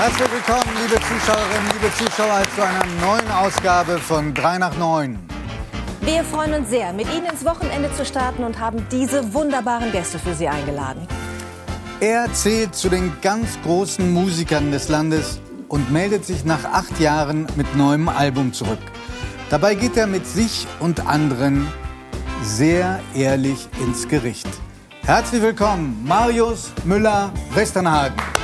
Herzlich willkommen, liebe Zuschauerinnen, liebe Zuschauer, zu einer neuen Ausgabe von 3 nach 9. Wir freuen uns sehr, mit Ihnen ins Wochenende zu starten und haben diese wunderbaren Gäste für Sie eingeladen. Er zählt zu den ganz großen Musikern des Landes und meldet sich nach acht Jahren mit neuem Album zurück. Dabei geht er mit sich und anderen sehr ehrlich ins Gericht. Herzlich willkommen, Marius Müller-Westernhagen.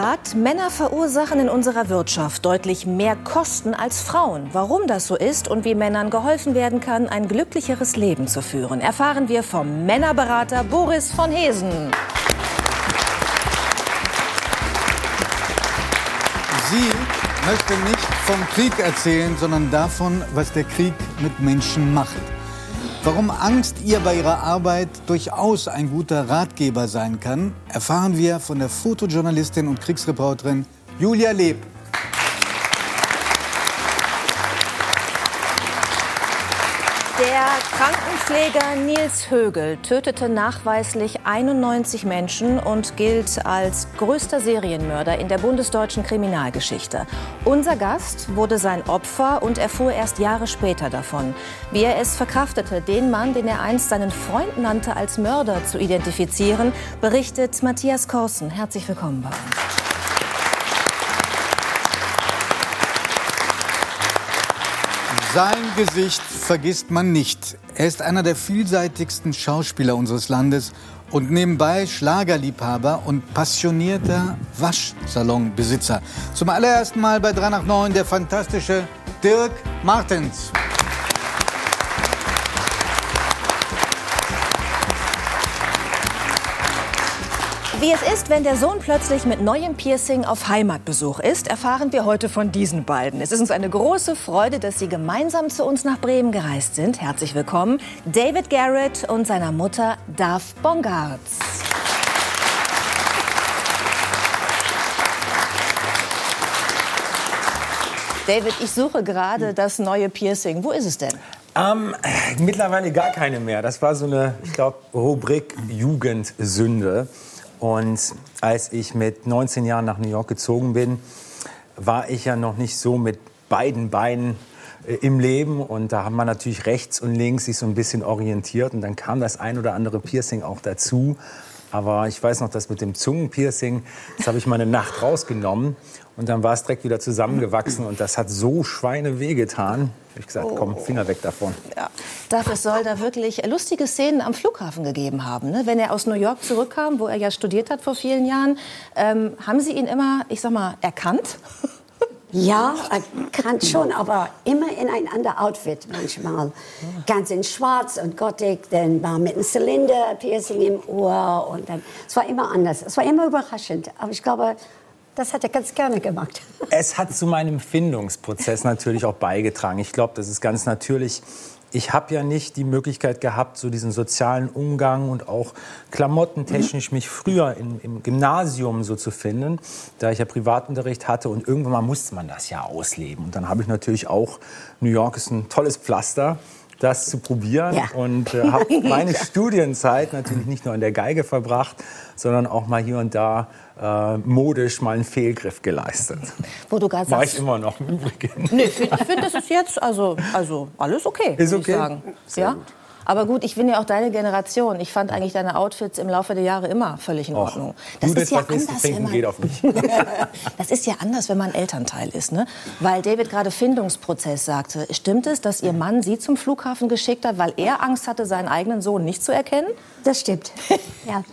Sagt, Männer verursachen in unserer Wirtschaft deutlich mehr Kosten als Frauen. Warum das so ist und wie Männern geholfen werden kann, ein glücklicheres Leben zu führen, erfahren wir vom Männerberater Boris von Hesen. Sie möchte nicht vom Krieg erzählen, sondern davon, was der Krieg mit Menschen macht. Warum Angst ihr bei ihrer Arbeit durchaus ein guter Ratgeber sein kann, erfahren wir von der Fotojournalistin und Kriegsreporterin Julia Leb. Krankenpfleger Nils Högel tötete nachweislich 91 Menschen und gilt als größter Serienmörder in der bundesdeutschen Kriminalgeschichte. Unser Gast wurde sein Opfer und erfuhr erst Jahre später davon. Wie er es verkraftete, den Mann, den er einst seinen Freund nannte, als Mörder zu identifizieren, berichtet Matthias Korsen. Herzlich willkommen bei uns. Sein Gesicht vergisst man nicht. Er ist einer der vielseitigsten Schauspieler unseres Landes und nebenbei Schlagerliebhaber und passionierter Waschsalonbesitzer. Zum allerersten Mal bei 3 nach 9 der fantastische Dirk Martens. Wie es ist, wenn der Sohn plötzlich mit neuem Piercing auf Heimatbesuch ist, erfahren wir heute von diesen beiden. Es ist uns eine große Freude, dass sie gemeinsam zu uns nach Bremen gereist sind. Herzlich willkommen, David Garrett und seiner Mutter Darf Bongartz. David, ich suche gerade das neue Piercing. Wo ist es denn? Ähm, mittlerweile gar keine mehr. Das war so eine, ich glaube, Rubrik Jugendsünde. Und als ich mit 19 Jahren nach New York gezogen bin, war ich ja noch nicht so mit beiden Beinen äh, im Leben. Und da haben wir natürlich rechts und links sich so ein bisschen orientiert. Und dann kam das ein oder andere Piercing auch dazu. Aber ich weiß noch, dass mit dem Zungenpiercing, das habe ich mal eine Nacht rausgenommen und dann war es direkt wieder zusammengewachsen und das hat so Schweine wehgetan. Ich gesagt, komm, Finger weg davon. Ja. Dafür soll da wirklich lustige Szenen am Flughafen gegeben haben. Ne? Wenn er aus New York zurückkam, wo er ja studiert hat vor vielen Jahren, ähm, haben Sie ihn immer, ich sag mal, erkannt? Ja, erkannt schon, aber immer in ein anderes Outfit manchmal. Ganz in schwarz und gothic, dann war mit einem Zylinder, Piercing im Ohr und dann, es war immer anders. Es war immer überraschend, aber ich glaube, das hat er ganz gerne gemacht. Es hat zu meinem Findungsprozess natürlich auch beigetragen. Ich glaube, das ist ganz natürlich. Ich habe ja nicht die Möglichkeit gehabt, so diesen sozialen Umgang und auch klamottentechnisch mich früher in, im Gymnasium so zu finden, da ich ja Privatunterricht hatte und irgendwann mal musste man das ja ausleben. Und dann habe ich natürlich auch, New York ist ein tolles Pflaster, das zu probieren Ja. und äh, habe meine Studienzeit natürlich nicht nur an der Geige verbracht, sondern auch mal hier und da äh, modisch mal einen Fehlgriff geleistet. Wo du gerade Mache ich sagst, immer noch im Übrigen. Nee, ich finde, find, das ist jetzt also, also alles okay. Ist okay? Ich sagen. Sehr ja? gut. Aber gut, ich bin ja auch deine Generation. Ich fand eigentlich deine Outfits im Laufe der Jahre immer völlig in Ordnung. Das Judith, ist ja anders, wenn man, geht auf mich. das ist ja anders, wenn man Elternteil ist, ne? Weil David gerade Findungsprozess sagte. Stimmt es, dass Ihr Mann Sie zum Flughafen geschickt hat, weil er Angst hatte, seinen eigenen Sohn nicht zu erkennen? Das stimmt. Ja.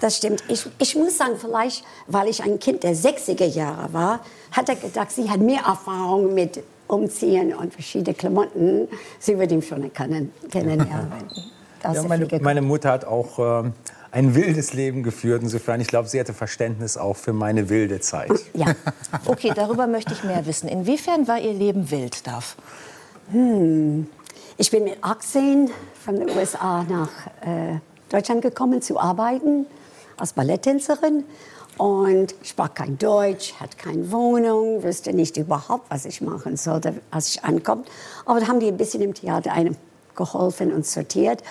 Das stimmt. Ich, ich muss sagen, vielleicht, weil ich ein Kind der 60er Jahre war, hat er gedacht, sie hat mehr Erfahrung mit Umziehen und verschiedene Klamotten. Sie wird ihn schon erkennen, kennenlernen. Ja, meine, meine Mutter hat auch ähm, ein wildes Leben geführt. Insofern, ich glaube, sie hatte Verständnis auch für meine wilde Zeit. ja. Okay, darüber möchte ich mehr wissen. Inwiefern war Ihr Leben wild, Darf? Ich bin mit 18 von den USA nach äh, Deutschland gekommen zu arbeiten als Balletttänzerin. Und ich sprach kein Deutsch, hatte keine Wohnung, wusste nicht überhaupt, was ich machen sollte, als ich ankomme. Aber da haben die ein bisschen im Theater eine geholfen und sortiert.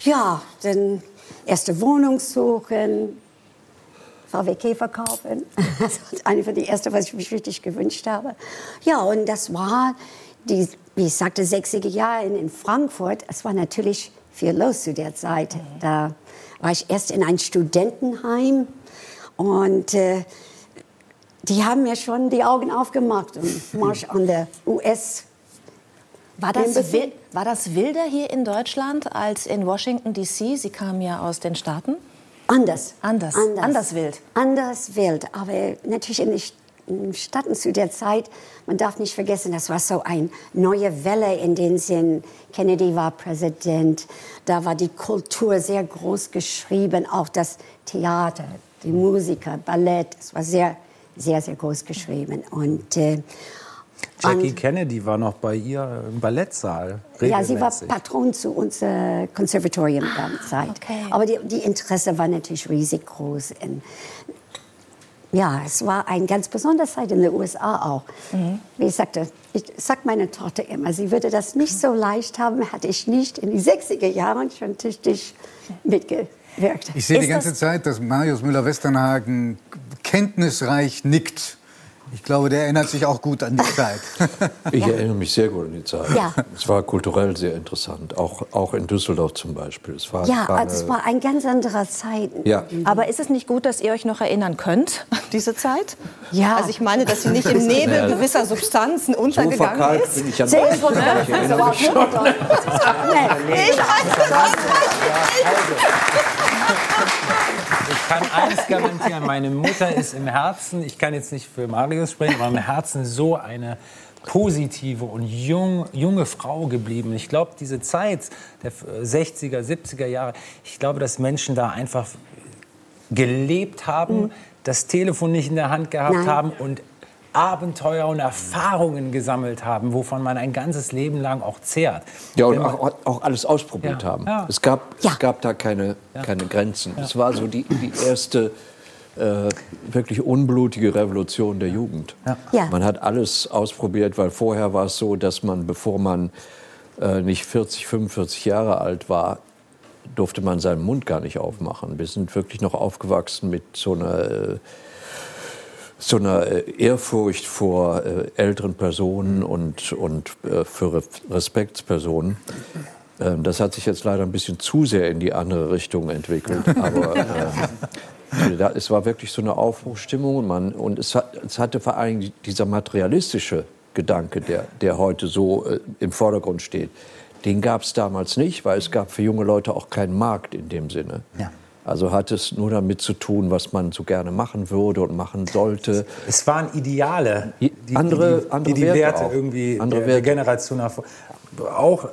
Ja, dann erste Wohnung suchen, VW Käfer kaufen. Das war eine von den ersten, was ich mich richtig gewünscht habe. Ja, und das war die, wie ich sagte, 60er Jahre in, in Frankfurt. Es war natürlich viel los zu der Zeit. Da war ich erst in ein Studentenheim und äh, die haben mir schon die Augen aufgemacht und Marsch an der US. War das, wild, war das wilder hier in Deutschland als in Washington, D.C.? Sie kamen ja aus den Staaten. Anders. Anders. Anders, anders wild. Anders wild. Aber natürlich in den Staaten zu der Zeit, man darf nicht vergessen, das war so eine neue Welle in dem Sinn. Kennedy war Präsident. Da war die Kultur sehr groß geschrieben, auch das Theater, die Musiker, Ballett. Es war sehr sehr, sehr groß geschrieben. Und, äh, Jackie und, Kennedy war noch bei ihr im Ballettsaal. Ja, sie war Patron zu unserem Konservatorium ah, der Zeit. Okay. Aber die, die, Interesse war natürlich riesig groß. Und, ja, es war eine ganz besondere Zeit in den USA auch. Mhm. Wie ich sagte, ich sag meine Tochter immer, sie würde das nicht so leicht haben, hatte ich nicht in die 60er Jahren schon tüchtig mitgewirkt. Ich sehe die ganze Zeit, dass Marius Müller-Westernhagen kenntnisreich nickt. Ich glaube, der erinnert sich auch gut an die Zeit. Ich erinnere mich sehr gut an die Zeit. Ja. Es war kulturell sehr interessant, auch, auch in Düsseldorf zum Beispiel. Es war, ja, war es war eine ganz andere Zeit. Ja. Aber ist es nicht gut, dass ihr euch noch erinnern könnt an diese Zeit? Ja. Also ich meine, dass sie nicht im Nebel gewisser Substanzen untergegangen so ist. Bin ich an sehr gut. Ich erinnere mich schon. Ich ich kann eines garantieren, meine Mutter ist im Herzen, ich kann jetzt nicht für Marius sprechen, aber im Herzen so eine positive und jung, junge Frau geblieben. Ich glaube, diese Zeit der 60er, 70er Jahre, ich glaube, dass Menschen da einfach gelebt haben, mhm. das Telefon nicht in der Hand gehabt Nein. haben und Abenteuer und Erfahrungen gesammelt haben, wovon man ein ganzes Leben lang auch zehrt. Ja, und auch, auch, alles ausprobiert ja, haben. Ja. Es, gab, ja. es gab da keine, keine Grenzen. Es war so die, die erste äh, wirklich unblutige Revolution der Jugend. Man hat alles ausprobiert, weil vorher war es so, dass man, bevor man äh, nicht 40, 45 Jahre alt war, durfte man seinen Mund gar nicht aufmachen. Wir sind wirklich noch aufgewachsen mit so einer... Äh, so einer äh, Ehrfurcht vor äh, älteren Personen und, und äh, für Respektspersonen. Ähm, das hat sich jetzt leider ein bisschen zu sehr in die andere Richtung entwickelt. Aber äh, es war wirklich so eine Aufbruchstimmung. Und, man, und es, hat, es hatte vor allem dieser materialistische Gedanke, der, der heute so äh, im Vordergrund steht. Den gab es damals nicht, weil es gab für junge Leute auch keinen Markt in dem Sinne. Ja. Also hat es nur damit zu tun, was man so gerne machen würde und machen sollte. Es waren Ideale, die, andere, die, andere die, die Werte, Werte irgendwie andere der, der Generation davor. Auch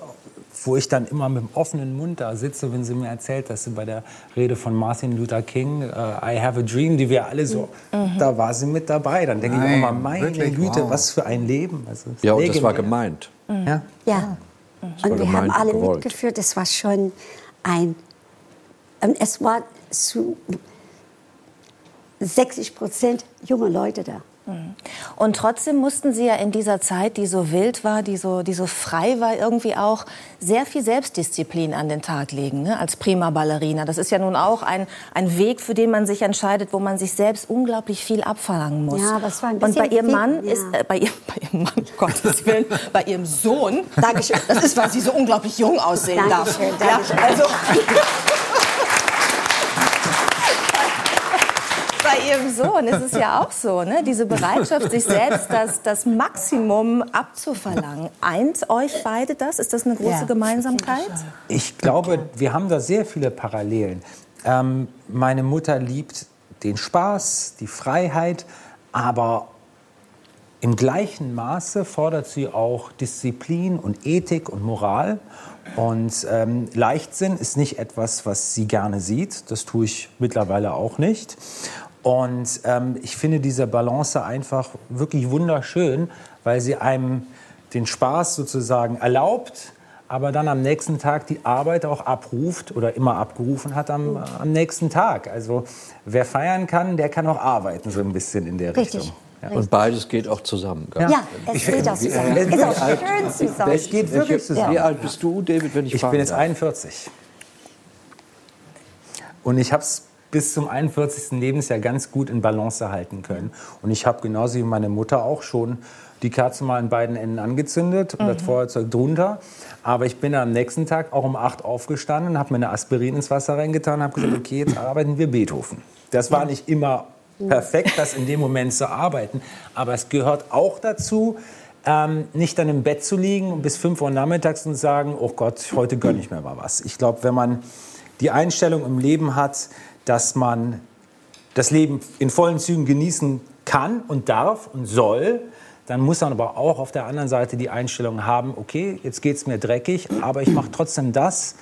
wo ich dann immer mit dem offenen Mund da sitze, wenn sie mir erzählt, dass sie bei der Rede von Martin Luther King, uh, I Have a Dream, die wir alle so, mhm. da war sie mit dabei. Dann denke ich auch mal, meine wirklich? Güte, wow. was für ein Leben. Also, ja, und das war gemeint. Mhm. Ja. ja. Und wir haben alle gewollt. mitgeführt, das war schon ein es war zu 60 Prozent junge Leute da. Mhm. Und trotzdem mussten Sie ja in dieser Zeit, die so wild war, die so, die so frei war, irgendwie auch sehr viel Selbstdisziplin an den Tag legen, ne? als prima Ballerina. Das ist ja nun auch ein, ein Weg, für den man sich entscheidet, wo man sich selbst unglaublich viel abverlangen muss. Ja, das war ein bisschen Und bei Ihrem Mann ja. ist, äh, bei, ihr, bei Ihrem Mann, Gottes Willen, bei Ihrem Sohn, Dankeschön, das ist, weil Sie so unglaublich jung aussehen Dankeschön, darf. Dankeschön. Ja, also, bei Ihrem Sohn ist es ja auch so, ne? diese Bereitschaft, sich selbst das, das Maximum abzuverlangen. Eint euch beide das? Ist das eine große ja. Gemeinsamkeit? Ich glaube, wir haben da sehr viele Parallelen. Ähm, meine Mutter liebt den Spaß, die Freiheit, aber im gleichen Maße fordert sie auch Disziplin und Ethik und Moral. Und ähm, Leichtsinn ist nicht etwas, was sie gerne sieht. Das tue ich mittlerweile auch nicht. Und ähm, ich finde diese Balance einfach wirklich wunderschön, weil sie einem den Spaß sozusagen erlaubt, aber dann am nächsten Tag die Arbeit auch abruft oder immer abgerufen hat am, am nächsten Tag. Also wer feiern kann, der kann auch arbeiten, so ein bisschen in der Richtig. Richtung. Und beides geht auch zusammen. Ja, ja es geht auch zusammen. Es ist auch schön zusammen. Es geht wirklich zusammen. Wie alt bist du, David, wenn ich Ich bin jetzt 41. Und ich habe es bis zum 41. Lebensjahr ganz gut in Balance erhalten können. Und ich habe genauso wie meine Mutter auch schon die Kerze mal an beiden Enden angezündet und mhm. das Feuerzeug drunter. Aber ich bin am nächsten Tag auch um 8 aufgestanden, habe mir eine Aspirin ins Wasser reingetan und habe gesagt, okay, jetzt arbeiten wir Beethoven. Das war nicht immer perfekt, das in dem Moment zu arbeiten. Aber es gehört auch dazu, ähm, nicht dann im Bett zu liegen bis 5 Uhr nachmittags und sagen, oh Gott, heute gönne ich mir mal was. Ich glaube, wenn man die Einstellung im Leben hat, dass man das Leben in vollen Zügen genießen kann und darf und soll, dann muss man aber auch auf der anderen Seite die Einstellung haben, okay, jetzt geht es mir dreckig, aber ich mache trotzdem das,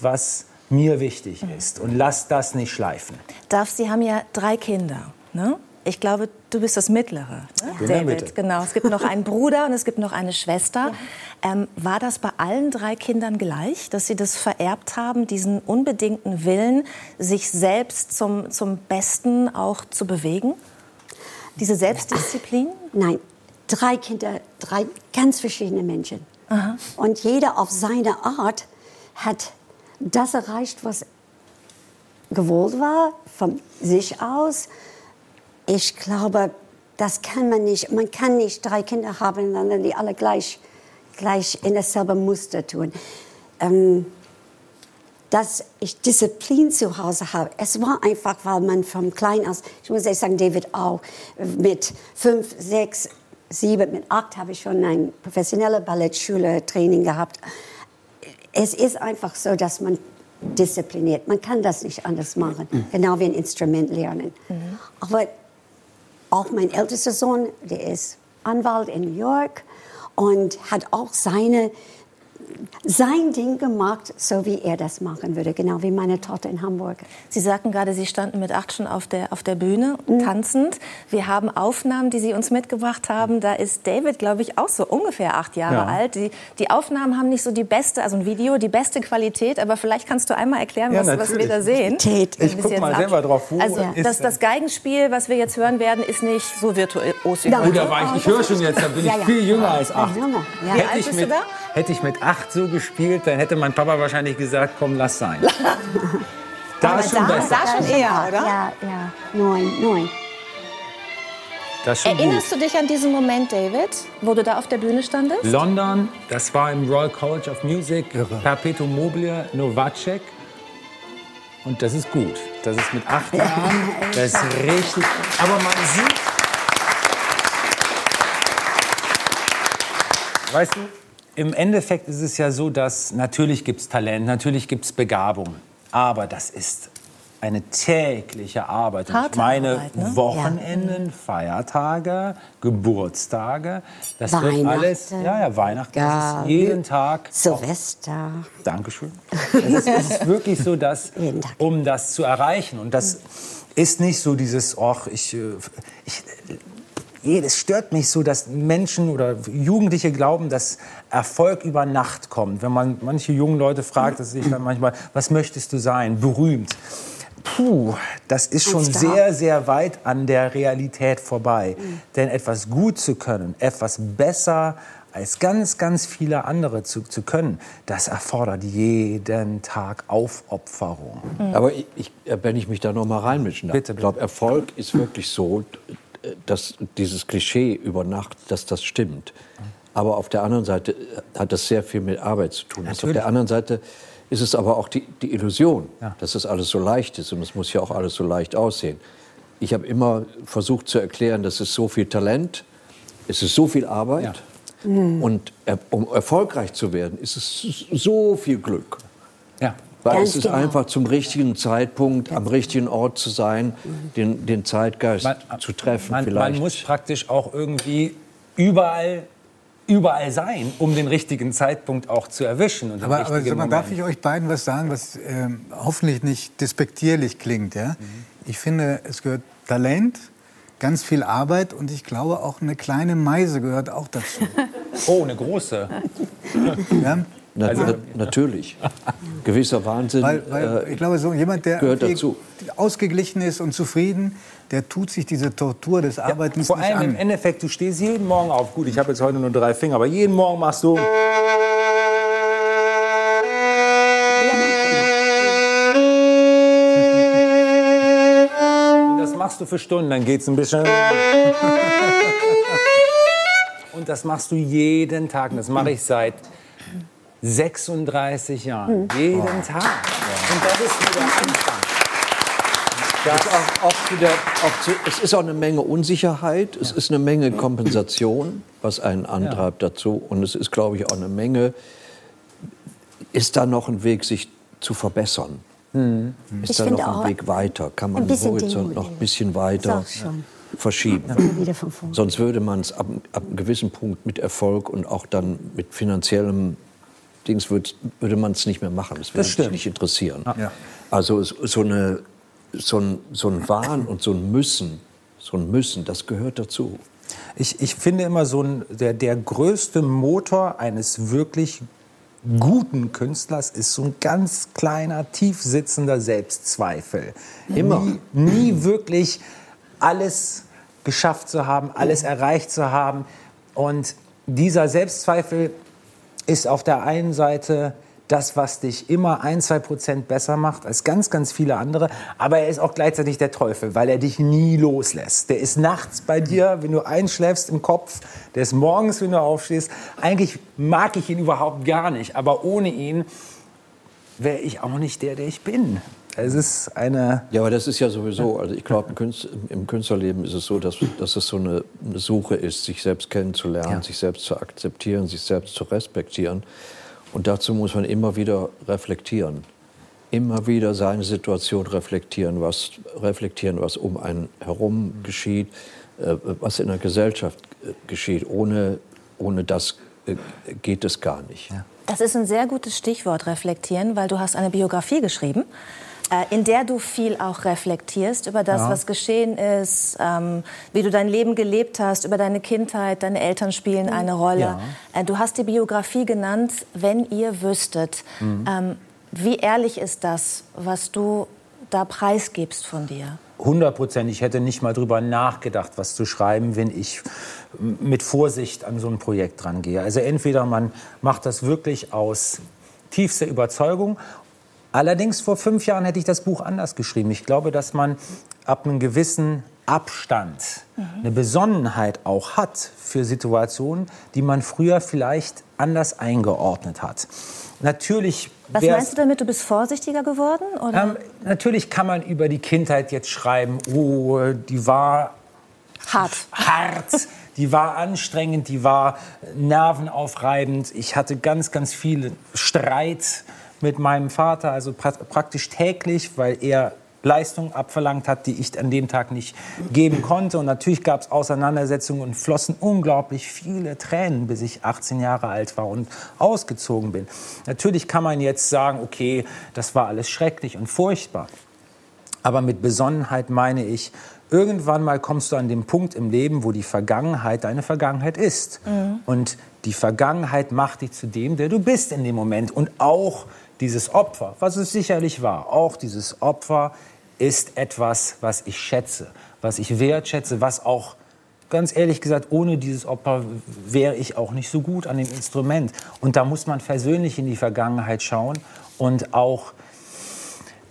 was mir wichtig ist und lass das nicht schleifen. Darf, Sie haben ja drei Kinder. Ne? Ich glaube, du bist das Mittlere, ne? David. Genau. Es gibt noch einen Bruder und es gibt noch eine Schwester. Ja. Ähm, war das bei allen drei Kindern gleich, dass sie das vererbt haben, diesen unbedingten Willen, sich selbst zum, zum Besten auch zu bewegen? Diese Selbstdisziplin? Nein, drei Kinder, drei ganz verschiedene Menschen. Aha. Und jeder auf seine Art hat das erreicht, was gewollt war, von sich aus. Ich glaube, das kann man nicht. Man kann nicht drei Kinder haben, die alle gleich, gleich in dasselbe Muster tun. Ähm, dass ich Disziplin zu Hause habe. Es war einfach, weil man vom Klein aus, ich muss ehrlich sagen, David auch, mit fünf, sechs, sieben, mit acht habe ich schon ein professionelle Ballettschule-Training gehabt. Es ist einfach so, dass man diszipliniert. Man kann das nicht anders machen, mhm. genau wie ein Instrument lernen. Mhm. Aber auch mein ältester Sohn, der ist Anwalt in New York und hat auch seine sein Ding gemacht, so wie er das machen würde, genau wie meine Tochter in Hamburg. Sie sagten gerade, Sie standen mit acht schon auf der, auf der Bühne, mhm. tanzend. Wir haben Aufnahmen, die Sie uns mitgebracht haben. Da ist David, glaube ich, auch so ungefähr acht Jahre ja. alt. Die, die Aufnahmen haben nicht so die beste, also ein Video, die beste Qualität, aber vielleicht kannst du einmal erklären, was, ja, was wir da sehen. Ich, ich guck mal selber drauf. Wo also das, das Geigenspiel, was wir jetzt hören werden, ist nicht so virtuos wie heute. Da war ich, ich höre schon jetzt, da bin ich viel jünger als acht. Hätte ich mit, hätte ich mit acht so gespielt, dann hätte mein Papa wahrscheinlich gesagt, komm, lass sein. da ist schon besser. Da schon eher, oder? Ja, ja, neun, neun. Erinnerst gut. du dich an diesen Moment, David, wo du da auf der Bühne standest? London, das war im Royal College of Music, Irre. Perpetuum mobile, Novacek. Und das ist gut. Das ist mit acht Jahren, das ist richtig. Aber man sieht, weißt du, im Endeffekt ist es ja so, dass natürlich gibt es Talent, natürlich gibt es Begabung. Aber das ist eine tägliche Arbeit. Und ich meine Arbeit, ne? Wochenenden, ja. Feiertage, Geburtstage, das wird alles, ja, ja, Weihnachten, ja, das ist jeden Tag. Silvester. Oh, Dankeschön. Es ist, es ist wirklich so, dass, um das zu erreichen, und das ist nicht so dieses, ach, ich, äh, ich es stört mich so, dass Menschen oder Jugendliche glauben, dass Erfolg über Nacht kommt. Wenn man manche jungen Leute fragt, dass ich dann manchmal, was möchtest du sein? Berühmt. Puh, das ist schon sehr, sehr weit an der Realität vorbei. Mhm. Denn etwas gut zu können, etwas besser als ganz, ganz viele andere zu, zu können, das erfordert jeden Tag Aufopferung. Mhm. Aber ich, ich, wenn ich mich da noch mal reinmischen darf, bitte, bitte. ich glaube, Erfolg ist wirklich so, dass dieses Klischee über Nacht, dass das stimmt. Aber auf der anderen Seite hat das sehr viel mit Arbeit zu tun. Auf der anderen Seite ist es aber auch die, die Illusion, ja. dass das alles so leicht ist und es muss ja auch alles so leicht aussehen. Ich habe immer versucht zu erklären, dass es so viel Talent, es ist so viel Arbeit ja. und um erfolgreich zu werden, ist es so viel Glück. Ja. Weil Ganz es ist genau. einfach zum richtigen Zeitpunkt, am richtigen Ort zu sein, den, den Zeitgeist man, zu treffen. Man, man, muss praktisch auch irgendwie überall, überall sein, um den richtigen Zeitpunkt auch zu erwischen. aber, aber so, darf ich euch beiden was sagen, was äh, hoffentlich nicht despektierlich klingt? Ja? Mhm. Ich finde, es gehört Talent, ganz viel Arbeit und ich glaube auch eine kleine Meise gehört auch dazu. oh, eine große. ja? Na, also, na, natürlich. Gewisser Wahnsinn. Weil, weil äh, ich glaube, so jemand, der ausgeglichen ist und zufrieden, der tut sich diese Tortur des Arbeitens ja, vor allem an. im Endeffekt, du stehst jeden Morgen auf. Gut, ich habe jetzt heute nur drei Finger, aber jeden Morgen machst du. Und das machst du für Stunden, dann geht es ein bisschen. Und das machst du jeden Tag. Und das mache ich seit 36 Jahren. Mhm. Jeden Tag. Und das ist wieder Anfang. Das auch, auch wieder, auch zu, es ist auch eine Menge Unsicherheit, es ist eine Menge Kompensation, was einen antreibt dazu. Und es ist, glaube ich, auch eine Menge, ist da noch ein Weg, sich zu verbessern? Mhm. Ist ich da noch ein Weg weiter? Kann man den Horizont noch ein bisschen weiter verschieben? Ja. Sonst würde man es ab, ab einem gewissen Punkt mit Erfolg und auch dann mit finanziellem Dings würd, würde man es nicht mehr machen. Das würde mich nicht interessieren. Ja. Also so, eine, so, ein, so ein Wahn und so ein Müssen, so ein Müssen, das gehört dazu. Ich, ich finde immer so ein, der, der größte Motor eines wirklich guten Künstlers ist so ein ganz kleiner, tief sitzender Selbstzweifel. Immer. Nie, nie wirklich alles geschafft zu haben, alles erreicht zu haben. Und dieser Selbstzweifel ist auf der einen Seite das, was dich immer ein, zwei Prozent besser macht als ganz, ganz viele andere. Aber er ist auch gleichzeitig der Teufel, weil er dich nie loslässt. Der ist nachts bei dir, wenn du einschläfst im Kopf. Der ist morgens, wenn du aufstehst. Eigentlich mag ich ihn überhaupt gar nicht. Aber ohne ihn wäre ich auch nicht der, der ich bin. Es ist eine. Ja, aber das ist ja sowieso, also ich glaube, im, Künstlerleben ist es so, dass, dass es so eine, eine Suche ist, sich selbst kennenzulernen, ja. sich selbst zu akzeptieren, sich selbst zu respektieren. Und dazu muss man immer wieder reflektieren. Immer wieder seine Situation reflektieren, was, reflektieren, was um einen herum geschieht, äh, was in der Gesellschaft äh, geschieht. Ohne, ohne das äh, geht es gar nicht. Ja. Das ist ein sehr gutes Stichwort, reflektieren, weil du hast eine Biografie geschrieben in der du viel auch reflektierst über das, ja. was geschehen ist, ähm, wie du dein Leben gelebt hast, über deine Kindheit, deine Eltern spielen mhm. eine Rolle. Ja. Äh, du hast die Biografie genannt, wenn ihr wüsstet. Mhm. Ähm, wie ehrlich ist das, was du da preisgibst von dir? 100 Prozent. Ich hätte nicht mal drüber nachgedacht, was zu schreiben, wenn ich mit Vorsicht an so ein Projekt rangehe. Also entweder man macht das wirklich aus tiefster Überzeugung Allerdings vor fünf Jahren hätte ich das Buch anders geschrieben. Ich glaube, dass man ab einem gewissen Abstand mhm. eine Besonnenheit auch hat für Situationen, die man früher vielleicht anders eingeordnet hat. Natürlich. Was meinst du damit? Du bist vorsichtiger geworden? Oder? Ähm, natürlich kann man über die Kindheit jetzt schreiben, oh, die war hart. Hart. Die war anstrengend, die war nervenaufreibend. Ich hatte ganz, ganz viel Streit mit meinem Vater, also pra praktisch täglich, weil er Leistung abverlangt hat, die ich an dem Tag nicht geben konnte. Und natürlich gab es Auseinandersetzungen und flossen unglaublich viele Tränen, bis ich 18 Jahre alt war und ausgezogen bin. Natürlich kann man jetzt sagen, okay, das war alles schrecklich und furchtbar. Aber mit Besonnenheit meine ich, irgendwann mal kommst du an den Punkt im Leben, wo die Vergangenheit deine Vergangenheit ist. Mhm. Und die Vergangenheit macht dich zu dem, der du bist in dem Moment. Und auch dieses Opfer, was es sicherlich war, auch dieses Opfer ist etwas, was ich schätze, was ich wertschätze, was auch ganz ehrlich gesagt, ohne dieses Opfer wäre ich auch nicht so gut an dem Instrument. Und da muss man versöhnlich in die Vergangenheit schauen und auch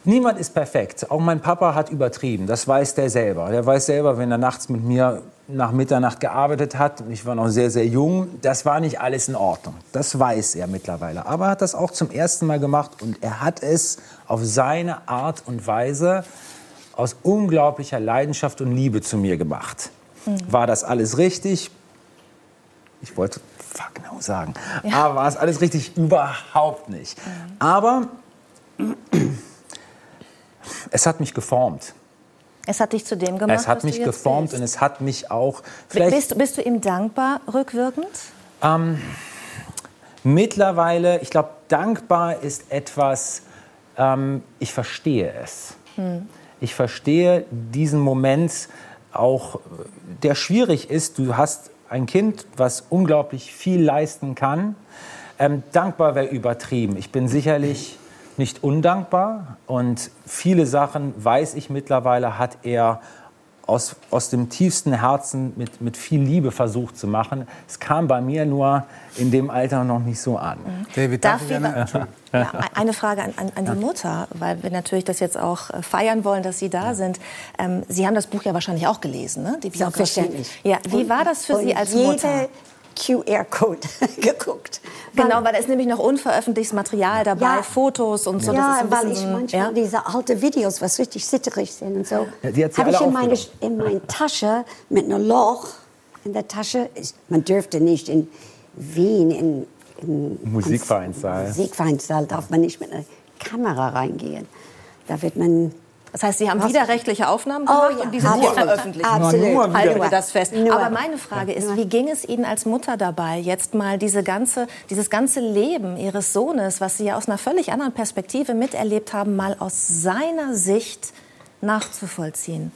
Niemand ist perfekt. Auch mein Papa hat übertrieben. Das weiß der selber. Der weiß selber, wenn er nachts mit mir nach Mitternacht gearbeitet hat, und ich war noch sehr, sehr jung, das war nicht alles in Ordnung. Das weiß er mittlerweile. Aber er hat das auch zum ersten Mal gemacht und er hat es auf seine Art und Weise aus unglaublicher Leidenschaft und Liebe zu mir gemacht. Mhm. War das alles richtig? Ich wollte fuck no sagen. Ja. Aber war es alles richtig? Überhaupt nicht. Mhm. Aber es hat mich geformt. Es hat dich zu dem gemacht. Es hat mich geformt bist. und es hat mich auch. Bist, bist, du ihm dankbar rückwirkend? Ähm, mittlerweile, ich glaube, dankbar ist etwas, ähm, ich verstehe es. Hm. Ich verstehe diesen Moment auch, der schwierig ist. Du hast ein Kind, was unglaublich viel leisten kann Ähm, dankbar wäre übertrieben. Ich bin sicherlich nicht undankbar und viele Sachen, weiß ich mittlerweile, hat er aus, aus dem tiefsten Herzen mit, mit viel Liebe versucht zu machen. Es kam bei mir nur in dem Alter noch nicht so an. Mhm. David, darf, darf ich eine, ja, eine Frage an, an, an die Mutter, weil wir natürlich das jetzt auch äh, feiern wollen, dass Sie da ja. sind. Ähm, Sie haben das Buch ja wahrscheinlich auch gelesen, ne? Die Selbstverständlich. Ja, wie war das für Sie als Mutter? QR-Code geguckt. Genau, weil da ist nämlich noch unveröffentlichtes Material dabei, ja, Fotos und so. Ja, weil ich manchmal ja? diese alten Videos, was richtig zitterig sind und so, ja, habe ich in meine, in meine Tasche mit einem Loch in der Tasche. Man dürfte nicht in Wien in, in Musikvereinssaal. Musikvereinssaal darf man nicht mit einer Kamera reingehen. Da wird man das heißt, Sie haben Was? widerrechtliche Aufnahmen oh gemacht oh, ja. und diese nicht veröffentlicht. Absolut. Halten wir das fest. Nur. Aber meine Frage ist, wie ging es Ihnen als Mutter dabei, jetzt mal diese ganze, dieses ganze Leben Ihres Sohnes, was Sie ja aus einer völlig anderen Perspektive miterlebt haben, mal aus seiner Sicht nachzuvollziehen?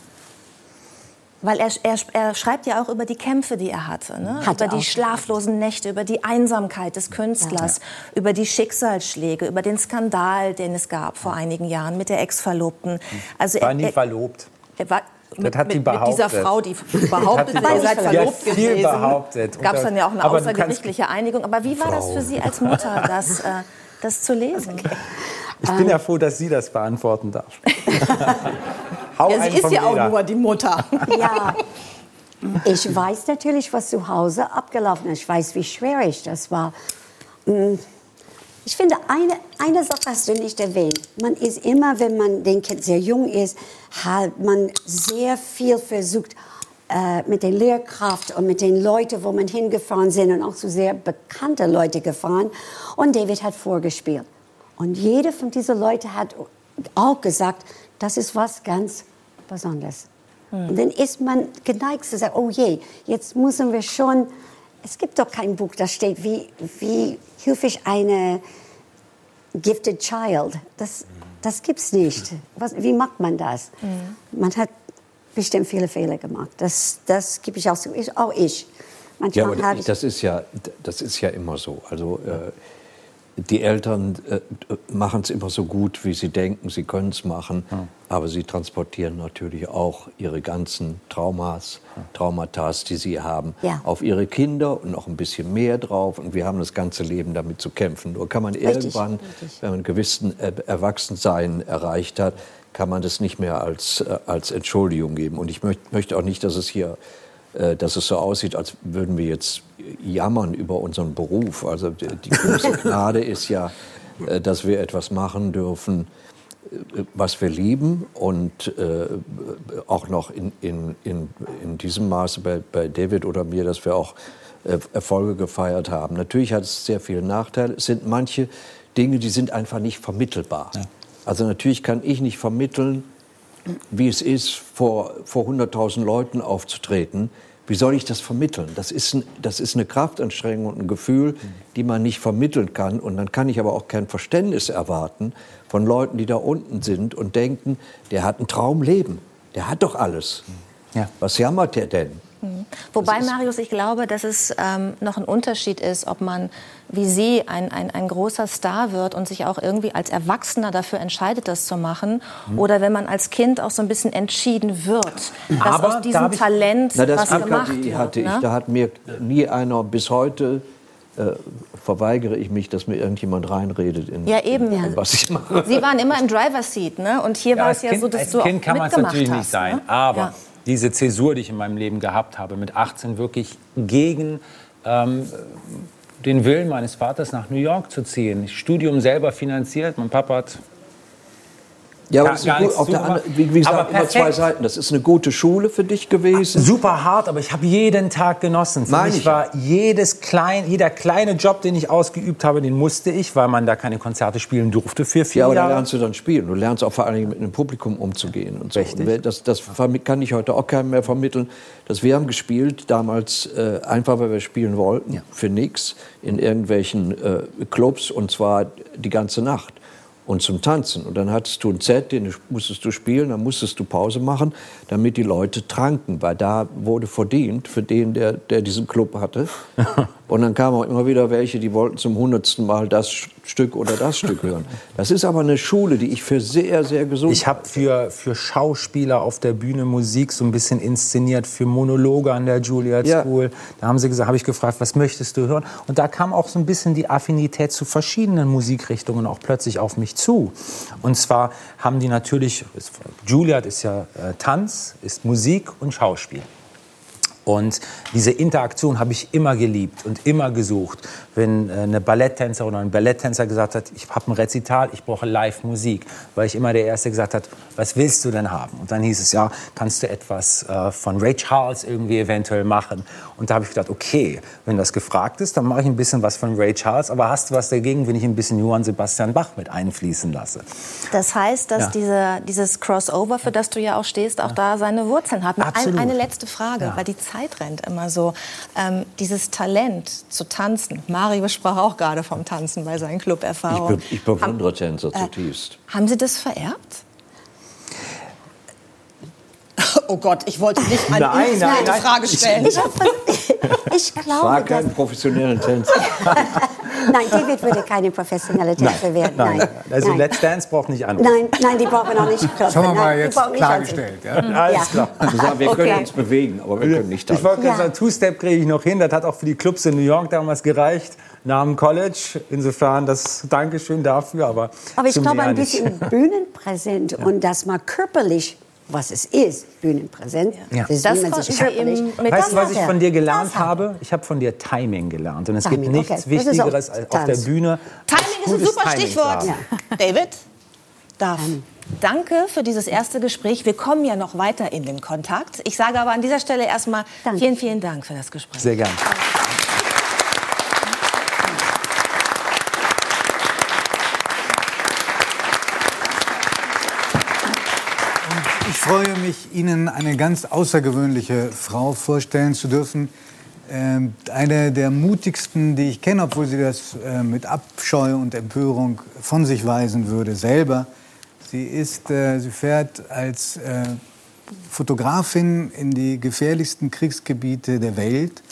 Weil er, er, er, schreibt ja auch über die Kämpfe, die er hatte. Ne? Hat über die schlaflosen Nächte, über die Einsamkeit des Künstlers, ja. über die Schicksalsschläge, über den Skandal, den es gab vor einigen Jahren mit der Ex-Verlobten. Also war er, nie verlobt. Er war, mit, hat mit, mit, dieser Frau, die behauptet, ihr seid verlobt gewesen. behauptet. Gab es dann ja auch eine außergerichtliche Einigung. Aber wie war Frau. das für Sie als Mutter, das, äh, das zu lesen? Ich bin ja froh, dass sie das beantworten darf. Hau ja, sie ist ja auch nur die Mutter. Ja. Ich weiß natürlich, was zu Hause abgelaufen ist. Ich weiß, wie schwierig das war. Mm. Ich finde, eine, eine Sache hast du nicht erwähnt. Man ist immer, wenn man den Kind sehr jung ist, hat man sehr viel versucht, äh, mit den Lehrkraft und mit den Leuten, wo man hingefahren sind und auch so sehr bekannte Leute gefahren. Und David hat vorgespielt. Und jeder von diesen Leuten hat auch gesagt, das ist was ganz Besonderes. Hm. Und dann ist man geneigt zu sagen, oh je, jetzt müssen wir schon, es gibt doch kein Buch, das steht, wie, wie hilfe ich eine gifted child. Das, das gibt es nicht. Was, wie macht man das? Hm. Man hat bestimmt viele Fehler gemacht. Das, das gebe ich auch zu. Auch ich. Manchmal ja, aber das, ist ja, das ist ja immer so. Also, äh, die Eltern äh, machen es immer so gut, wie sie denken, sie können es machen, ja. aber sie transportieren natürlich auch ihre ganzen Traumas, Traumata, die sie haben, ja. auf ihre Kinder und noch ein bisschen mehr drauf. Und wir haben das ganze Leben damit zu kämpfen. Nur kann man richtig, irgendwann, richtig. wenn man einen gewissen Erwachsensein erreicht hat, kann man das nicht mehr als, äh, als Entschuldigung geben. Und ich möcht, möchte auch nicht, dass es hier äh, dass es so aussieht, als würden wir jetzt jammern über unseren Beruf. Also die große Gnade ist ja, äh, dass wir etwas machen dürfen, äh, was wir lieben und äh, auch noch in, in, in, in diesem Maße bei, bei David oder mir, dass wir auch äh, Erfolge gefeiert haben. Natürlich hat es sehr viele Nachteile. Es sind manche Dinge, die sind einfach nicht vermittelbar. Ja. Also natürlich kann ich nicht vermitteln, wie es ist, vor, vor 100.000 Leuten aufzutreten. Wie soll ich das vermitteln? Das ist, ein, das ist eine Kraftanstrengung und ein Gefühl, die man nicht vermitteln kann. Und dann kann ich aber auch kein Verständnis erwarten von Leuten, die da unten sind und denken, der hat ein Traumleben. Der hat doch alles. Ja. Was jammert der denn? Mhm. Wobei, Marius, ich glaube, dass es ähm, noch ein Unterschied ist, ob man wie Sie ein, ein, ein großer Star wird und sich auch irgendwie als Erwachsener dafür entscheidet, das zu machen, mhm. oder wenn man als Kind auch so ein bisschen entschieden wird, dass Aber aus diesem da Talent na, was gemacht wird. Hatte ich, ne? Da hat mir nie einer bis heute äh, verweigere ich mich, dass mir irgendjemand reinredet in, ja, eben. in was ich mache. Sie waren immer im Driver Seat, ne? Und hier ja, war es ja kind, so, dass als du Kind auch kann man es natürlich hast, nicht sein, ne? aber ja diese Zäsur, die ich in meinem Leben gehabt habe, mit 18 wirklich gegen ähm, den Willen meines Vaters nach New York zu ziehen. Studium selber finanziert. Mein Papa hat ja, aber gar, gar auf der anderen, wie, wie gesagt, immer zwei Seiten. Das ist eine gute Schule für dich gewesen. Super hart, aber ich habe jeden Tag genossen. Für Meine mich war jedes klein, jeder kleine Job, den ich ausgeübt habe, den musste ich, weil man da keine Konzerte spielen durfte für vier ja, aber Jahre. Ja, lernst du dann spielen. Du lernst auch vor allem mit einem Publikum umzugehen und so. Richtig. Und das, das kann ich heute auch keinem mehr vermitteln. Dass wir haben gespielt damals äh, einfach, weil wir spielen wollten, ja. für nichts in irgendwelchen äh, Clubs und zwar die ganze Nacht und zum Tanzen. Und dann hattest du ein Set, den musstest du spielen, dann musstest du Pause machen, damit die Leute tranken, weil da wurde verdient für den, der, der diesen Club hatte. Und dann kamen auch immer wieder welche, die wollten zum hundertsten Mal das Stück oder das Stück hören. Das ist aber eine Schule, die ich für sehr, sehr gesund Ich habe für, für Schauspieler auf der Bühne Musik so ein bisschen inszeniert, für Monologe an der Juilliard ja. School. Da haben sie gesagt, habe ich gefragt, was möchtest du hören? Und da kam auch so ein bisschen die Affinität zu verschiedenen Musikrichtungen auch plötzlich auf mich zu. Und zwar haben die natürlich, Juilliard ist ja äh, Tanz, ist Musik und Schauspiel. Und diese Interaktion habe ich immer geliebt und immer gesucht. Wenn äh, eine Balletttänzer oder ein Balletttänzer gesagt hat, ich habe ein Rezital, ich brauche Live-Musik, weil ich immer der Erste gesagt hat, was willst du denn haben? Und dann hieß es, ja, kannst du etwas äh, von Ray Charles irgendwie eventuell machen? Und da habe ich gedacht, okay, wenn das gefragt ist, dann mache ich ein bisschen was von Ray Charles, aber hast du was dagegen, wenn ich ein bisschen Johann Sebastian Bach mit einfließen lasse? Das heißt, dass ja. diese, dieses Crossover, für das du ja auch stehst, auch ja. da seine Wurzeln hat. Ein, eine letzte Frage, ja. weil die Zeit rennt immer so. Ähm, dieses Talent zu tanzen, Mario sprach auch gerade vom Tanzen bei seinen Club-Erfahrungen. Ich, be ich bewundere Tänzer äh, zutiefst. Haben Sie das vererbt? Oh Gott, ich wollte nicht eine nein, nein, nein, Frage stellen. Ich, ich glaube, war kein professioneller Tänzer. nein, David würde keine professionelle Tänzer werden. Nein, nein. Also nein. Let's Dance braucht nicht an. Nein, nein, die brauchen auch nicht Das haben wir mal jetzt klargestellt. Ja? Alles klar. Ja. Wir können okay. uns bewegen, aber wir können nicht tanzen. Ich wollte gerade sagen, Two-Step kriege ich noch hin. Das hat auch für die Clubs in New York damals gereicht nach dem College. Insofern das Dankeschön dafür. Aber, aber ich glaube, ein bisschen bühnenpräsent ja. und dass man körperlich was es ist, Bühnenpräsenz. Ja. Das, das konnten Sie eben mit Weißt du, was ich von dir gelernt habe? Ich habe von dir Timing gelernt. Und es Timing, gibt nichts okay. Wichtigeres als auf der Bühne. Timing ist ein super Timing Stichwort. Ja. David, darf. Danke für dieses erste Gespräch. Wir kommen ja noch weiter in den Kontakt. Ich sage aber an dieser Stelle erstmal vielen, vielen Dank für das Gespräch. Sehr gerne. Freue mich, Ihnen eine ganz außergewöhnliche Frau vorstellen zu dürfen. Ähm, eine der mutigsten, die ich kenne, obwohl sie das äh, mit Abscheu und Empörung von sich weisen würde, selber. Sie, ist, äh, sie fährt als äh, Fotografin in die gefährlichsten Kriegsgebiete der Welt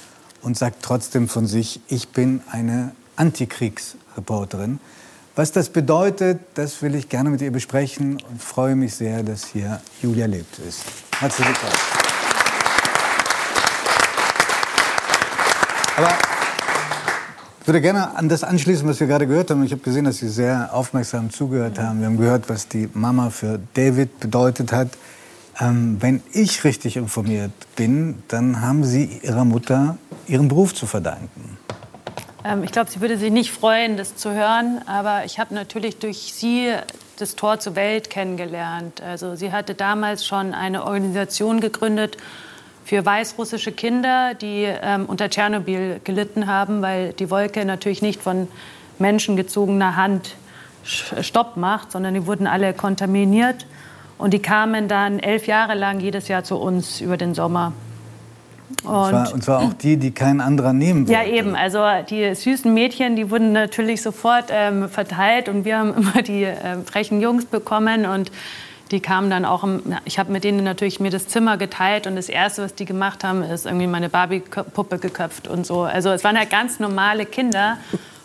und sagt trotzdem von sich, ich bin eine Antikriegsreporterin. Was das bedeutet, das will ich gerne mit ihr besprechen und freue mich sehr, dass hier Julia lebt ist. Herzlich willkommen. Aber ich würde gerne an das anschließen, was wir gerade gehört haben. Ich habe gesehen, dass Sie sehr aufmerksam zugehört haben. Wir haben gehört, was die Mama für David bedeutet hat. Ähm, wenn ich richtig informiert bin, dann haben Sie Ihrer Mutter Ihren Beruf zu verdanken. Ähm, ich glaube, sie würde sich nicht freuen, das zu hören. Aber ich habe natürlich durch sie das Tor zur Welt kennengelernt. Also sie hatte damals schon eine Organisation gegründet für weißrussische Kinder, die ähm, unter Tschernobyl gelitten haben, weil die Wolke natürlich nicht von menschengezogener Hand Stopp macht, sondern die wurden alle kontaminiert. Und die kamen dann elf Jahre lang jedes Jahr zu uns über den Sommer. Und, und, zwar, und, zwar, auch die, die kein anderer nehmen wollte. Ja, eben. Also die süßen Mädchen, die wurden natürlich sofort ähm, verteilt und wir haben immer die äh, frechen Jungs bekommen und die kamen dann auch, im, ich habe mit denen natürlich mir das Zimmer geteilt und das Erste, was die gemacht haben, ist irgendwie meine Barbie-Puppe geköpft und so. Also es waren halt ganz normale Kinder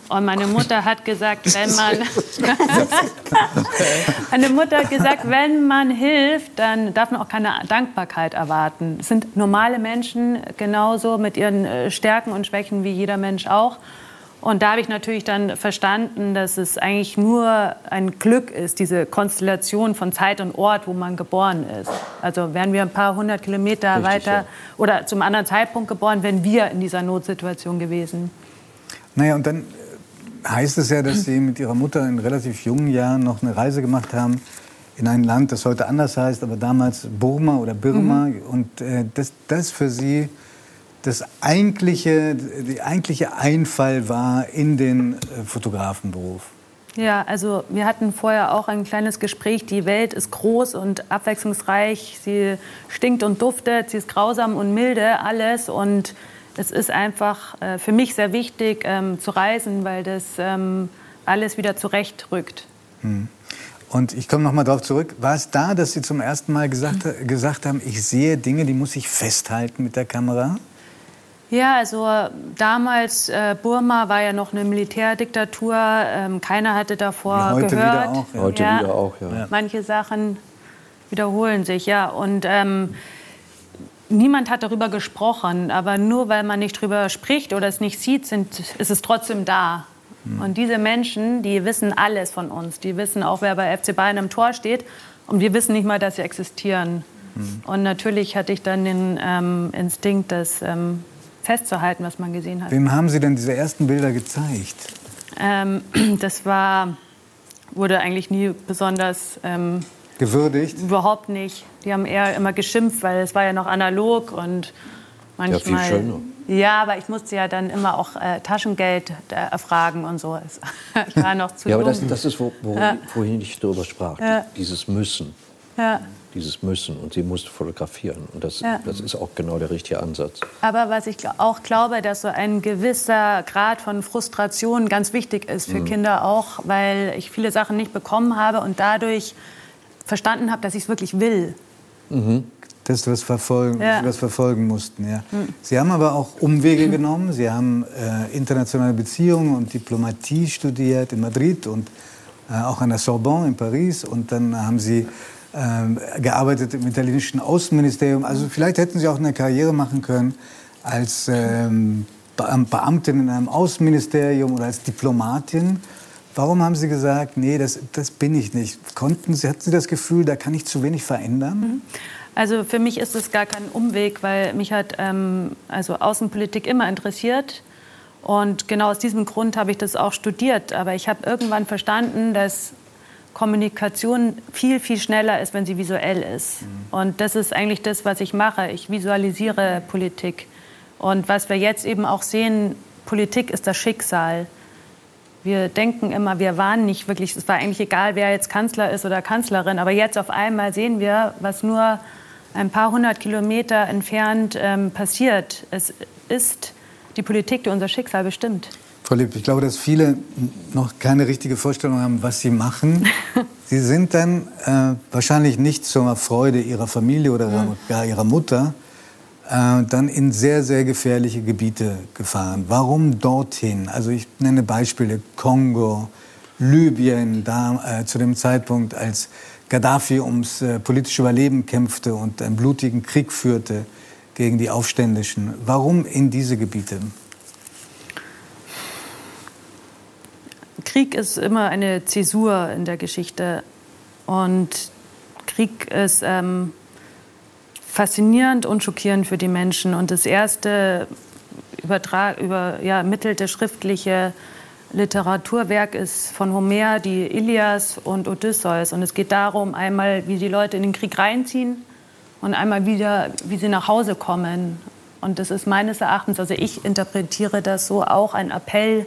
und meine Mutter hat gesagt, wenn man meine Mutter hat gesagt, wenn man hilft, dann darf man auch keine Dankbarkeit erwarten. Es sind normale Menschen genauso mit ihren äh, Stärken und Schwächen wie jeder Mensch auch. Und da habe ich natürlich dann verstanden, dass es eigentlich nur ein Glück ist, diese Konstellation von Zeit und Ort, wo man geboren ist. Also wären wir ein paar hundert Kilometer Richtig, weiter ja. oder zum anderen Zeitpunkt geboren, wären wir in dieser Notsituation gewesen. Naja, und dann heißt es ja, dass Sie mit Ihrer Mutter in relativ jungen Jahren noch eine Reise gemacht haben in ein Land, das heute anders heißt, aber damals Burma oder Birma. Mhm. Und äh, das, das für Sie das eigentliche, die eigentliche Einfall war in den äh, Fotografenberuf. Ja, also wir hatten vorher auch ein kleines Gespräch. Die Welt ist groß und abwechslungsreich. Sie stinkt und duftet, sie ist grausam und milde, alles. Und es ist einfach äh, für mich sehr wichtig ähm, zu reisen, weil das ähm, alles wieder zurechtrückt. Hm. Und ich komme noch mal darauf zurück. War es da, dass Sie zum ersten Mal gesagt, gesagt haben, ich sehe Dinge, die muss ich festhalten mit der Kamera? Ja, also damals äh, Burma war ja noch eine Militärdiktatur. Ähm, keiner hatte davor heute gehört. Wieder auch, ja. Heute ja, wieder auch, ja. Manche Sachen wiederholen sich, ja. Und ähm, niemand hat darüber gesprochen. Aber nur weil man nicht darüber spricht oder es nicht sieht, sind, ist es trotzdem da. Mhm. Und diese Menschen, die wissen alles von uns. Die wissen auch, wer bei FC Bayern im Tor steht. Und wir wissen nicht mal, dass sie existieren. Mhm. Und natürlich hatte ich dann den ähm, Instinkt, das ähm, festzuhalten, was man gesehen hat. Wem haben Sie denn diese ersten Bilder gezeigt? Ähm, das war, wurde eigentlich nie besonders ähm, gewürdigt. Überhaupt nicht. Die haben eher immer geschimpft, weil es war ja noch analog und manchmal. Ja, viel schöner. Ja, aber ich musste ja dann immer auch äh, Taschengeld äh, erfragen und so. ich war noch zu Ja, aber das, das, ist, wo, wo, ja. wohin ich darüber sprach. Ja. Dieses Müssen. Ja dieses Müssen und sie musste fotografieren. Und das, ja. das ist auch genau der richtige Ansatz. Aber was ich auch glaube, dass so ein gewisser Grad von Frustration ganz wichtig ist für mhm. Kinder auch, weil ich viele Sachen nicht bekommen habe und dadurch verstanden habe, dass ich es wirklich will. Mhm. Dass du was verfolgen, ja. was verfolgen mussten. Ja. Mhm. Sie haben aber auch Umwege genommen. Sie haben äh, internationale Beziehungen und Diplomatie studiert in Madrid und äh, auch an der Sorbonne in Paris. Und dann haben Sie ähm, gearbeitet im italienischen Außenministerium. Also vielleicht hätten Sie auch eine Karriere machen können als ähm, Beamtin in einem Außenministerium oder als Diplomatin. Warum haben Sie gesagt, nee, das, das bin ich nicht? Konnten Sie, hatten Sie das Gefühl, da kann ich zu wenig verändern? Mhm. Also für mich ist es gar kein Umweg, weil mich hat ähm, also Außenpolitik immer interessiert. Und genau aus diesem Grund habe ich das auch studiert. Aber ich habe irgendwann verstanden, dass Kommunikation viel, viel schneller ist, wenn sie visuell ist. Mhm. Und das ist eigentlich das, was ich mache. Ich visualisiere Politik. Und was wir jetzt eben auch sehen, Politik ist das Schicksal. Wir denken immer, wir waren nicht wirklich, es war eigentlich egal, wer jetzt Kanzler ist oder Kanzlerin, aber jetzt auf einmal sehen wir, was nur ein paar hundert Kilometer entfernt ähm, passiert. Es ist die Politik, die unser Schicksal bestimmt. Frau Lipp, ich glaube, dass viele noch keine richtige Vorstellung haben, was Sie machen. Sie sind dann äh, wahrscheinlich nicht zur Freude Ihrer Familie oder mhm. gar Ihrer Mutter äh, dann in sehr, sehr gefährliche Gebiete gefahren. Warum dorthin? Also ich nenne Beispiele Kongo, Libyen, da äh, zu dem Zeitpunkt, als Gaddafi ums äh, politische Überleben kämpfte und einen blutigen Krieg führte gegen die Aufständischen. Warum in diese Gebiete? Krieg ist immer eine Zäsur in der Geschichte. Und Krieg ist ähm, faszinierend und schockierend für die Menschen. Und das erste übermittelte ja, schriftliche Literaturwerk ist von Homer, die Ilias und Odysseus. Und es geht darum, einmal, wie die Leute in den Krieg reinziehen und einmal wieder, wie sie nach Hause kommen. Und das ist meines Erachtens, also ich interpretiere das so, auch ein Appell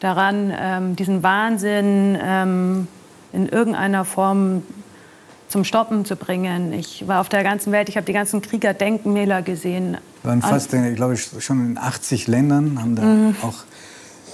daran, ähm, diesen Wahnsinn ähm, in irgendeiner Form zum Stoppen zu bringen. Ich war auf der ganzen Welt, ich habe die ganzen Kriegerdenkmäler gesehen. Wir waren fast, glaube ich, schon in 80 Ländern, haben da mhm. auch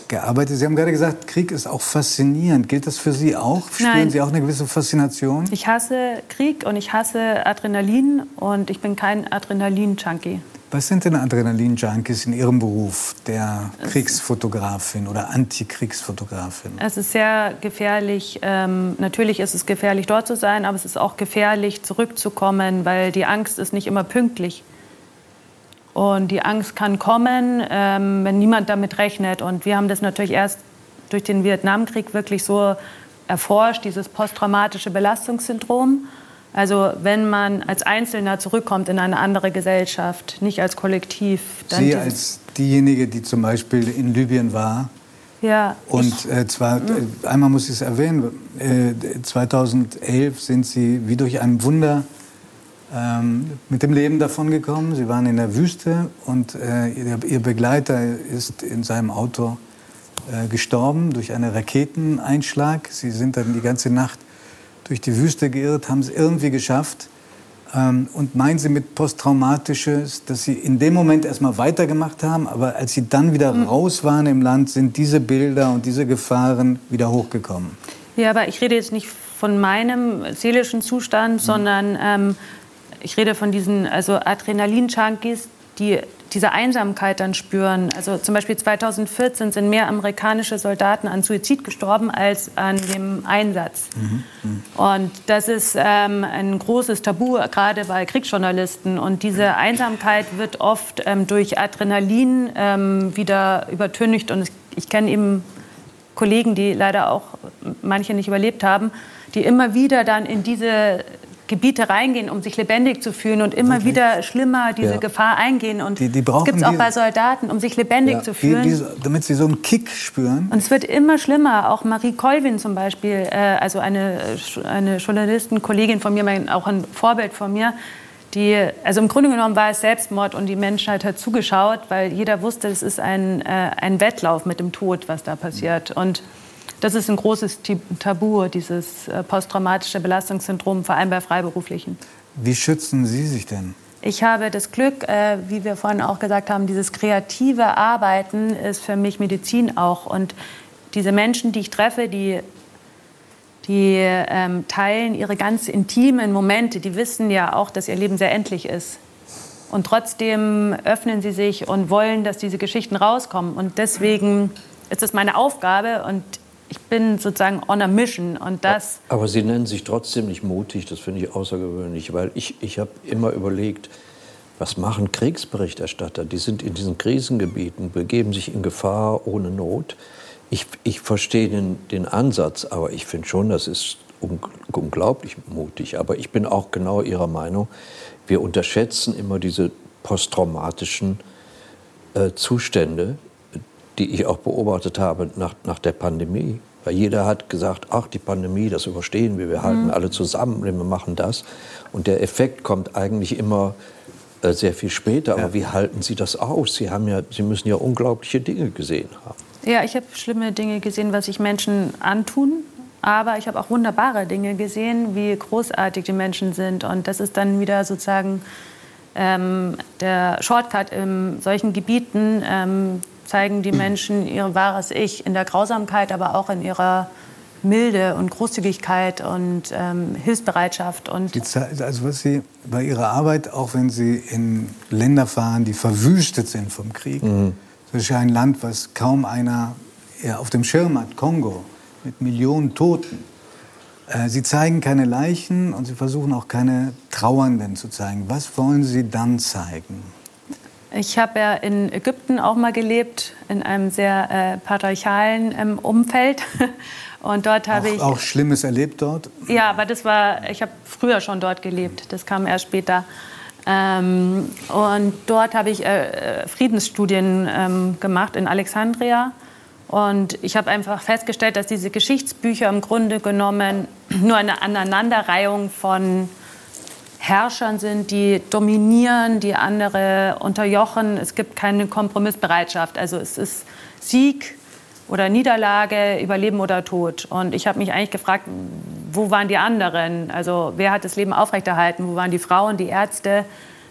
gearbeitet. Sie haben gerade gesagt, Krieg ist auch faszinierend. Gilt das für Sie auch? Spüren Nein. Sie auch eine gewisse Faszination? Ich hasse Krieg und ich hasse Adrenalin und ich bin kein Adrenalin-Junkie. Was sind denn Adrenalin-Junkies in Ihrem Beruf, der Kriegsfotografin oder Antikriegsfotografin? Es ist sehr gefährlich. Ähm, natürlich ist es gefährlich, dort zu sein, aber es ist auch gefährlich, zurückzukommen, weil die Angst ist nicht immer pünktlich. Und die Angst kann kommen, ähm, wenn niemand damit rechnet. Und wir haben das natürlich erst durch den Vietnamkrieg wirklich so erforscht, dieses posttraumatische Belastungssyndrom. Also wenn man als Einzelner zurückkommt in eine andere Gesellschaft, nicht als Kollektiv. Dann Sie als diejenige, die zum Beispiel in Libyen war. Ja. Und äh, zwar, äh, einmal muss ich es erwähnen, äh, 2011 sind Sie wie durch ein Wunder ähm, mit dem Leben davongekommen. Sie waren in der Wüste und äh, ihr, ihr, Begleiter ist in seinem Auto äh, gestorben durch einen Raketeneinschlag. Sie sind dann die ganze Nacht durch die Wüste geirrt, haben es irgendwie geschafft. Ähm, und meinen Sie mit posttraumatisches, dass Sie in dem Moment erstmal weitergemacht haben, aber als Sie dann wieder mhm. raus waren im Land, sind diese Bilder und diese Gefahren wieder hochgekommen? Ja, aber ich rede jetzt nicht von meinem seelischen Zustand, mhm. sondern ähm, ich rede von diesen also Adrenalin-Junkies, die diese Einsamkeit dann spüren. Also zum Beispiel 2014 sind mehr amerikanische Soldaten an Suizid gestorben als an dem Einsatz. Mhm. Mhm. Und das ist ähm, ein großes Tabu, gerade bei Kriegsjournalisten. Und diese Einsamkeit wird oft ähm, durch Adrenalin ähm, wieder übertüncht. Und ich, ich kenne eben Kollegen, die leider auch manche nicht überlebt haben, die immer wieder dann in diese Gebiete reingehen, um sich lebendig zu fühlen und immer Wirklich? wieder schlimmer diese ja. Gefahr eingehen. Und die, die das gibt es auch bei Soldaten, um sich lebendig ja. zu fühlen. Die, damit sie so einen Kick spüren. Und es wird immer schlimmer. Auch Marie Colvin zum Beispiel, äh, also eine, eine Journalistin, Kollegin von mir, auch ein Vorbild von mir, die, also im Grunde genommen war es Selbstmord und die Menschheit hat zugeschaut, weil jeder wusste, es ist ein, äh, ein Wettlauf mit dem Tod, was da passiert. Und das ist ein großes Tabu, dieses äh, posttraumatische Belastungssyndrom, vor allem bei Freiberuflichen. Wie schützen Sie sich denn? Ich habe das Glück, äh, wie wir vorhin auch gesagt haben, dieses kreative Arbeiten ist für mich Medizin auch. Und diese Menschen, die ich treffe, die, die ähm, teilen ihre ganz intimen Momente, die wissen ja auch, dass ihr Leben sehr endlich ist. Und trotzdem öffnen sie sich und wollen, dass diese Geschichten rauskommen. Und deswegen ist es meine Aufgabe und ich bin sozusagen on a mission und das. Aber Sie nennen sich trotzdem nicht mutig, das finde ich außergewöhnlich, weil ich, ich habe immer überlegt, was machen Kriegsberichterstatter? Die sind in diesen Krisengebieten, begeben sich in Gefahr ohne Not. Ich, ich verstehe den, den Ansatz, aber ich finde schon, das ist unglaublich mutig. Aber ich bin auch genau Ihrer Meinung, wir unterschätzen immer diese posttraumatischen äh, Zustände, die ich auch beobachtet habe nach, nach der Pandemie. Weil jeder hat gesagt, ach, die Pandemie, das überstehen wir, wir halten mhm. alle zusammen, wir machen das. Und der Effekt kommt eigentlich immer äh, sehr viel später. Aber ja. wie halten Sie das aus? Sie, haben ja, Sie müssen ja unglaubliche Dinge gesehen haben. Ja, ich habe schlimme Dinge gesehen, was sich Menschen antun. Aber ich habe auch wunderbare Dinge gesehen, wie großartig die Menschen sind. Und das ist dann wieder sozusagen ähm, der Shortcut in solchen Gebieten, ähm, zeigen die Menschen ihr wahres Ich in der Grausamkeit, aber auch in ihrer Milde und Großzügigkeit und ähm, Hilfsbereitschaft. Und also was Sie bei Ihrer Arbeit, auch wenn Sie in Länder fahren, die verwüstet sind vom Krieg, mhm. das ist ja ein Land, was kaum einer auf dem Schirm hat, Kongo, mit Millionen Toten. Äh, Sie zeigen keine Leichen und Sie versuchen auch keine Trauernden zu zeigen. Was wollen Sie dann zeigen? Ich habe ja in Ägypten auch mal gelebt, in einem sehr äh, patriarchalen ähm, Umfeld. Und dort habe ich auch Schlimmes erlebt dort. Ja, aber das war, ich habe früher schon dort gelebt. Das kam erst später. Ähm, und dort habe ich äh, äh Friedensstudien ähm, gemacht in Alexandria. Und ich habe einfach festgestellt, dass diese Geschichtsbücher im Grunde genommen nur eine Aneinanderreihung von Herrschern sind, die dominieren, die andere unterjochen. Es gibt keine Kompromissbereitschaft. Also es ist Sieg oder Niederlage, Überleben oder Tod. Und ich habe mich eigentlich gefragt, wo waren die anderen? Also wer hat das Leben aufrechterhalten? Wo waren die Frauen, die Ärzte?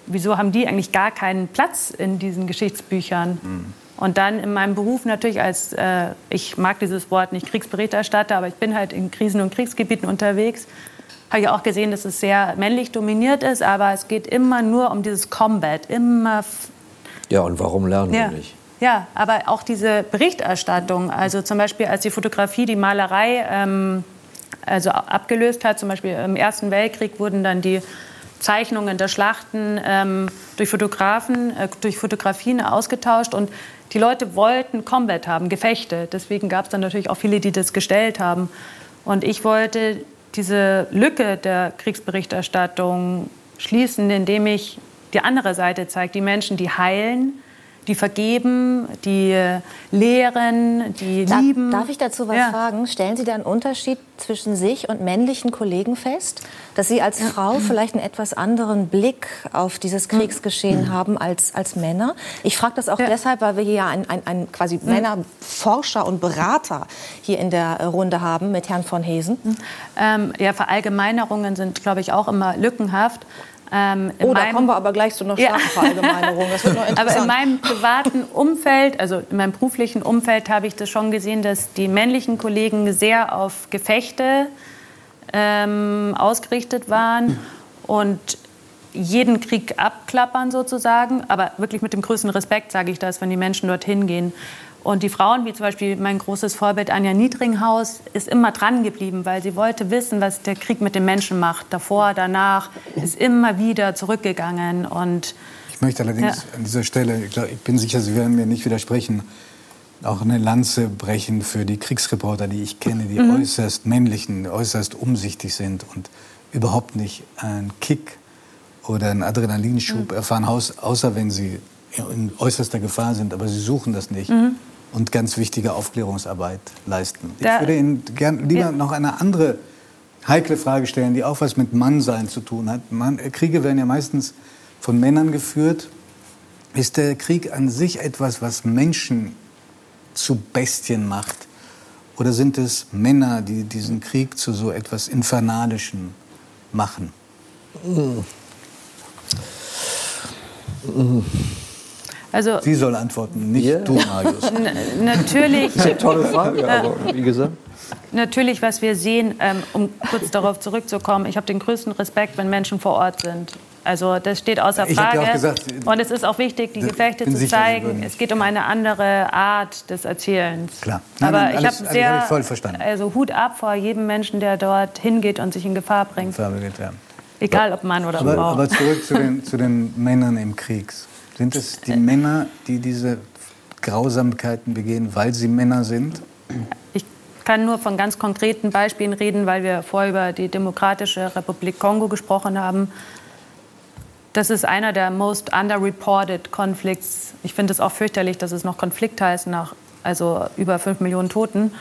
Wieso haben die eigentlich gar keinen Platz in diesen Geschichtsbüchern? Mhm. Und dann in meinem Beruf natürlich als, äh, ich mag dieses Wort nicht Kriegsberichterstatter, aber ich bin halt in Krisen- und Kriegsgebieten unterwegs habe ich auch gesehen, dass es sehr männlich dominiert ist, aber es geht immer nur um dieses Combat, immer. Ja, und warum lernen ja. wir nicht? Ja, aber auch diese Berichterstattung, also zum Beispiel als die Fotografie die Malerei ähm, also abgelöst hat, zum Beispiel im Ersten Weltkrieg wurden dann die Zeichnungen der Schlachten ähm, durch Fotografen, äh, durch Fotografien ausgetauscht und die Leute wollten Combat haben, Gefechte. Deswegen gab es dann natürlich auch viele, die das gestellt haben. Und ich wollte diese Lücke der Kriegsberichterstattung schließen, indem ich die andere Seite zeige, die Menschen, die heilen, die vergeben, die lehren, die da, lieben. Darf ich dazu was ja. fragen? Stellen Sie da einen Unterschied zwischen sich und männlichen Kollegen fest? Dass Sie als. Frau vielleicht einen etwas anderen Blick auf dieses Kriegsgeschehen mhm. haben als, als Männer? Ich frage das auch ja. deshalb, weil wir hier ja einen, einen, einen quasi mhm. Männerforscher und Berater hier in der Runde haben mit Herrn von Hesen. Mhm. Ähm, ja, Verallgemeinerungen sind, glaube ich, auch immer lückenhaft. Ähm, oh, da kommen wir aber gleich zu einer starken ja. Verallgemeinerung. Das wird noch interessant. Aber in meinem privaten Umfeld, also in meinem beruflichen Umfeld, habe ich das schon gesehen, dass die männlichen Kollegen sehr auf Gefechte ähm, ausgerichtet waren. Und jeden Krieg abklappern sozusagen, aber wirklich mit dem größten Respekt sage ich das, wenn die Menschen dorthin gehen. Und die Frauen, wie zum Beispiel mein großes Vorbild Anja Niedringhaus, ist immer dran geblieben, weil sie wollte wissen, was der Krieg mit den Menschen macht. Davor, danach, ist immer wieder zurückgegangen. Und, ich möchte allerdings ja. an dieser Stelle, ich bin sicher, Sie werden mir nicht widersprechen, auch eine Lanze brechen für die Kriegsreporter, die ich kenne, die mhm. äußerst männlichen, äußerst umsichtig sind und überhaupt nicht einen Kick oder einen Adrenalinschub mhm. erfahren, außer wenn sie in äußerster Gefahr sind. Aber sie suchen das nicht. Mhm und ganz wichtige Aufklärungsarbeit leisten. Da, ich würde Ihnen gern lieber noch eine andere heikle Frage stellen, die auch was mit Mannsein zu tun hat. Man, Kriege werden ja meistens von Männern geführt. Ist der Krieg an sich etwas, was Menschen zu Bestien macht? Oder sind es Männer, die diesen Krieg zu so etwas Infernalischen machen? Mm. Mm. Also, Sie soll antworten, nicht yeah. du, Marius. natürlich. Sehr tolle Frage, aber wie gesagt. Natürlich, was wir sehen, ähm, um kurz darauf zurückzukommen, ich habe den größten Respekt, wenn Menschen vor Ort sind. Also das steht außer Frage. Ja gesagt, und es ist auch wichtig, die Gefechte zu sicher, zeigen. Es geht um eine andere Art des Erzählens. Klar. Nein, Aber nein, ich habe sehr, hab voll verstanden. also Hut ab vor jedem Menschen, der dort hingeht und sich in Gefahr bringt. Gefahr bringt ja. Egal, ob Mann oder aber, Frau. Aber zurück zu den, zu den Männern im Krieg. Sind es die Männer, die diese Grausamkeiten begehen, weil sie Männer sind? Ich kann nur von ganz konkreten Beispielen reden, weil wir vorher über die Demokratische Republik Kongo gesprochen haben. Das ist einer der most underreported Conflicts. Ich finde es auch fürchterlich, dass es noch Konflikt heißt, nach also über fünf Millionen Toten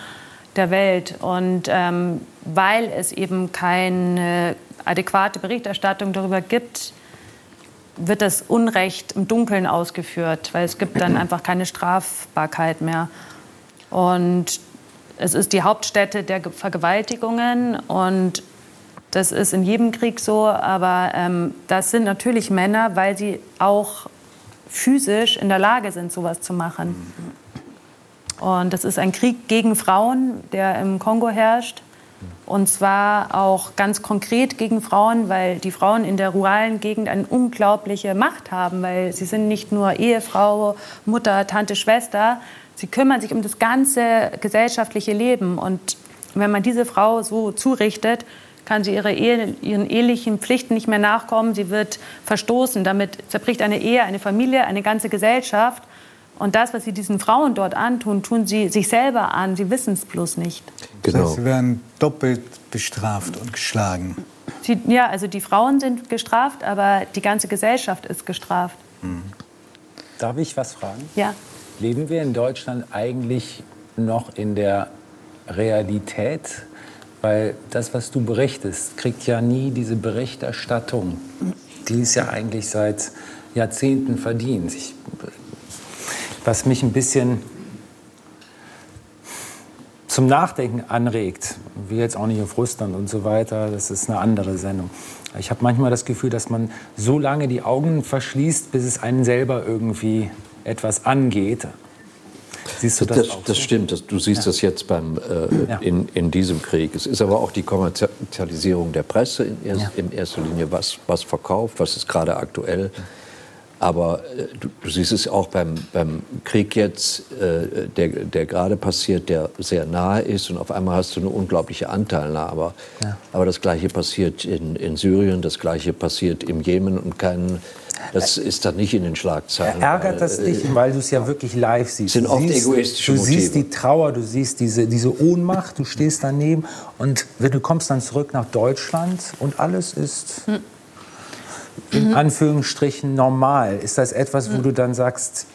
der Welt. Und ähm, weil es eben keine adäquate Berichterstattung darüber gibt, wird das Unrecht im Dunkeln ausgeführt, weil es gibt dann einfach keine Strafbarkeit mehr. Und es ist die Hauptstätte der Vergewaltigungen und das ist in jedem Krieg so, aber ähm, das sind natürlich Männer, weil sie auch physisch in der Lage sind, sowas zu machen. Und das ist ein Krieg gegen Frauen, der im Kongo herrscht. Und zwar auch ganz konkret gegen Frauen, weil die Frauen in der ruralen Gegend eine unglaubliche Macht haben, weil sie sind nicht nur Ehefrau, Mutter, Tante, Schwester, sie kümmern sich um das ganze gesellschaftliche Leben. Und wenn man diese Frau so zurichtet, kann sie ihre Ehe, ihren ehelichen Pflichten nicht mehr nachkommen. Sie wird verstoßen. Damit zerbricht eine Ehe, eine Familie, eine ganze Gesellschaft. Und das, was sie diesen Frauen dort antun, tun sie sich selber an. Sie wissen es bloß nicht. Genau. Das heißt, sie werden doppelt bestraft und geschlagen. Sie, ja, also die Frauen sind gestraft, aber die ganze Gesellschaft ist gestraft. Mhm. Darf ich was fragen? Ja. Leben wir in Deutschland eigentlich noch in der Realität? Weil das, was du berichtest, kriegt ja nie diese Berichterstattung, die es ja eigentlich seit Jahrzehnten verdient. Ich was mich ein bisschen zum Nachdenken anregt. Wie jetzt auch nicht auf Russland und so weiter, das ist eine andere Sendung. Ich habe manchmal das Gefühl, dass man so lange die Augen verschließt, bis es einen selber irgendwie etwas angeht. Siehst du das, das, das stimmt. Das, du siehst ja. das jetzt beim, äh, ja. in, in diesem Krieg. Es ist aber auch die Kommerzialisierung der Presse in, erst, ja. in erster Linie, was, was verkauft, was ist gerade aktuell. Aber äh, du, du, siehst es auch beim, beim Krieg jetzt, äh, der, der gerade passiert, der sehr nahe ist und auf einmal hast du eine unglaubliche Anteilnahme. Aber, ja. aber das Gleiche passiert in, in Syrien, das Gleiche passiert im Jemen und kein, das ist dann nicht in den Schlagzeilen. Ärgert das dich, weil du es ja wirklich live siehst? sind oft siehst, egoistische Du Motive. siehst die Trauer, du siehst diese, diese Ohnmacht, du stehst daneben und du kommst dann zurück nach Deutschland und alles ist... Hm in mhm. Anführungsstrichen normal? Ist das etwas, wo mhm. du dann sagst,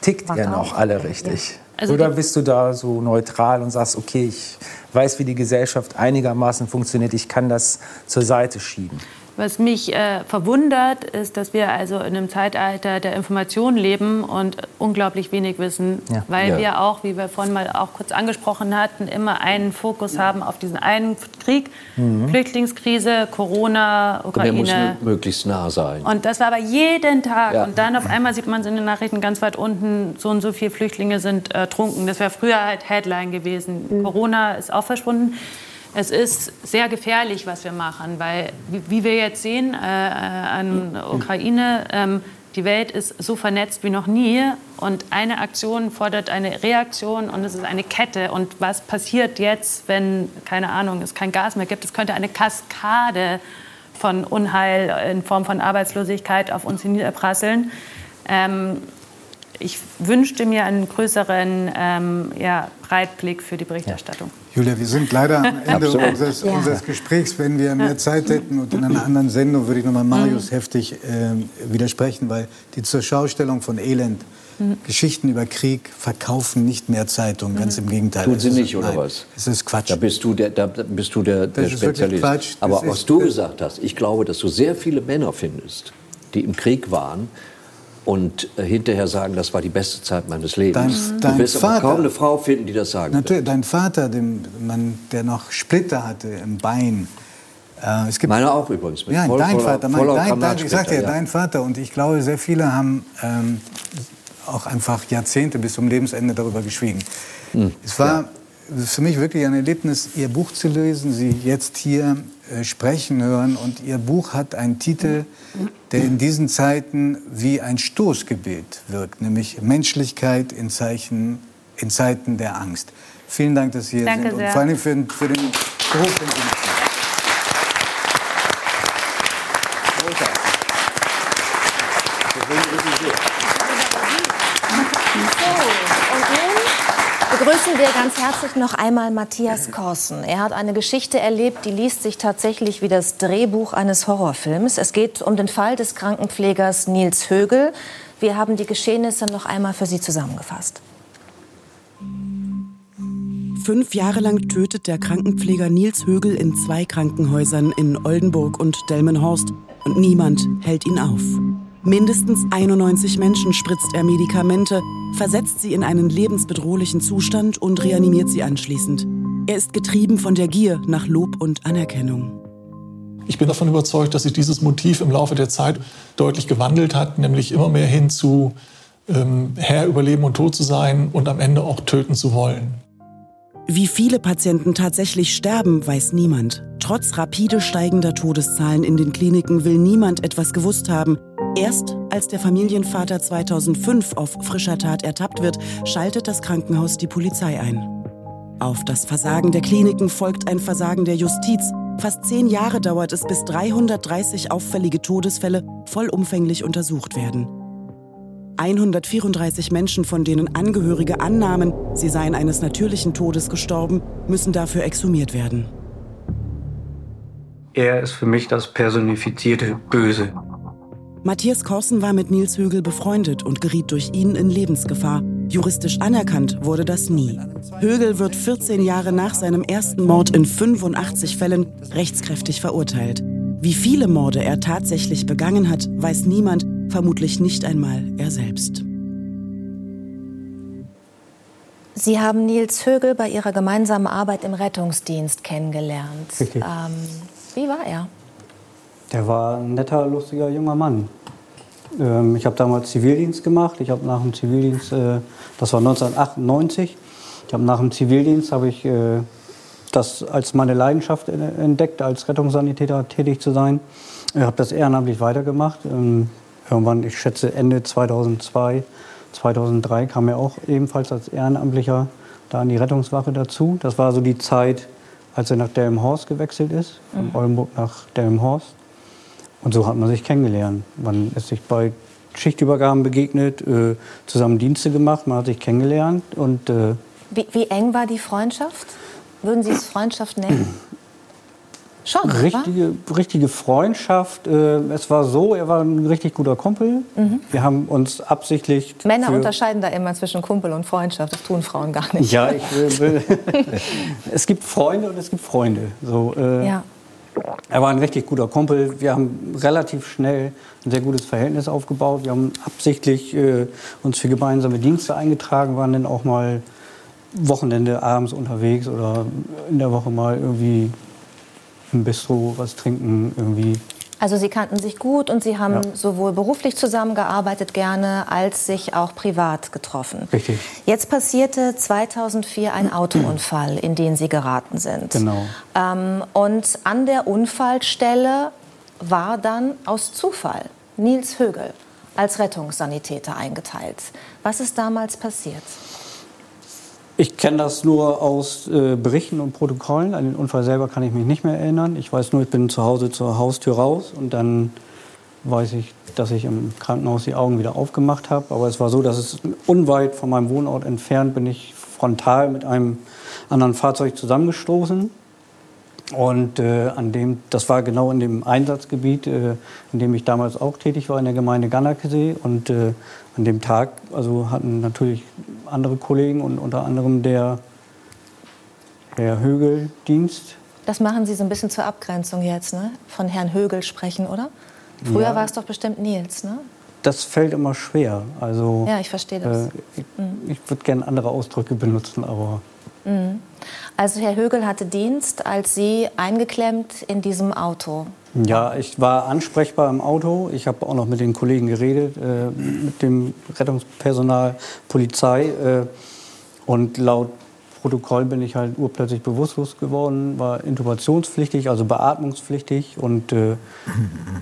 tickt ihr noch alle richtig? Also Oder bist du da so neutral und sagst, okay, ich weiß, wie die Gesellschaft einigermaßen funktioniert, ich kann das zur Seite schieben? Was mich äh, verwundert, ist, dass wir also in einem Zeitalter der Information leben und unglaublich wenig wissen, ja. weil ja. wir auch, wie wir vorhin mal auch kurz angesprochen hatten, immer einen Fokus haben auf diesen einen Krieg, mhm. Flüchtlingskrise, Corona, Ukraine. Und der muss möglichst nah sein. Und das war aber jeden Tag. Ja. Und dann auf einmal sieht man in den Nachrichten ganz weit unten, so und so viele Flüchtlinge sind ertrunken. Äh, das wäre früher halt Headline gewesen. Mhm. Corona ist auch verschwunden. Es ist sehr gefährlich, was wir machen, weil, wie, wir jetzt sehen äh, an Ukraine, ähm, die Welt ist so vernetzt wie noch nie und eine Aktion fordert eine Reaktion und es ist eine Kette. Und was passiert jetzt, wenn, keine Ahnung, es kein Gas mehr gibt? Es könnte eine Kaskade von Unheil in Form von Arbeitslosigkeit auf uns hinprasseln. Ähm, ich wünschte mir einen größeren ähm, ja, Breitblick für die Berichterstattung. Julia, wir sind leider am Ende unseres, ja. unseres, Gesprächs. Wenn wir mehr Zeit hätten und in einer anderen Sendung würde ich nochmal Marius mhm. heftig äh, widersprechen, weil die zur Schaustellung von Elend mhm. Geschichten über Krieg verkaufen nicht mehr Zeitungen, ganz im Gegenteil. Tun sie nicht, oder nein, was? Es ist Quatsch. Da bist du der, da bist du der, der Spezialist. Aber was du gesagt hast, ich glaube, dass du sehr viele Männer findest, die im Krieg waren, und äh, hinterher sagen, das war die beste Zeit meines Lebens. Dein, dein du wirst Vater, aber kaum eine Frau finden, die das sagen Natürlich, dein Vater, dem, man, der noch Splitter hatte im Bein. Äh, es gibt, Meiner auch übrigens. ja, voll, dein Vater. Mein, dein, dein, ich sagte ja, ja, dein Vater. Und ich glaube, sehr viele haben ähm, auch einfach Jahrzehnte bis zum Lebensende darüber geschwiegen. Hm, es war ja. für mich wirklich ein Erlebnis, Ihr Buch zu lesen, Sie jetzt hier sprechen hören. Und Ihr Buch hat einen Titel, der in diesen Zeiten wie ein Stoßgebet wirkt, nämlich Menschlichkeit in, Zeichen, in Zeiten der Angst. Vielen Dank, dass Sie hier Danke sind sehr. und vor allem für, für den Beruf, den Sie machen. Begrüßen wir ganz herzlich noch einmal Matthias Korsen. Er hat eine Geschichte erlebt, die liest sich tatsächlich wie das Drehbuch eines Horrorfilms. Es geht um den Fall des Krankenpflegers Nils Högel. Wir haben die Geschehnisse noch einmal für Sie zusammengefasst. Fünf Jahre lang tötet der Krankenpfleger Nils Högel in zwei Krankenhäusern in Oldenburg und Delmenhorst und niemand hält ihn auf. Mindestens 91 Menschen spritzt er Medikamente, versetzt sie in einen lebensbedrohlichen Zustand und reanimiert sie anschließend. Er ist getrieben von der Gier nach Lob und Anerkennung. Ich bin davon überzeugt, dass sich dieses Motiv im Laufe der Zeit deutlich gewandelt hat, nämlich immer mehr hin zu ähm, Herr über Leben und Tod zu sein und am Ende auch töten zu wollen. Wie viele Patienten tatsächlich sterben, weiß niemand. Trotz rapide steigender Todeszahlen in den Kliniken will niemand etwas gewusst haben. Erst als der Familienvater 2005 auf frischer Tat ertappt wird, schaltet das Krankenhaus die Polizei ein. Auf das Versagen der Kliniken folgt ein Versagen der Justiz. Fast zehn Jahre dauert es, bis 330 auffällige Todesfälle vollumfänglich untersucht werden. 134 Menschen, von denen Angehörige annahmen, sie seien eines natürlichen Todes gestorben, müssen dafür exhumiert werden. Er ist für mich das personifizierte Böse. Matthias Korsen war mit Nils Högel befreundet und geriet durch ihn in Lebensgefahr. Juristisch anerkannt wurde das nie. Högel wird 14 Jahre nach seinem ersten Mord in 85 Fällen rechtskräftig verurteilt. Wie viele Morde er tatsächlich begangen hat, weiß niemand, vermutlich nicht einmal er selbst. Sie haben Nils Högel bei Ihrer gemeinsamen Arbeit im Rettungsdienst kennengelernt. Ähm, wie war er? Der war ein netter, lustiger junger Mann. Ähm, ich habe damals Zivildienst gemacht. Ich habe nach dem Zivildienst, äh, das war 1998, ich habe nach dem Zivildienst habe ich äh, das als meine Leidenschaft entdeckt, als Rettungssanitäter tätig zu sein. Ich habe das ehrenamtlich weitergemacht. Ähm, irgendwann, ich schätze Ende 2002, 2003 kam er auch ebenfalls als Ehrenamtlicher da in die Rettungswache dazu. Das war so die Zeit, als er nach Delmenhorst gewechselt ist, von mhm. Oldenburg nach Delmenhorst. Und so hat man sich kennengelernt. Man ist sich bei Schichtübergaben begegnet, äh, zusammen Dienste gemacht, man hat sich kennengelernt. Und, äh wie, wie, eng war die Freundschaft? Würden Sie es Freundschaft nennen? Schon, richtige, richtige Freundschaft. Äh, es war so, er war ein richtig guter Kumpel. Mhm. Wir haben uns absichtlich. Männer unterscheiden da immer zwischen Kumpel und Freundschaft. Das tun Frauen gar nicht. Ja, ich will. es gibt Freunde und es gibt Freunde. So, äh, ja. Er war ein richtig guter Kumpel. Wir haben relativ schnell ein sehr gutes Verhältnis aufgebaut. Wir haben absichtlich äh, uns für gemeinsame Dienste eingetragen, waren dann auch mal Wochenende abends unterwegs oder in der Woche mal irgendwie im Bistro was trinken, irgendwie Also Sie kannten sich gut und Sie haben ja. sowohl beruflich zusammengearbeitet gerne als sich auch privat getroffen. Richtig. Jetzt passierte 2004 ein Autounfall, in den Sie geraten sind. Genau. Ähm, und an der Unfallstelle war dann aus Zufall Nils Högel als Rettungssanitäter eingeteilt. Was ist damals passiert? Ich kenne das nur aus äh, Berichten und Protokollen. An den Unfall selber kann ich mich nicht mehr erinnern. Ich weiß nur, ich bin zu Hause zur Haustür raus und dann weiß ich, dass ich im Krankenhaus die Augen wieder aufgemacht habe. Aber es war so, dass es unweit von meinem Wohnort entfernt bin ich frontal mit einem anderen Fahrzeug zusammengestoßen. Und äh, an dem, das war genau in dem Einsatzgebiet, äh, in dem ich damals auch tätig war, in der Gemeinde Gannakesee. Und äh, an dem Tag also hatten natürlich andere Kollegen und unter anderem der Herr Högel Dienst. Das machen Sie so ein bisschen zur Abgrenzung jetzt, ne? Von Herrn Högel sprechen, oder? Früher ja. war es doch bestimmt Nils, ne? Das fällt immer schwer. Also, ja, ich verstehe das. Äh, ich, mhm. ich würde gerne andere Ausdrücke benutzen, aber. Mhm. Also Herr Högel hatte Dienst, als Sie eingeklemmt in diesem Auto ja, ich war ansprechbar im Auto. Ich habe auch noch mit den Kollegen geredet, äh, mit dem Rettungspersonal, Polizei. Äh, und laut Protokoll bin ich halt urplötzlich bewusstlos geworden, war intubationspflichtig, also beatmungspflichtig. Und äh,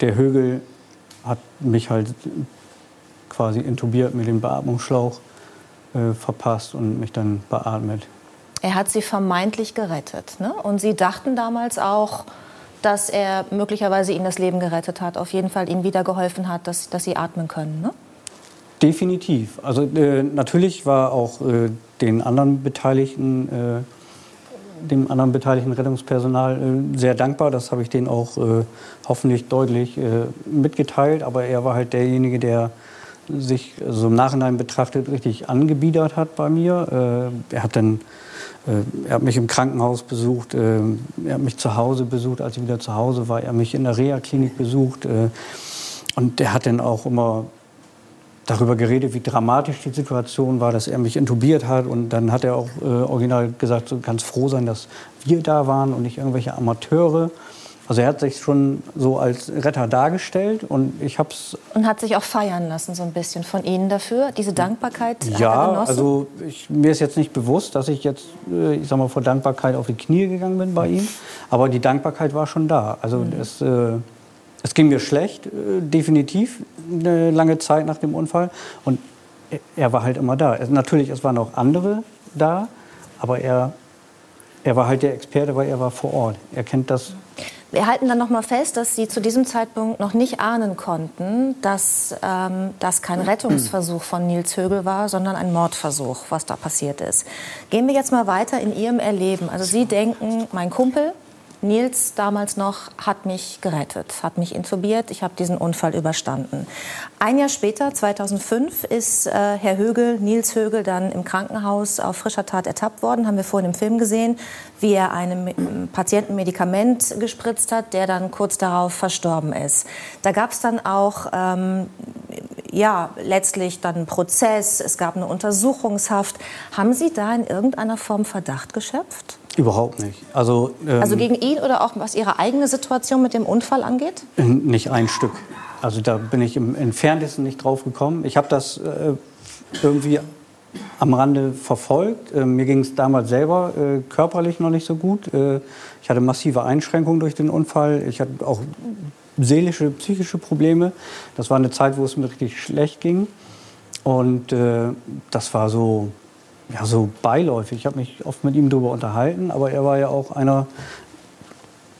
der Högel hat mich halt quasi intubiert mit dem Beatmungsschlauch äh, verpasst und mich dann beatmet. Er hat Sie vermeintlich gerettet. Ne? Und Sie dachten damals auch, dass er möglicherweise ihnen das Leben gerettet hat, auf jeden Fall ihnen wieder geholfen hat, dass, dass sie atmen können. Ne? Definitiv. Also äh, natürlich war auch äh, den anderen Beteiligten, äh, dem anderen beteiligten Rettungspersonal äh, sehr dankbar. Das habe ich denen auch äh, hoffentlich deutlich äh, mitgeteilt. Aber er war halt derjenige, der sich so im Nachhinein betrachtet richtig angebiedert hat bei mir. er hat dann äh, er hat mich im Krankenhaus besucht, äh, er hat mich zu Hause besucht, als ich wieder zu Hause war. Er hat mich in der Reha-Klinik besucht. Äh, und er hat dann auch immer darüber geredet, wie dramatisch die Situation war, dass er mich intubiert hat. Und dann hat er auch äh, original gesagt, du kannst froh sein, dass wir da waren und nicht irgendwelche Amateure. Also er hat sich schon so als Retter dargestellt und ich habe es und hat sich auch feiern lassen so ein bisschen von Ihnen dafür. Diese Dankbarkeit ja, also ich, mir ist jetzt nicht bewusst, dass ich jetzt, äh, ich sag mal, vor Dankbarkeit auf die Knie gegangen bin bei ihm, aber die Dankbarkeit war schon da. Also mhm. es, äh, es ging mir schlecht, äh, definitiv eine lange Zeit nach dem Unfall und er war halt immer da. Natürlich, es waren auch andere da, aber er er war halt der Experte, weil er war vor Ort. Er kennt das wir halten dann noch mal fest, dass Sie zu diesem Zeitpunkt noch nicht ahnen konnten, dass ähm, das kein Rettungsversuch von Nils Högel war, sondern ein Mordversuch, was da passiert ist. Gehen wir jetzt mal weiter in Ihrem Erleben. Also Sie denken, mein Kumpel, Nils damals noch hat mich gerettet, hat mich intubiert, ich habe diesen Unfall überstanden. Ein Jahr später, 2005, ist äh, Herr Högel, Nils Högel, dann im Krankenhaus auf frischer Tat ertappt worden. Haben wir vorhin im Film gesehen, wie er einem Patienten Medikament gespritzt hat, der dann kurz darauf verstorben ist. Da gab es dann auch ähm, ja, letztlich dann einen Prozess, es gab eine Untersuchungshaft. Haben Sie da in irgendeiner Form Verdacht geschöpft? Überhaupt nicht. Also, ähm, also gegen ihn oder auch was Ihre eigene Situation mit dem Unfall angeht? Nicht ein Stück. Also da bin ich im entferntesten nicht drauf gekommen. Ich habe das äh, irgendwie am Rande verfolgt. Äh, mir ging es damals selber äh, körperlich noch nicht so gut. Äh, ich hatte massive Einschränkungen durch den Unfall. Ich hatte auch seelische, psychische Probleme. Das war eine Zeit, wo es mir richtig schlecht ging. Und äh, das war so ja, so beiläufig. Ich habe mich oft mit ihm darüber unterhalten, aber er war ja auch einer,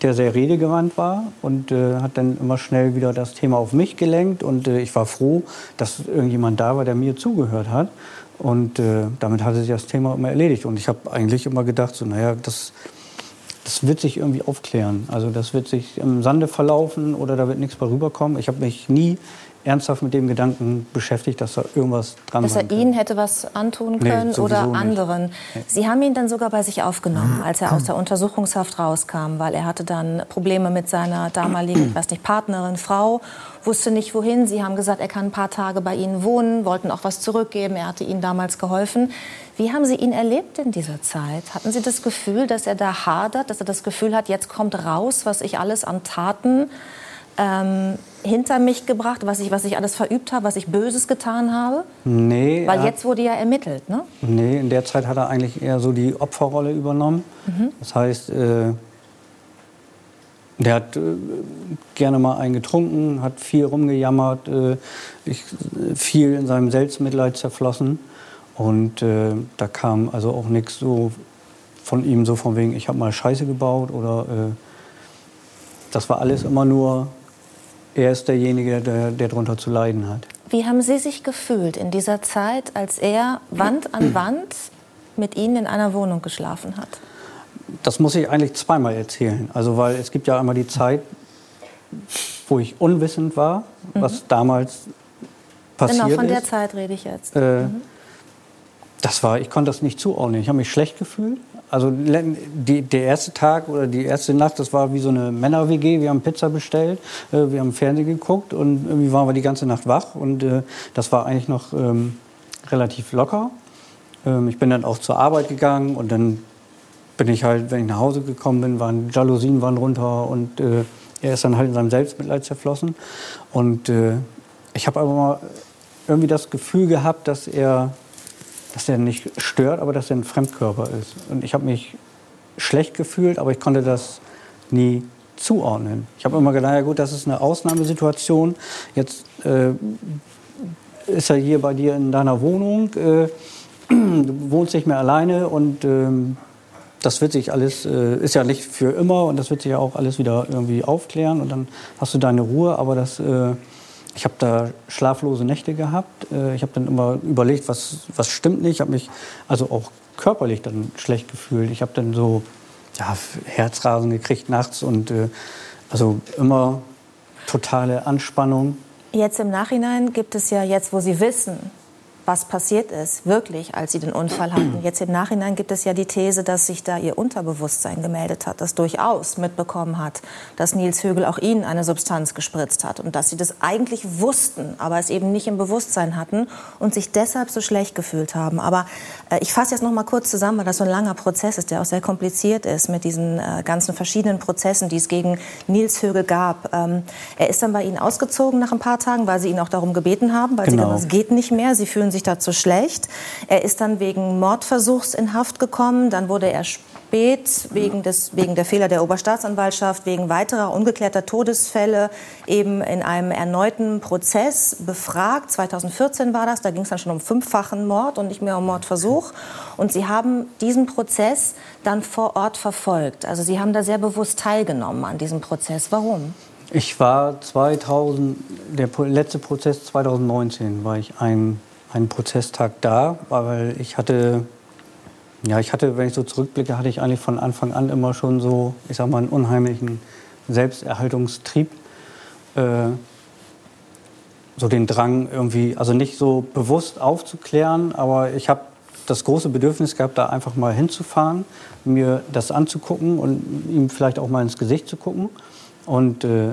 der sehr redegewandt war und äh, hat dann immer schnell wieder das Thema auf mich gelenkt. Und äh, ich war froh, dass irgendjemand da war, der mir zugehört hat. Und äh, damit hatte sich das Thema immer erledigt. Und ich habe eigentlich immer gedacht, so, naja, das, das wird sich irgendwie aufklären. Also das wird sich im Sande verlaufen oder da wird nichts mehr rüberkommen. Ich habe mich nie ernsthaft mit dem Gedanken beschäftigt, dass da irgendwas dran Dass er Ihnen hätte was antun können nee, oder anderen. Nee. Sie haben ihn dann sogar bei sich aufgenommen, als er aus der Untersuchungshaft rauskam, weil er hatte dann Probleme mit seiner damaligen, weiß nicht, Partnerin, Frau, wusste nicht wohin. Sie haben gesagt, er kann ein paar Tage bei Ihnen wohnen, wollten auch was zurückgeben. Er hatte Ihnen damals geholfen. Wie haben Sie ihn erlebt in dieser Zeit? Hatten Sie das Gefühl, dass er da hadert, dass er das Gefühl hat, jetzt kommt raus, was ich alles an Taten ähm, hinter mich gebracht, was ich, was ich alles verübt habe, was ich Böses getan habe? Nee. Weil jetzt wurde ja ermittelt, ne? Nee, in der Zeit hat er eigentlich eher so die Opferrolle übernommen. Mhm. Das heißt, äh, der hat äh, gerne mal einen getrunken, hat viel rumgejammert, äh, ich, viel in seinem Selbstmitleid zerflossen. Und äh, da kam also auch nichts so von ihm, so von wegen, ich habe mal Scheiße gebaut oder äh, das war alles immer nur, er ist derjenige, der, der darunter zu leiden hat. Wie haben Sie sich gefühlt in dieser Zeit, als er Wand an Wand mit Ihnen in einer Wohnung geschlafen hat? Das muss ich eigentlich zweimal erzählen. Also, weil es gibt ja einmal die Zeit, wo ich unwissend war, was mhm. damals passiert ist. Genau, von ist. der Zeit rede ich jetzt. Äh, mhm. Das war, ich konnte das nicht zuordnen. Ich habe mich schlecht gefühlt. Also die, der erste Tag oder die erste Nacht, das war wie so eine Männer-WG. Wir haben Pizza bestellt, äh, wir haben Fernsehen geguckt und irgendwie waren wir die ganze Nacht wach. Und äh, das war eigentlich noch ähm, relativ locker. Ähm, ich bin dann auch zur Arbeit gegangen und dann bin ich halt, wenn ich nach Hause gekommen bin, waren Jalousien waren runter und äh, er ist dann halt in seinem Selbstmitleid zerflossen. Und äh, ich habe aber mal irgendwie das Gefühl gehabt, dass er dass er nicht stört, aber dass er ein Fremdkörper ist. Und ich habe mich schlecht gefühlt, aber ich konnte das nie zuordnen. Ich habe immer gedacht, ja gut, das ist eine Ausnahmesituation. Jetzt äh, ist er hier bei dir in deiner Wohnung, äh, du wohnst nicht mehr alleine und äh, das wird sich alles, äh, ist ja nicht für immer und das wird sich ja auch alles wieder irgendwie aufklären und dann hast du deine Ruhe, aber das äh, ich habe da schlaflose Nächte gehabt. Äh, ich habe dann immer überlegt, was, was stimmt nicht. Ich habe mich also auch körperlich dann schlecht gefühlt. Ich habe dann so ja, Herzrasen gekriegt nachts und äh, also immer totale Anspannung. Jetzt im Nachhinein gibt es ja jetzt, wo Sie wissen, was passiert ist, wirklich, als sie den Unfall hatten. Jetzt im Nachhinein gibt es ja die These, dass sich da ihr Unterbewusstsein gemeldet hat, das durchaus mitbekommen hat, dass Nils Högel auch ihnen eine Substanz gespritzt hat und dass sie das eigentlich wussten, aber es eben nicht im Bewusstsein hatten und sich deshalb so schlecht gefühlt haben. Aber äh, ich fasse jetzt noch mal kurz zusammen, weil das so ein langer Prozess ist, der auch sehr kompliziert ist mit diesen äh, ganzen verschiedenen Prozessen, die es gegen Nils Högel gab. Ähm, er ist dann bei Ihnen ausgezogen nach ein paar Tagen, weil Sie ihn auch darum gebeten haben, weil genau. Sie dann, es geht nicht mehr, Sie fühlen sich sich dazu schlecht. Er ist dann wegen Mordversuchs in Haft gekommen. Dann wurde er spät wegen, des, wegen der Fehler der Oberstaatsanwaltschaft, wegen weiterer ungeklärter Todesfälle eben in einem erneuten Prozess befragt. 2014 war das. Da ging es dann schon um fünffachen Mord und nicht mehr um Mordversuch. Und Sie haben diesen Prozess dann vor Ort verfolgt. Also Sie haben da sehr bewusst teilgenommen an diesem Prozess. Warum? Ich war 2000, der letzte Prozess 2019 war ich ein einen Prozesstag da, weil ich hatte, ja, ich hatte, wenn ich so zurückblicke, hatte ich eigentlich von Anfang an immer schon so, ich sag mal, einen unheimlichen Selbsterhaltungstrieb. Äh, so den Drang irgendwie, also nicht so bewusst aufzuklären, aber ich habe das große Bedürfnis gehabt, da einfach mal hinzufahren, mir das anzugucken und ihm vielleicht auch mal ins Gesicht zu gucken. Und äh,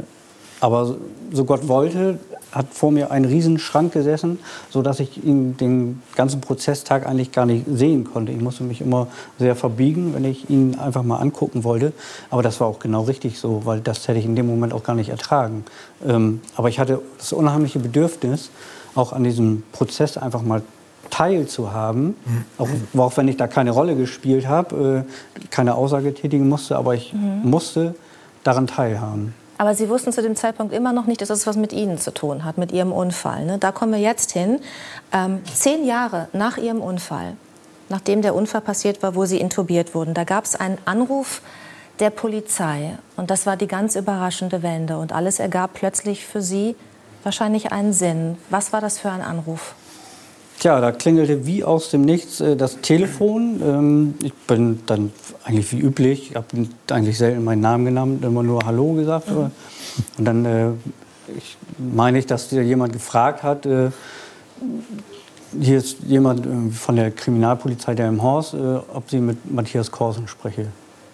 aber so Gott wollte, hat vor mir ein Riesenschrank gesessen, sodass ich ihn den ganzen Prozesstag eigentlich gar nicht sehen konnte. Ich musste mich immer sehr verbiegen, wenn ich ihn einfach mal angucken wollte. Aber das war auch genau richtig so, weil das hätte ich in dem Moment auch gar nicht ertragen. Ähm, aber ich hatte das unheimliche Bedürfnis, auch an diesem Prozess einfach mal teilzuhaben, mhm. auch, auch wenn ich da keine Rolle gespielt habe, äh, keine Aussage tätigen musste, aber ich mhm. musste daran teilhaben. Aber Sie wussten zu dem Zeitpunkt immer noch nicht, dass das was mit Ihnen zu tun hat, mit Ihrem Unfall. Ne? Da kommen wir jetzt hin. Ähm, zehn Jahre nach Ihrem Unfall, nachdem der Unfall passiert war, wo Sie intubiert wurden, da gab es einen Anruf der Polizei. Und das war die ganz überraschende Wende. Und alles ergab plötzlich für Sie wahrscheinlich einen Sinn. Was war das für ein Anruf? Tja, da klingelte wie aus dem Nichts äh, das Telefon. Ähm, ich bin dann eigentlich wie üblich, ich habe eigentlich selten meinen Namen genannt, immer nur Hallo gesagt. Mhm. Und dann äh, ich meine ich, dass jemand gefragt hat, äh, hier ist jemand äh, von der Kriminalpolizei der im Haus, äh, ob sie mit Matthias Korsen spreche.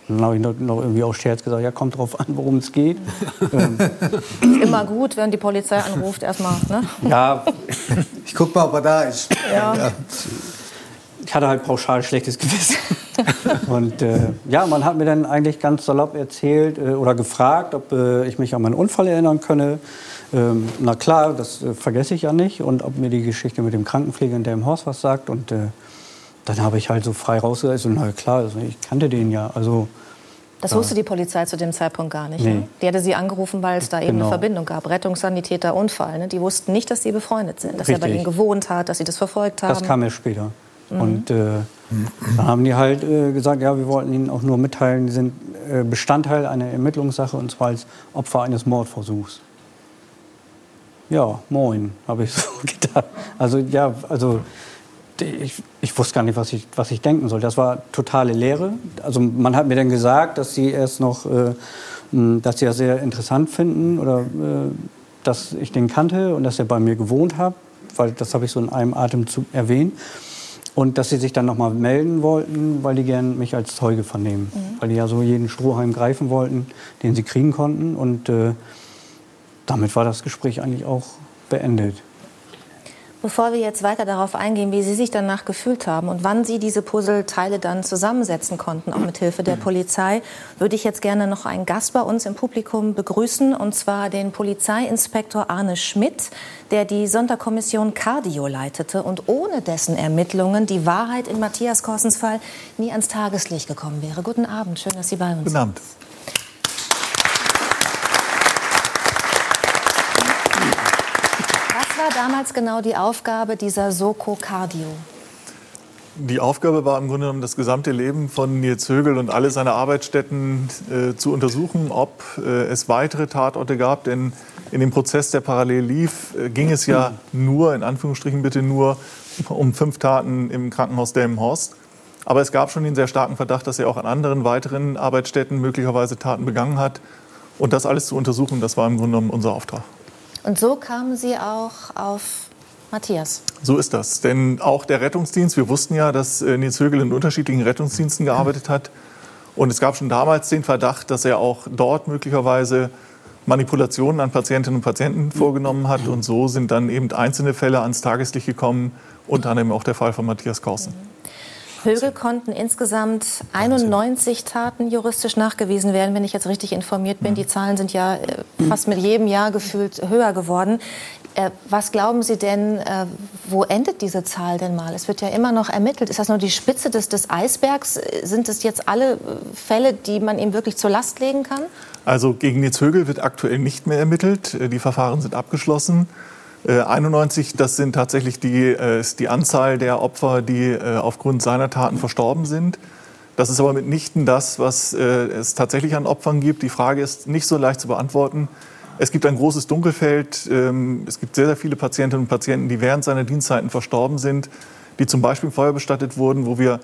Dann habe ich noch, noch, irgendwie aus Scherz gesagt, ja, kommt drauf an, worum es geht. ähm. Ist immer gut, wenn die Polizei anruft, erstmal. Ne? Ja. Ich guck mal, ob er da ist. Ja. Ich hatte halt pauschal schlechtes Gewissen. und äh, ja, man hat mir dann eigentlich ganz salopp erzählt äh, oder gefragt, ob äh, ich mich an meinen Unfall erinnern könne. Ähm, na klar, das äh, vergesse ich ja nicht. Und ob mir die Geschichte mit dem Krankenpfleger in dem Haus was sagt. Und äh, dann habe ich halt so frei rausgerissen. Na klar, also ich kannte den ja. Also das wusste die Polizei zu dem Zeitpunkt gar nicht. Nee. Ne? Die hatte sie angerufen, weil es da eben genau. eine Verbindung gab. Rettungssanitäter, Unfall. Ne? Die wussten nicht, dass sie befreundet sind, dass Richtig. er bei ihnen gewohnt hat, dass sie das verfolgt haben. Das kam erst später. Mhm. Und äh, dann haben die halt äh, gesagt, ja, wir wollten ihnen auch nur mitteilen, sie sind äh, Bestandteil einer Ermittlungssache und zwar als Opfer eines Mordversuchs. Ja, moin, habe ich so gedacht. Also ja, also ich, ich, wusste gar nicht, was ich, was ich denken soll. Das war totale Lehre. Also man hat mir dann gesagt, dass sie erst noch, äh, dass sie das sehr interessant finden oder äh, dass ich den kannte und dass er bei mir gewohnt hat, weil das habe ich so in einem Atemzug erwähnt. Und dass sie sich dann noch mal melden wollten, weil die gern mich als Zeuge vernehmen. Mhm. Weil die ja so jeden Strohhalm greifen wollten, den sie kriegen konnten. Und äh, damit war das Gespräch eigentlich auch beendet. Bevor wir jetzt weiter darauf eingehen, wie Sie sich danach gefühlt haben und wann Sie diese Puzzleteile dann zusammensetzen konnten, auch mit Hilfe der Polizei, würde ich jetzt gerne noch einen Gast bei uns im Publikum begrüßen, und zwar den Polizeiinspektor Arne Schmidt, der die Sonderkommission Cardio leitete und ohne dessen Ermittlungen die Wahrheit in Matthias Korsens Fall nie ans Tageslicht gekommen wäre. Guten Abend, schön, dass Sie bei uns sind. Guten Abend. War damals genau die Aufgabe dieser Soko Cardio? Die Aufgabe war im Grunde genommen, das gesamte Leben von Nils Högel und alle seine Arbeitsstätten äh, zu untersuchen, ob äh, es weitere Tatorte gab. Denn in dem Prozess, der parallel lief, äh, ging es ja nur, in Anführungsstrichen bitte nur, um fünf Taten im Krankenhaus Delmenhorst. Aber es gab schon den sehr starken Verdacht, dass er auch an anderen weiteren Arbeitsstätten möglicherweise Taten begangen hat. Und das alles zu untersuchen, das war im Grunde genommen unser Auftrag. Und so kamen Sie auch auf Matthias. So ist das. Denn auch der Rettungsdienst, wir wussten ja, dass äh, Nils Högel in unterschiedlichen Rettungsdiensten gearbeitet hat. Und es gab schon damals den Verdacht, dass er auch dort möglicherweise Manipulationen an Patientinnen und Patienten vorgenommen hat. Und so sind dann eben einzelne Fälle ans Tageslicht gekommen, unter anderem auch der Fall von Matthias Korsen. Högel konnten insgesamt 91 Taten juristisch nachgewiesen werden, wenn ich jetzt richtig informiert bin. Die Zahlen sind ja äh, fast mit jedem Jahr gefühlt höher geworden. Äh, was glauben Sie denn, äh, wo endet diese Zahl denn mal? Es wird ja immer noch ermittelt. Ist das nur die Spitze des, des Eisbergs? Sind es jetzt alle Fälle, die man ihm wirklich zur Last legen kann? Also gegen Nils Högel wird aktuell nicht mehr ermittelt. Die Verfahren sind abgeschlossen. 91, äh, das sind tatsächlich die, äh, ist die Anzahl der Opfer, die äh, aufgrund seiner Taten verstorben sind. Das ist aber mitnichten das, was es tatsächlich an Opfern gibt. Die Frage ist nicht so leicht zu beantworten. Es gibt ein großes Dunkelfeld. Ähm, es gibt sehr, sehr viele Patientinnen und Patienten, die während seiner Dienstzeiten verstorben sind, die zum Beispiel im Feuer bestattet wurden, wo wir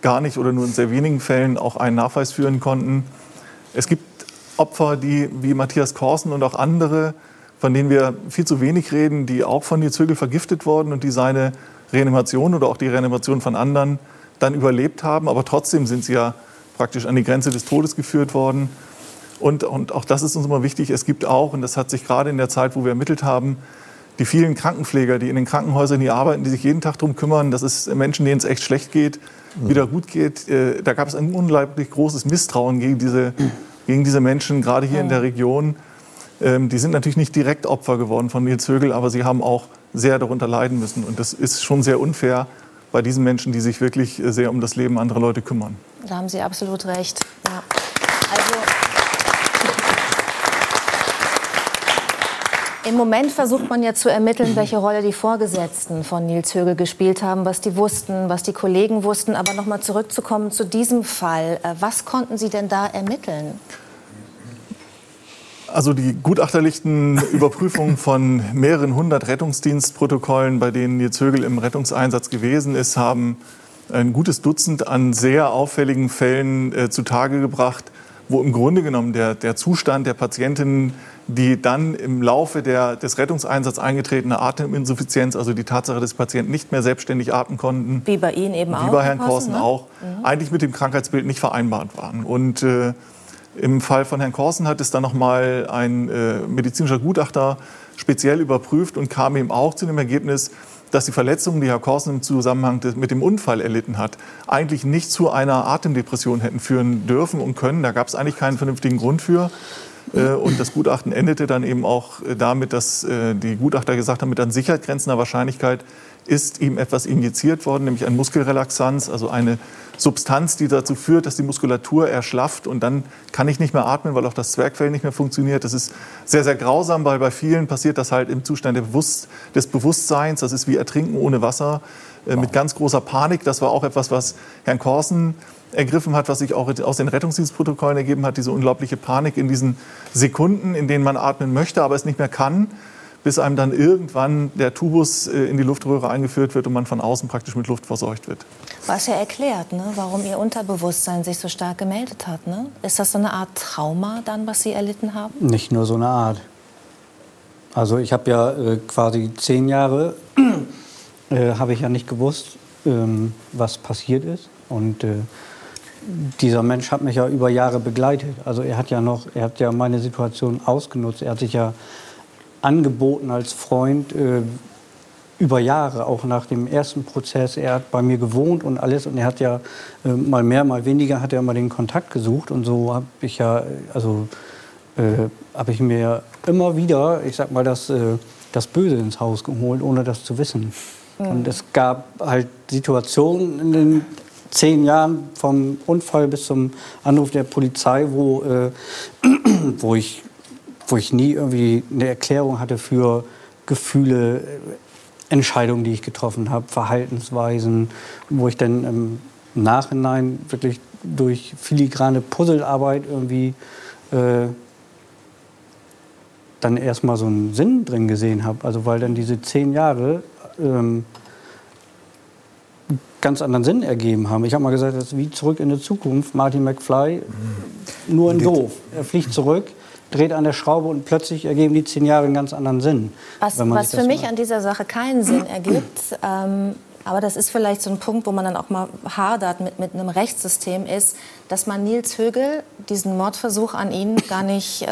gar nicht oder nur in sehr wenigen Fällen auch einen Nachweis führen konnten. Es gibt Opfer, die wie Matthias Korsen und auch andere von denen wir viel zu wenig reden, die auch von Högel vergiftet wurden und die seine Reanimation oder auch die Reanimation von anderen dann überlebt haben. Aber trotzdem sind sie ja praktisch an die Grenze des Todes geführt worden. Und, und auch das ist uns immer wichtig. Es gibt auch, und das hat sich gerade in der Zeit, wo wir ermittelt haben, die vielen Krankenpfleger, die in den Krankenhäusern hier arbeiten, die sich jeden Tag darum kümmern, dass es Menschen, denen es echt schlecht geht, mhm. wieder gut geht. Äh, da gab es ein unglaublich großes Misstrauen gegen diese, gegen diese Menschen, gerade hier in der Region. Ähm, die sind natürlich nicht direkt Opfer geworden von Nils Högel, aber sie haben auch sehr darunter leiden müssen. Und das ist schon sehr unfair bei diesen Menschen, die sich wirklich äh, sehr um das Leben anderer Leute kümmern. Da haben Sie absolut recht. Ja. Also Im Moment versucht man ja zu ermitteln, welche Rolle die Vorgesetzten von Nils Högel gespielt haben, was die wussten, was die Kollegen wussten. Aber noch mal zurückzukommen zu diesem Fall. Äh, was konnten Sie denn da ermitteln? Also die gutachterlichen Überprüfungen von mehreren hundert Rettungsdienstprotokollen, bei denen Nils Högel im Rettungseinsatz gewesen ist, haben ein gutes Dutzend an sehr auffälligen Fällen äh, zutage gebracht, wo im Grunde genommen der, der Zustand der Patientinnen, die dann im Laufe der, des Rettungseinsatzes eingetretene Ateminsuffizienz, also die Tatsache, dass Patienten nicht mehr selbstständig atmen konnten, wie bei Ihnen eben auch, wie bei Herrn Korsen ne? auch, mhm. eigentlich mit dem Krankheitsbild nicht vereinbart waren. Und äh, im Fall von Herrn Korsen hat es dann nochmal ein äh, medizinischer Gutachter speziell überprüft und kam eben auch zu dem Ergebnis, dass die Verletzungen, die Herr Korsen im Zusammenhang mit dem Unfall erlitten hat, eigentlich nicht zu einer Atemdepression hätten führen dürfen und können. Da gab es eigentlich keinen vernünftigen Grund für. Äh, und das Gutachten endete dann eben auch äh, damit, dass äh, die Gutachter gesagt haben, mit an Sicherheit grenzender Wahrscheinlichkeit ist ihm etwas injiziert worden, nämlich ein Muskelrelaxanz, also eine Substanz, die dazu führt, dass die Muskulatur erschlafft und dann kann ich nicht mehr atmen, weil auch das Zwergfell nicht mehr funktioniert. Das ist sehr, sehr grausam, weil bei vielen passiert das halt im Zustand des Bewusstseins. Das ist wie Ertrinken ohne Wasser äh, mit ganz großer Panik. Das war auch etwas, was Herrn Korsen ergriffen hat, was sich auch aus den Rettungsdienstprotokollen ergeben hat, diese unglaubliche Panik in diesen Sekunden, in denen man atmen möchte, aber es nicht mehr kann bis einem dann irgendwann der Tubus äh, in die Luftröhre eingeführt wird und man von außen praktisch mit Luft versorgt wird. Was ja erklärt, ne, warum Ihr Unterbewusstsein sich so stark gemeldet hat. Ne? Ist das so eine Art Trauma dann, was Sie erlitten haben? Nicht nur so eine Art. Also ich habe ja äh, quasi zehn Jahre, äh, habe ich ja nicht gewusst, ähm, was passiert ist. Und äh, dieser Mensch hat mich ja über Jahre begleitet. Also er hat ja noch, er hat ja meine Situation ausgenutzt. Er hat sich ja angeboten als Freund äh, über Jahre, auch nach dem ersten Prozess. Er hat bei mir gewohnt und alles und er hat ja äh, mal mehr, mal weniger hat er mal den Kontakt gesucht und so habe ich ja, also äh, habe ich mir immer wieder, ich sag mal, das, äh, das Böse ins Haus geholt, ohne das zu wissen. Mhm. Und es gab halt Situationen in den zehn Jahren vom Unfall bis zum Anruf der Polizei, wo, äh, wo ich wo ich nie irgendwie eine Erklärung hatte für Gefühle, Entscheidungen, die ich getroffen habe, Verhaltensweisen, wo ich dann im Nachhinein wirklich durch filigrane Puzzlearbeit irgendwie äh, dann erstmal so einen Sinn drin gesehen habe. Also weil dann diese zehn Jahre ähm, ganz anderen Sinn ergeben haben. Ich habe mal gesagt, das ist wie zurück in die Zukunft. Martin McFly, nur in doof. Er fliegt zurück, dreht an der Schraube und plötzlich ergeben die zehn Jahre einen ganz anderen Sinn. Was, was für mich macht. an dieser Sache keinen Sinn ergibt, ähm, aber das ist vielleicht so ein Punkt, wo man dann auch mal hadert mit, mit einem Rechtssystem, ist, dass man Nils Högel diesen Mordversuch an ihn gar nicht äh,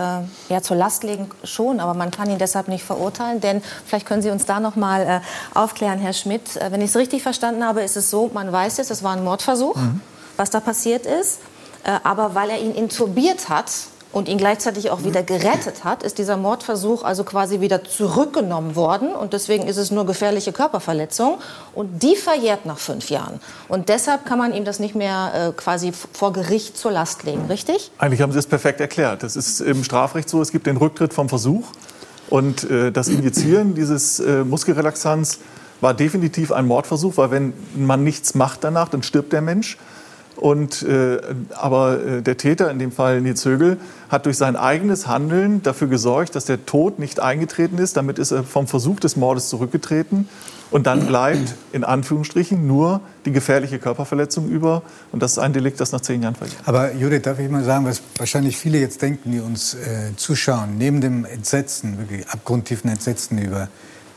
ja, zur Last legen, schon, aber man kann ihn deshalb nicht verurteilen. Denn vielleicht können Sie uns da noch mal äh, aufklären, Herr Schmidt. Äh, wenn ich es richtig verstanden habe, ist es so, man weiß jetzt, es war ein Mordversuch, mhm. was da passiert ist. Äh, aber weil er ihn intubiert hat, und ihn gleichzeitig auch wieder gerettet hat, ist dieser Mordversuch also quasi wieder zurückgenommen worden. Und deswegen ist es nur gefährliche Körperverletzung. Und die verjährt nach fünf Jahren. Und deshalb kann man ihm das nicht mehr äh, quasi vor Gericht zur Last legen, richtig? Eigentlich haben Sie es perfekt erklärt. Das ist im Strafrecht so, es gibt den Rücktritt vom Versuch. Und äh, das Injizieren dieses äh, Muskelrelaxanz war definitiv ein Mordversuch, weil wenn man nichts macht danach, dann stirbt der Mensch. Und, äh, aber äh, der Täter, in dem Fall Nils Högel, hat durch sein eigenes Handeln dafür gesorgt, dass der Tod nicht eingetreten ist. Damit ist er vom Versuch des Mordes zurückgetreten. Und dann bleibt in Anführungsstrichen nur die gefährliche Körperverletzung über. Und das ist ein Delikt, das nach zehn Jahren verjährt. Aber Judith, darf ich mal sagen, was wahrscheinlich viele jetzt denken, die uns äh, zuschauen, neben dem Entsetzen, wirklich abgrundtiefen Entsetzen über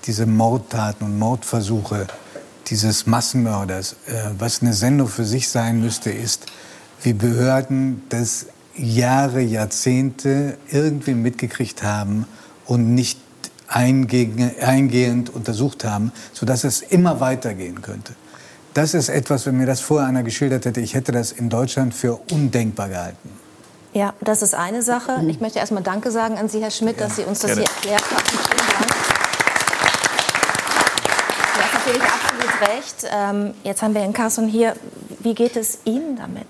diese Mordtaten und Mordversuche, dieses Massenmörders, äh, was eine Sendung für sich sein müsste, ist, wie Behörden das Jahre, Jahrzehnte irgendwie mitgekriegt haben und nicht eingehend untersucht haben, sodass es immer weitergehen könnte. Das ist etwas, wenn mir das vorher einer geschildert hätte, ich hätte das in Deutschland für undenkbar gehalten. Ja, das ist eine Sache. Ich möchte erstmal Danke sagen an Sie, Herr Schmidt, ja. dass Sie uns das hier erklärt haben. Vielen Dank. Du hast natürlich recht. Ähm, jetzt haben wir Herrn Carson hier. Wie geht es Ihnen damit?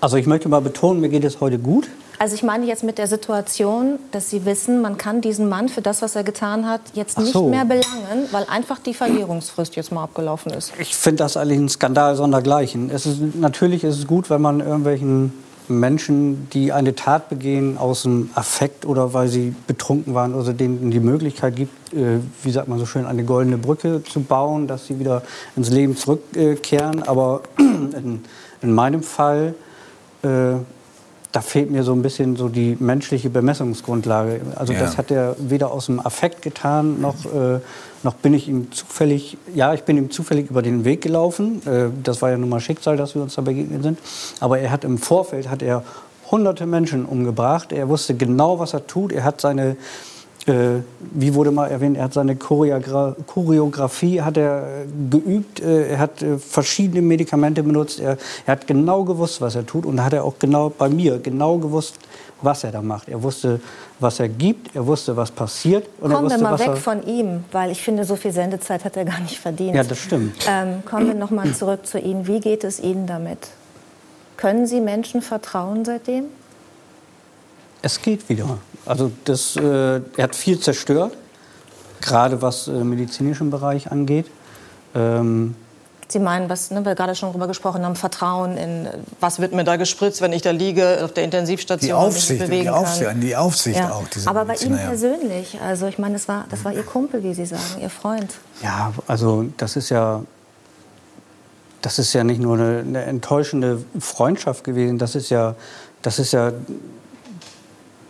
Also ich möchte mal betonen, mir geht es heute gut. Also ich meine jetzt mit der Situation, dass Sie wissen, man kann diesen Mann für das, was er getan hat, jetzt nicht so. mehr belangen, weil einfach die Verjährungsfrist jetzt mal abgelaufen ist. Ich finde das eigentlich ein Skandal sondergleichen. Es ist, natürlich ist es gut, wenn man irgendwelchen Menschen, die eine Tat begehen aus dem Affekt oder weil sie betrunken waren, also denen die Möglichkeit gibt, äh, wie sagt man so schön, eine goldene Brücke zu bauen, dass sie wieder ins Leben zurückkehren. Aber in, in meinem Fall äh, da fehlt mir so ein bisschen so die menschliche Bemessungsgrundlage. Also ja. das hat er weder aus dem Affekt getan, noch, äh, noch bin ich ihm zufällig, ja, ich bin ihm zufällig über den Weg gelaufen. Äh, das war ja nun mal Schicksal, dass wir uns da begegnet sind. Aber er hat im Vorfeld, hat er hunderte Menschen umgebracht. Er wusste genau, was er tut. Er hat seine Äh, wie wurde mal erwähnt, er hat seine Choreogra Choreografie hat er äh, geübt, äh, er hat verschiedene Medikamente benutzt, er, er, hat genau gewusst, was er tut und hat er auch genau bei mir genau gewusst, was er da macht. Er wusste, was er gibt, er wusste, was passiert. Und kommen wusste, wir mal weg von ihm, weil ich finde, so viel Sendezeit hat er gar nicht verdient. Ja, das stimmt. Ähm, kommen wir noch mal zurück zu Ihnen. Wie geht es Ihnen damit? Können Sie Menschen vertrauen seitdem? Es geht wieder. Also das, äh, er hat viel zerstört, gerade was äh, medizinischen Bereich angeht. Ähm, Sie meinen, was ne, wir gerade schon darüber gesprochen haben, Vertrauen in, was wird mir da gespritzt, wenn ich da liege auf der Intensivstation die Aufsicht, und bewegen die Aufsicht, kann. Die Aufsicht ja. auch. Aber bei Ihnen persönlich, also ich meine, das war, das war Ihr Kumpel, wie Sie sagen, Ihr Freund. Ja, also das ist ja, das ist ja nicht nur eine, eine enttäuschende Freundschaft gewesen, das ist ja, das ist ja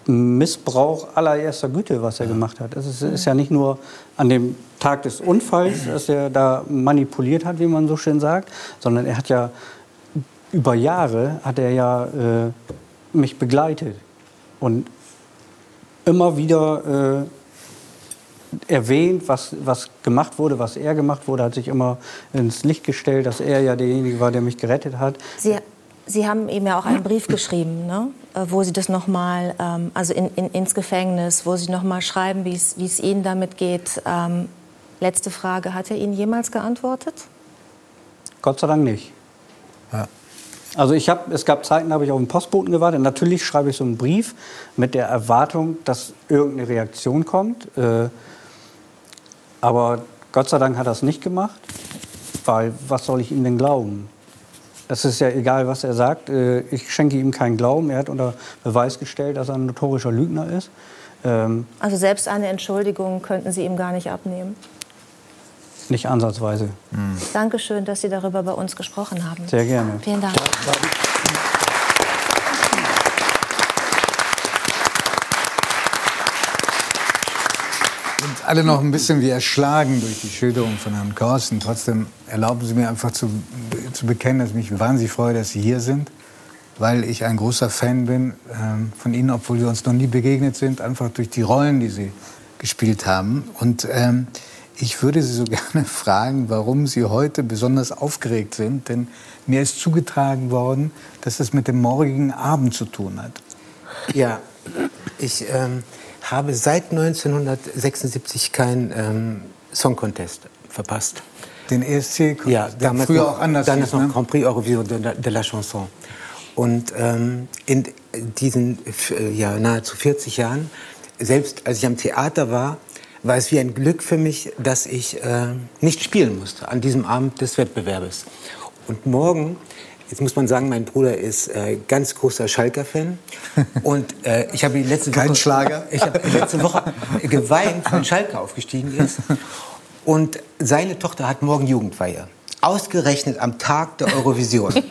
Missbrauch allererster Güte, was er gemacht hat. Es ist, ist, ja nicht nur an dem Tag des Unfalls, dass er da manipuliert hat, wie man so schön sagt, sondern er hat ja über Jahre hat er ja äh, mich begleitet und immer wieder äh, erwähnt, was, was gemacht wurde, was er gemacht wurde, hat sich immer ins Licht gestellt, dass er ja derjenige war, der mich gerettet hat. Sie Sie haben ihm ja auch einen Brief geschrieben, ne? Äh, wo Sie das nochmal, ähm, also in, in, ins Gefängnis, wo Sie nochmal schreiben, wie es Ihnen damit geht. Ähm, letzte Frage, hat er Ihnen jemals geantwortet? Gott sei Dank nicht. Ja. Also ich hab, es gab Zeiten, da habe ich auf den Postboten gewartet. Natürlich schreibe ich so einen Brief mit der Erwartung, dass irgendeine Reaktion kommt. Äh, aber Gott sei Dank hat er es nicht gemacht, weil was soll ich ihm denn glauben? Das ist ja egal, was er sagt. Äh, ich schenke ihm keinen Glauben. Er hat unter Beweis gestellt, dass er ein notorischer Lügner ist. Ähm, also selbst eine Entschuldigung könnten Sie ihm gar nicht abnehmen? Nicht ansatzweise. Mhm. Dankeschön, dass Sie darüber bei uns gesprochen haben. Sehr gerne. Vielen Dank. Sind alle noch ein bisschen wie erschlagen durch die Schilderung von Herrn Korsten. Trotzdem erlauben Sie mir einfach zu, zu bekennen, dass ich mich wahnsinnig freue, dass Sie hier sind, weil ich ein großer Fan bin ähm, von Ihnen, obwohl wir uns noch nie begegnet sind, einfach durch die Rollen, die Sie gespielt haben. Und ähm, ich würde Sie so gerne fragen, warum Sie heute besonders aufgeregt sind, denn mir ist zugetragen worden, dass es mit dem morgigen Abend zu tun hat. Ja, ich ähm, habe seit 1976 keinen ähm, Song Contest verpasst. Den ESC? Ja, damals früher noch, auch anders. Dann ist noch ne? Grand Prix Eurovision de, la, de la Chanson. Und ähm, in diesen äh, ja, nahezu 40 Jahren, selbst als ich am Theater war, war es wie ein Glück für mich, dass ich äh, nicht spielen musste an diesem Abend des Wettbewerbes. Und morgen Jetzt muss man sagen, mein Bruder ist äh, ganz großer Schalker-Fan. Und äh, ich habe letzte Kein Woche, Schlager. Ich habe letzte Woche geweint, wenn Schalke aufgestiegen ist. Und seine Tochter hat morgen Jugendweihe. Ausgerechnet am Tag der Eurovision.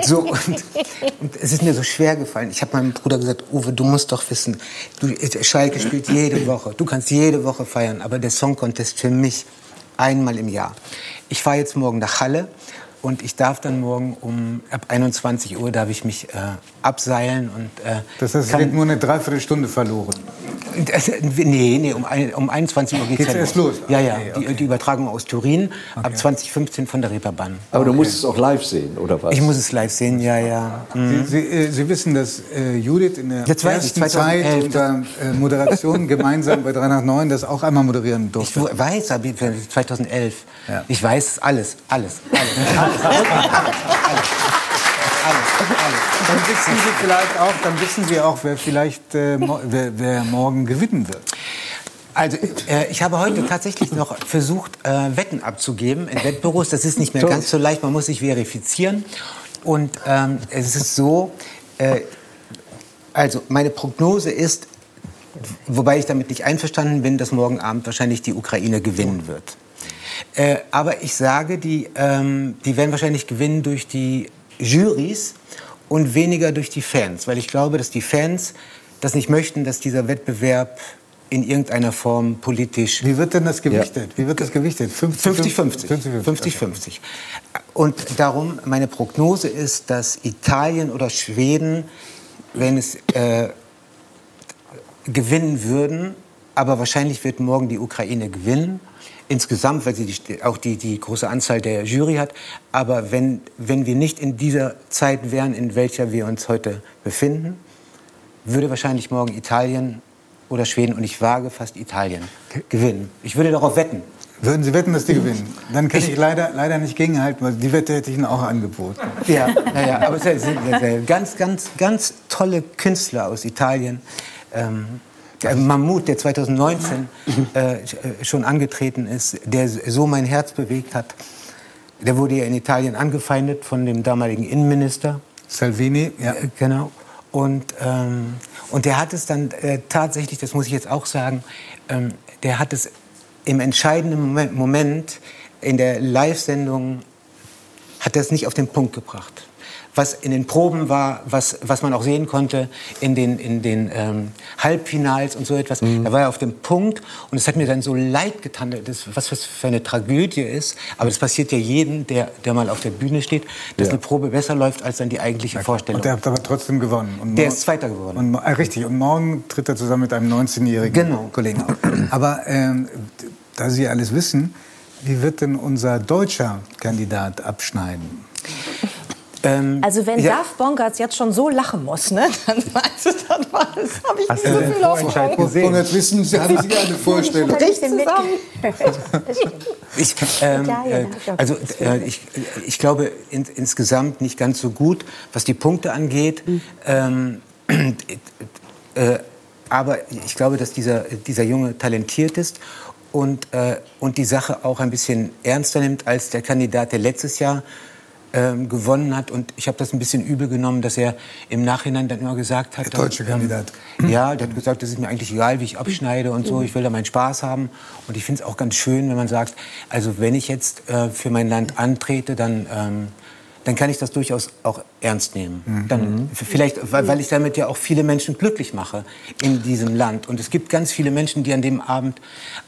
So, und, und, es ist mir so schwer gefallen. Ich habe meinem Bruder gesagt, Uwe, du musst doch wissen, du, Schalke spielt jede Woche. Du kannst jede Woche feiern, aber der Song Contest für mich einmal im Jahr. Ich fahre jetzt morgen nach Halle und ich darf dann morgen um ab 21 Uhr darf ich mich äh, abseilen und äh, das heißt, es wird nur eine Dreiviertelstunde verloren. Das, nee, nee, um, um 21 Uhr geht's, geht's erst los. Ja, ja, okay, okay. Die, die, Übertragung aus Turin okay. ab 2015 von der Reeperbahn. Aber du musst es auch live sehen, oder was? Ich muss es live sehen, ja, ja. Mhm. Sie, Sie, äh, Sie, wissen, dass äh, Judith in der Jetzt ersten Zeit unter äh, Moderation gemeinsam bei 3 nach 9 das auch einmal moderieren durfte. Ich weiß, 2011. Ja. Ich weiß alles, alles, alles. alles. Alles, alles, Dann wissen Sie vielleicht auch, dann wissen Sie auch, wer vielleicht äh, wer, wer, morgen gewinnen wird. Also äh, ich habe heute tatsächlich noch versucht, äh, Wetten abzugeben in Wettbüros. Das ist nicht mehr ganz so leicht. Man muss sich verifizieren. Und ähm, es ist so, äh, also meine Prognose ist, wobei ich damit nicht einverstanden bin, dass morgen Abend wahrscheinlich die Ukraine gewinnen wird. Äh, aber ich sage, die, ähm, die werden wahrscheinlich gewinnen durch die Jurys und weniger durch die Fans. Weil ich glaube, dass die Fans das nicht möchten, dass dieser Wettbewerb in irgendeiner Form politisch. Wie wird denn das gewichtet? Ja. Wie wird das gewichtet? 50-50. 50-50. Und darum, meine Prognose ist, dass Italien oder Schweden, wenn es äh, gewinnen würden, aber wahrscheinlich wird morgen die Ukraine gewinnen. Insgesamt, weil sie die, auch die, die große Anzahl der Jury hat. Aber wenn, wenn wir nicht in dieser Zeit wären, in welcher wir uns heute befinden, würde wahrscheinlich morgen Italien oder Schweden, und ich wage fast Italien, gewinnen. Ich würde darauf wetten. Würden Sie wetten, dass die gewinnen? Dann kann ich, ich leider, leider nicht gegenhalten, weil die Wette hätte ich Ihnen auch angeboten. Ja, ja, aber es sind ganz, ganz, ganz tolle Künstler aus Italien. Ähm, der Mammut, der 2019 äh, schon angetreten ist, der so mein Herz bewegt hat, der wurde ja in Italien angefeindet von dem damaligen Innenminister. Salvini, ja. Äh, genau. Und, ähm, und der hat es dann äh, tatsächlich, das muss ich jetzt auch sagen, ähm, der hat es im entscheidenden Moment, Moment in der Live-Sendung, hat er es nicht auf den Punkt gebracht was in den Proben war, was, was man auch sehen konnte in den, in den ähm, Halbfinals und so etwas. Mhm. Da war er auf dem Punkt und es hat mir dann so leid getan, das, was das für eine Tragödie ist. Aber das passiert ja jedem, der, der mal auf der Bühne steht, dass ja. eine Probe besser läuft als dann die eigentliche ja, Vorstellung. Und der hat aber trotzdem gewonnen. Und der ist Zweiter geworden. Und, äh, richtig. Und morgen tritt er zusammen mit einem 19-jährigen genau. Kollegen auf. Aber ähm, da Sie alles wissen, wie wird denn unser deutscher Kandidat abschneiden? Ähm, also wenn ja. Darf Bongartz jetzt schon so lachen muss, ne, dann weißt du, das war, das habe ich Hast nicht so viel Hoffnung. gesehen? Und jetzt wissen Sie, haben Sie eine Vorstellung. ich, ähm, äh, also äh, ich, ich glaube in, insgesamt nicht ganz so gut, was die Punkte angeht. Mhm. Ähm, äh, aber ich glaube, dass dieser, dieser Junge talentiert ist und, äh, und die Sache auch ein bisschen ernster nimmt als der Kandidat, der letztes Jahr ähm, gewonnen hat. Und ich habe das ein bisschen übel genommen, dass er im Nachhinein dann immer gesagt hat... Der deutsche ähm, Kandidat. Ja, der hat gesagt, das ist mir eigentlich egal, wie ich abschneide und so. Ich will da meinen Spaß haben. Und ich finde es auch ganz schön, wenn man sagt, also wenn ich jetzt äh, für mein Land antrete, dann... Ähm, dann kann ich das durchaus auch ernst nehmen. Mhm. Dann, vielleicht, weil, weil, ich damit ja auch viele Menschen glücklich mache in diesem Land. Und es gibt ganz viele Menschen, die an dem Abend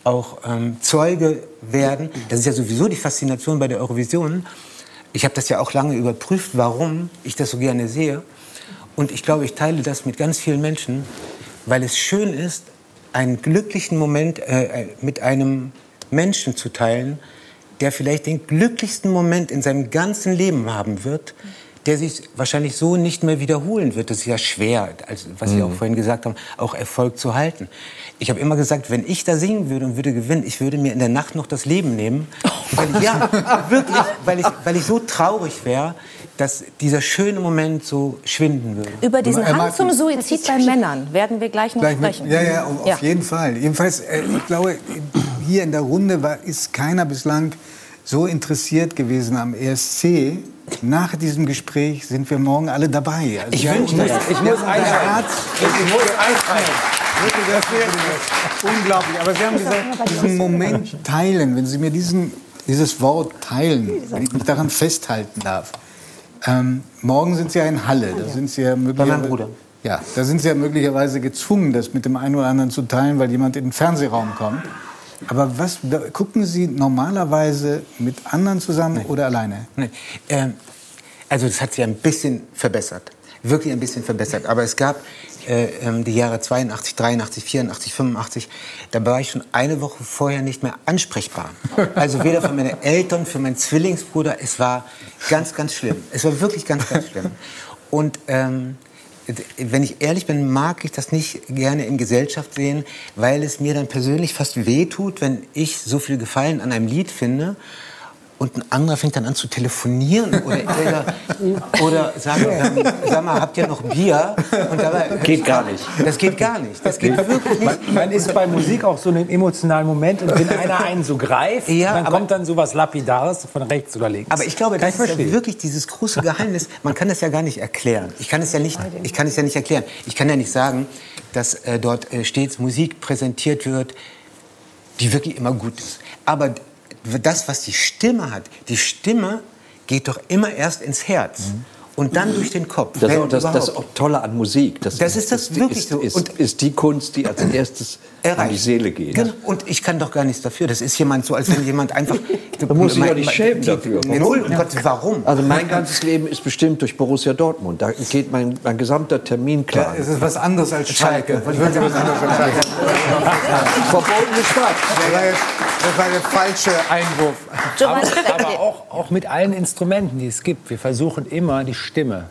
auch ähm, Zeuge werden. Das ist ja sowieso die Faszination bei der Eurovision. Ich habe das ja auch lange überprüft, warum ich das so gerne sehe. Und ich glaube, ich teile das mit ganz vielen Menschen, weil es schön ist, einen glücklichen Moment äh, äh, mit einem Menschen zu teilen, der vielleicht den glücklichsten Moment in seinem ganzen Leben haben wird, der sich wahrscheinlich so nicht mehr wiederholen wird. Das ist ja schwer, also, was Sie auch mhm. vorhin gesagt haben, auch Erfolg zu halten. Ich habe immer gesagt, wenn ich da singen würde und würde gewinnen, ich würde mir in der Nacht noch das Leben nehmen. Weil, ja, wirklich, weil ich, weil ich so traurig wäre, dass dieser schöne Moment so schwinden würde. Über diesen Hang zum Suizid bei Männern werden wir gleich noch gleich sprechen. Mit, ja, ja, auf ja. jeden Fall. Jedenfalls, äh, ich glaube, hier in der Runde war, ist keiner bislang so interessiert gewesen am ESC. Nach diesem Gespräch sind wir morgen alle dabei. Also ich wünsche das. Ich muss einschalten. Ich muss einschalten. Das unglaublich. Aber Sie haben gesagt, diesen Moment teilen, wenn Sie mir diesen, dieses Wort teilen, wenn ich mich daran festhalten darf. Ähm, morgen sind Sie ja in Halle. Da sind Sie ja Bei meinem Bruder. Ja, da sind Sie ja möglicherweise gezwungen, das mit dem einen oder anderen zu teilen, weil jemand in den Fernsehraum kommt. Aber was gucken Sie normalerweise mit anderen zusammen Nein. oder alleine? Nein. Ähm, also das hat sich ein bisschen verbessert, wirklich ein bisschen verbessert. Aber es gab äh, ähm, die Jahre 82, 83, 84, 85, da war ich schon eine Woche vorher nicht mehr ansprechbar. Also weder für meine Eltern, für meinen Zwillingsbruder. Es war ganz, ganz schlimm. Es war wirklich ganz, ganz schlimm. Und ähm, wenn ich ehrlich bin, mag ich das nicht gerne in Gesellschaft sehen, weil es mir dann persönlich fast wehtut, wenn ich so viel Gefallen an einem Lied finde und ein anderer fängt dann an zu telefonieren oder, oder, oder sagt, sag mal, habt ihr noch Bier? Und dabei, geht gar nicht. Das geht gar nicht. Das geht wirklich nicht. Man, man ist bei Musik auch so in einem emotionalen Moment und wenn einer einen so greift, ja, dann kommt dann so was Lapidares von rechts oder links. Aber ich glaube, das ist ja wirklich dieses große Geheimnis. Man kann das ja gar nicht erklären. Ich kann es ja nicht, ich kann es ja nicht erklären. Ich kann ja nicht sagen, dass äh, dort äh, stets Musik präsentiert wird, die wirklich immer gut ist. Aber das, was die Stimme hat, die Stimme geht doch immer erst ins Herz. Mhm. Und dann durch den Kopf. Das, ist das, das ist auch tolle an Musik. Das, das ist das wirklich ist, so. Ist, und ist die Kunst, die als erstes in die Seele geht. Genau. Und ich kann doch gar nichts dafür. Das ist jemand so, als wenn jemand einfach. da muss ich ja nicht schämen dafür. Null, ja. Gott, warum? Also mein ganzes Leben ist bestimmt durch Borussia Dortmund. Da geht mein, mein gesamter Termin klar. Ja, es ist was anderes als Schalke. Was was anderes als Schalke. Verbotene Stadt. Das war, jetzt, das war der falsche Einwurf. Aber, aber auch, auch mit allen Instrumenten, die es gibt. Wir versuchen immer die Stimme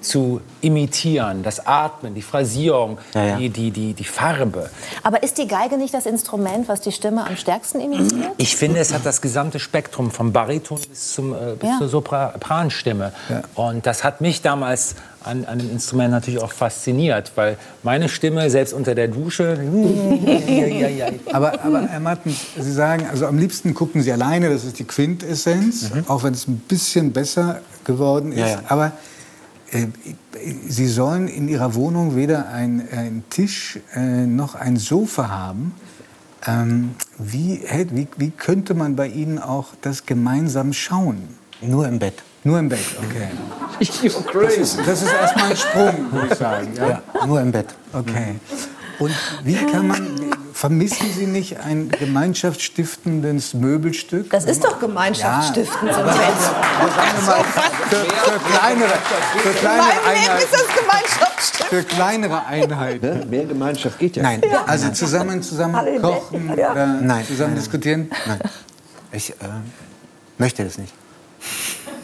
zu imitieren, das Atmen, die Phrasierung, ja, ja. Die, die, die, die Farbe. Aber ist die Geige nicht das Instrument, was die Stimme am stärksten imitiert? Ich finde, es hat das gesamte Spektrum vom Bariton bis, zum, äh, bis ja. zur Sopranstimme. Und das hat mich damals an, an dem Instrument natürlich auch fasziniert, weil meine Stimme, selbst unter der Dusche... aber, aber Herr Matten, Sie sagen, also am liebsten gucken Sie alleine, das ist die Quintessenz, mhm. auch wenn es ein bisschen besser geworden ist. Aber äh, Sie sollen in Ihrer Wohnung weder einen Tisch äh, noch ein Sofa haben. Ähm, wie, wie, wie, könnte man bei Ihnen auch das gemeinsam schauen? Nur im Bett. Nur im Bett, okay. Das ist, das ist erstmal ein Sprung, würde ich sagen. Ja? ja? nur im Bett. Okay. Und wie kann man, vermissen Sie nicht ein gemeinschaftsstiftendes Möbelstück? Das ist doch gemeinschaftsstiftend. Ja, aber, aber, für, für, kleinere, für kleinere Einheiten. Für kleinere Einheiten. Ne? Mehr Gemeinschaft geht ja. Nein, ja. also zusammen, zusammen kochen ja. oder Nein. zusammen diskutieren? Nein, ich äh, möchte das nicht.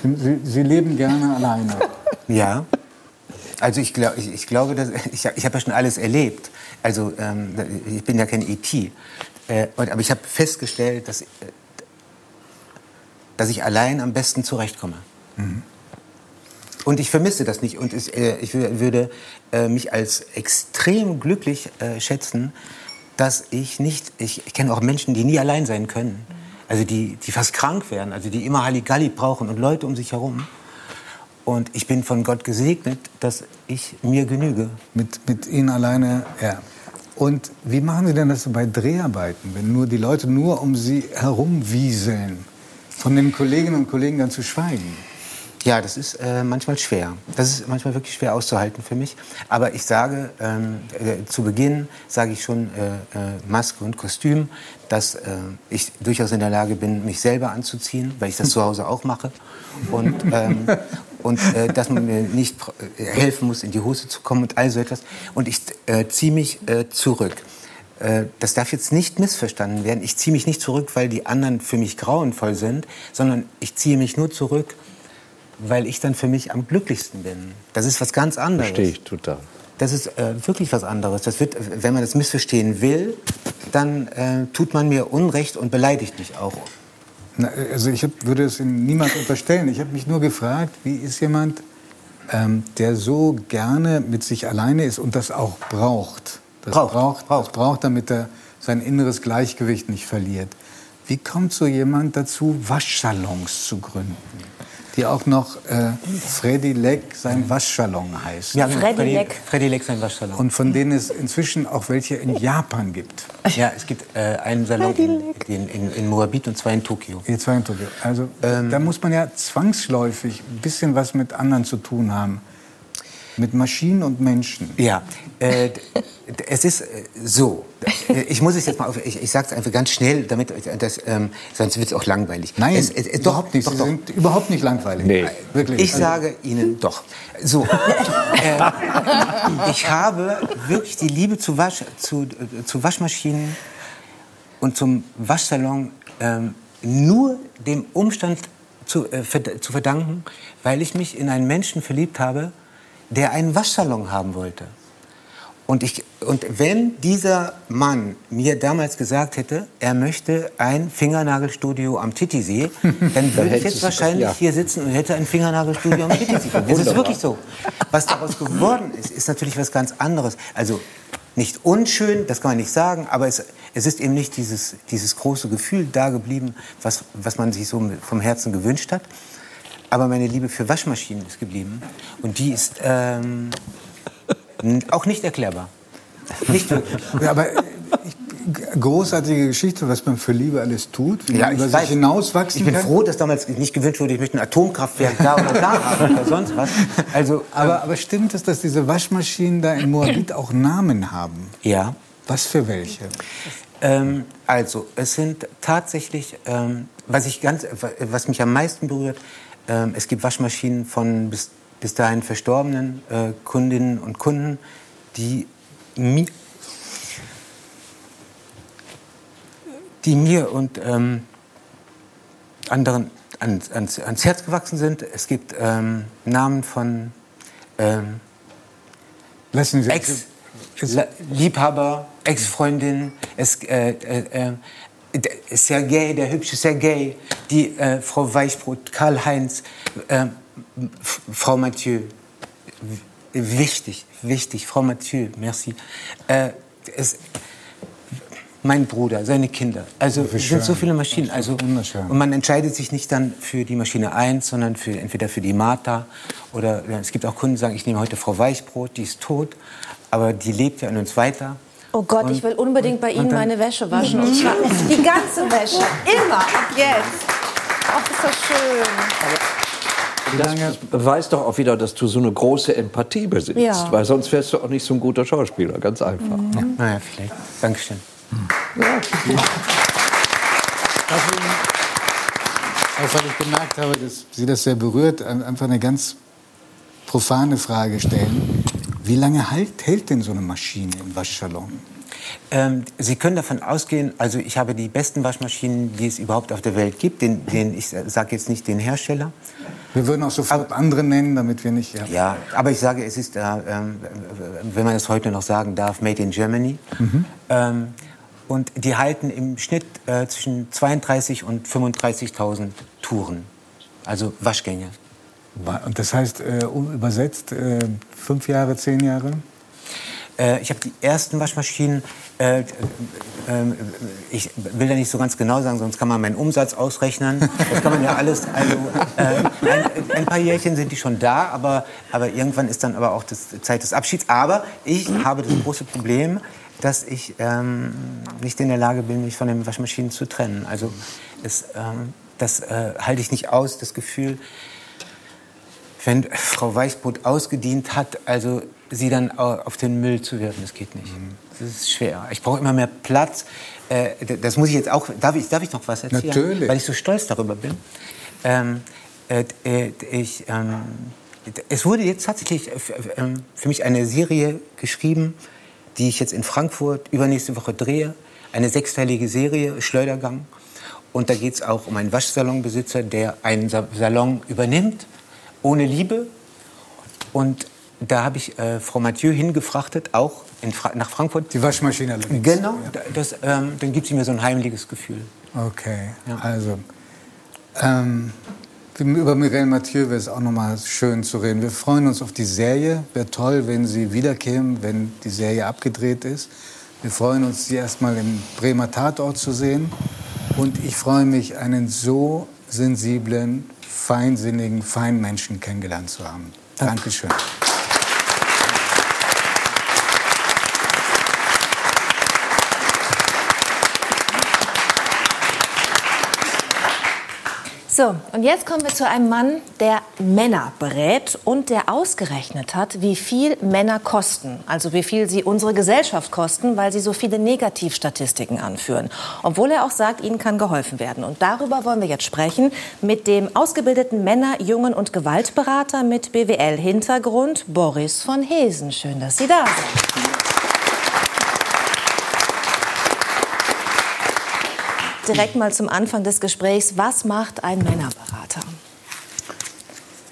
Sie, Sie leben gerne alleine? Ja. Also ich, glaub, ich, ich glaube, dass, ich, ich habe ja schon alles erlebt. Also ähm, ich bin ja kein ET. Äh, aber ich habe festgestellt, dass, äh, dass ich allein am besten zurechtkomme. Mhm. Und ich vermisse das nicht. Und es, äh, ich würde äh, mich als extrem glücklich äh, schätzen, dass ich nicht, ich, ich kenne auch Menschen, die nie allein sein können. Also die, die fast krank werden, also die immer Halligalli brauchen und Leute um sich herum. Und ich bin von Gott gesegnet, dass ich mir genüge. Mit, mit Ihnen alleine, ja. Und wie machen Sie denn das bei Dreharbeiten, wenn nur die Leute nur um Sie herum wieseln? Von den Kolleginnen und Kollegen dann zu schweigen? Ja, das ist äh, manchmal schwer. Das ist manchmal wirklich schwer auszuhalten für mich. Aber ich sage, ähm, äh, zu Beginn sage ich schon äh, äh Maske und Kostüm, dass äh, ich durchaus in der Lage bin, mich selber anzuziehen, weil ich das zu Hause auch mache. Und, ähm, und äh, dass man mir nicht helfen muss, in die Hose zu kommen und all so etwas. Und ich ziehe mich zurück das darf jetzt nicht missverstanden werden. Ich ziehe mich nicht zurück, weil die anderen für mich grauenvoll sind, sondern ich ziehe mich nur zurück, weil ich dann für mich am glücklichsten bin. Das ist was ganz anderes. Verstehe ich total. Das ist äh, wirklich was anderes. Das wird, wenn man das missverstehen will, dann äh, tut man mir Unrecht und beleidigt mich auch. Na, also ich hab, würde es niemand unterstellen. Ich habe mich nur gefragt, wie ist jemand, ähm, der so gerne mit sich alleine ist und das auch braucht. Das braucht, braucht, braucht. Das braucht damit er sein inneres Gleichgewicht nicht verliert. Wie kommt so jemand dazu, Waschsalons zu gründen? Die auch noch äh, Freddy Leck sein Waschsalon heißt. Ja, Freddy Leck. Freddy Leck sein Waschsalon. Und von denen es inzwischen auch welche in Japan gibt. Ja, es gibt äh, einen Salon in, in, in, in, Moabit und zwei in Tokio. Ja, zwei in Tokio. Also ähm, da muss man ja zwangsläufig ein bisschen was mit anderen zu tun haben. Mit Maschinen und Menschen. Ja, äh, es ist äh, so. Äh, ich muss es jetzt mal auf, ich, ich sage es einfach ganz schnell, damit das, ähm, sonst wird es auch langweilig. Nein, es, es, überhaupt nicht. Doch, Sie doch. sind überhaupt nicht langweilig. Nee. Wirklich. Ich also. sage Ihnen doch. So, äh, ich habe wirklich die Liebe zu, Wasch, zu, äh, zu Waschmaschinen und zum Waschsalon ähm, nur dem Umstand zu, äh, zu verdanken, weil ich mich in einen Menschen verliebt habe, der einen Waschsalon haben wollte. Und, ich, und wenn dieser Mann mir damals gesagt hätte, er möchte ein Fingernagelstudio am Titisee, dann würde ich jetzt wahrscheinlich ja. hier sitzen und hätte ein Fingernagelstudio am Titisee. Das ist wirklich so. Was daraus geworden ist, ist natürlich was ganz anderes. Also nicht unschön, das kann man nicht sagen, aber es, es ist eben nicht dieses, dieses große Gefühl da geblieben, was, was man sich so vom Herzen gewünscht hat. Aber meine Liebe für Waschmaschinen ist geblieben. Und die ist ähm, auch nicht erklärbar. Nicht wirklich. Ja, aber großartige Geschichte, was man für Liebe alles tut, wie ja, man über sich hinauswachsen Ich bin kann. froh, dass damals nicht gewünscht wurde, ich möchte ein Atomkraftwerk da oder da haben oder sonst was. Also, aber, aber stimmt es, dass diese Waschmaschinen da in Moabit auch Namen haben? Ja. Was für welche? Ähm, also, es sind tatsächlich, ähm, was, ich ganz, was mich am meisten berührt, ähm, es gibt Waschmaschinen von bis, bis dahin verstorbenen äh, Kundinnen und Kunden, die mir, die mir und ähm, anderen ans, ans, ans, Herz gewachsen sind. Es gibt ähm, Namen von ähm, Ex-Liebhaber, Ex-Freundin, äh, äh, äh, Sergei, der hübsche Sergei, die äh, Frau Weichbrot, Karl-Heinz, äh, Frau Mathieu. Wichtig, wichtig, Frau Mathieu, merci. Äh, es, mein Bruder, seine Kinder. Also es sind so viele Maschinen. Also, und man entscheidet sich nicht dann für die Maschine 1, sondern für, entweder für die Martha oder es gibt auch Kunden, die sagen, ich nehme heute Frau Weichbrot, die ist tot, aber die lebt ja in uns weiter. Oh Gott, Und- ich will unbedingt bei Ihnen meine Wäsche waschen. Und zwar die ganze Wäsche. Immer, ab jetzt. Ach, ist das schön. Das beweist doch auch wieder, dass du so eine große Empathie besitzt. Ja. Weil sonst wärst du auch nicht so ein guter Schauspieler, ganz einfach. Ja, naja, vielleicht. Dankeschön. Auch weil ich gemerkt habe, dass Sie das sehr berührt, ein- einfach eine ganz profane Frage stellen. Wie lange halt, hält denn so eine Maschine im Waschsalon? Ähm, Sie können davon ausgehen, also ich habe die besten Waschmaschinen, die es überhaupt auf der Welt gibt. Den, den, ich sage jetzt nicht den Hersteller. Wir würden auch sofort andere nennen, damit wir nicht... Ja. Ja, aber ich sage, es ist, äh, ähm, wenn man es heute noch sagen darf, made in Germany. Mhm. Ähm, und die halten im Schnitt äh, zwischen 32 und 35.000 Touren, also Waschgänge. Und das heißt, äh, übersetzt, äh, fünf Jahre, zehn Jahre? Äh, ich habe die ersten Waschmaschinen, äh, äh, ich will da nicht so ganz genau sagen, sonst kann man meinen Umsatz ausrechnen. Das kann man ja alles, also äh, ein, ein paar Jährchen sind die schon da, aber, aber irgendwann ist dann aber auch das Zeit des Abschieds. Aber ich habe das große Problem, dass ich ähm, nicht in der Lage bin, mich von den Waschmaschinen zu trennen. Also es, ähm, das äh, halte ich nicht aus, das Gefühl, wenn Frau Weichbrot ausgedient hat, also sie dann au- auf den Müll zu werfen, das geht nicht. Das ist schwer. Ich brauche immer mehr Platz. Äh, das muss ich jetzt auch. Darf ich, darf ich noch was erzählen? Natürlich. Weil ich so stolz darüber bin. Ähm, äh, äh, ich, ähm, es wurde jetzt tatsächlich äh, äh, ähm, für mich eine Serie geschrieben, die ich jetzt in Frankfurt übernächste Woche drehe. Eine sechsteilige Serie, Schleudergang. Und da geht es auch um einen Waschsalonbesitzer, der einen Sa Salon übernimmt, ohne Liebe. Und da habe ich äh, Frau Mathieu hingefrachtet, auch Fra nach Frankfurt. Die Waschmaschine allerdings. Genau, da- das, ähm, dann gibt sie mir so ein heimliches Gefühl. Okay, also ähm, über Mireille Mathieu wäre es auch noch mal schön zu reden. Wir freuen uns auf die Serie. Wäre toll, wenn sie wiederkämen, wenn die Serie abgedreht ist. Wir freuen uns, sie erstmal im Bremer Tatort zu sehen. Und ich freue mich, einen so sensiblen, feinsinnigen, feinen Menschen kennengelernt zu haben. Dankeschön. So, und jetzt kommen wir zu einem Mann, der Männer berät und der ausgerechnet hat, wie viel Männer kosten. Also wie viel sie unsere Gesellschaft kosten, weil sie so viele Negativstatistiken anführen. Obwohl er auch sagt, ihnen kann geholfen werden. Und darüber wollen wir jetzt sprechen mit dem ausgebildeten Männer-, Jungen- und Gewaltberater mit BWL-Hintergrund, Boris von Hesen. Schön, dass Sie da sind. Direkt mal zum Anfang des Gesprächs. Was macht ein Männerberater?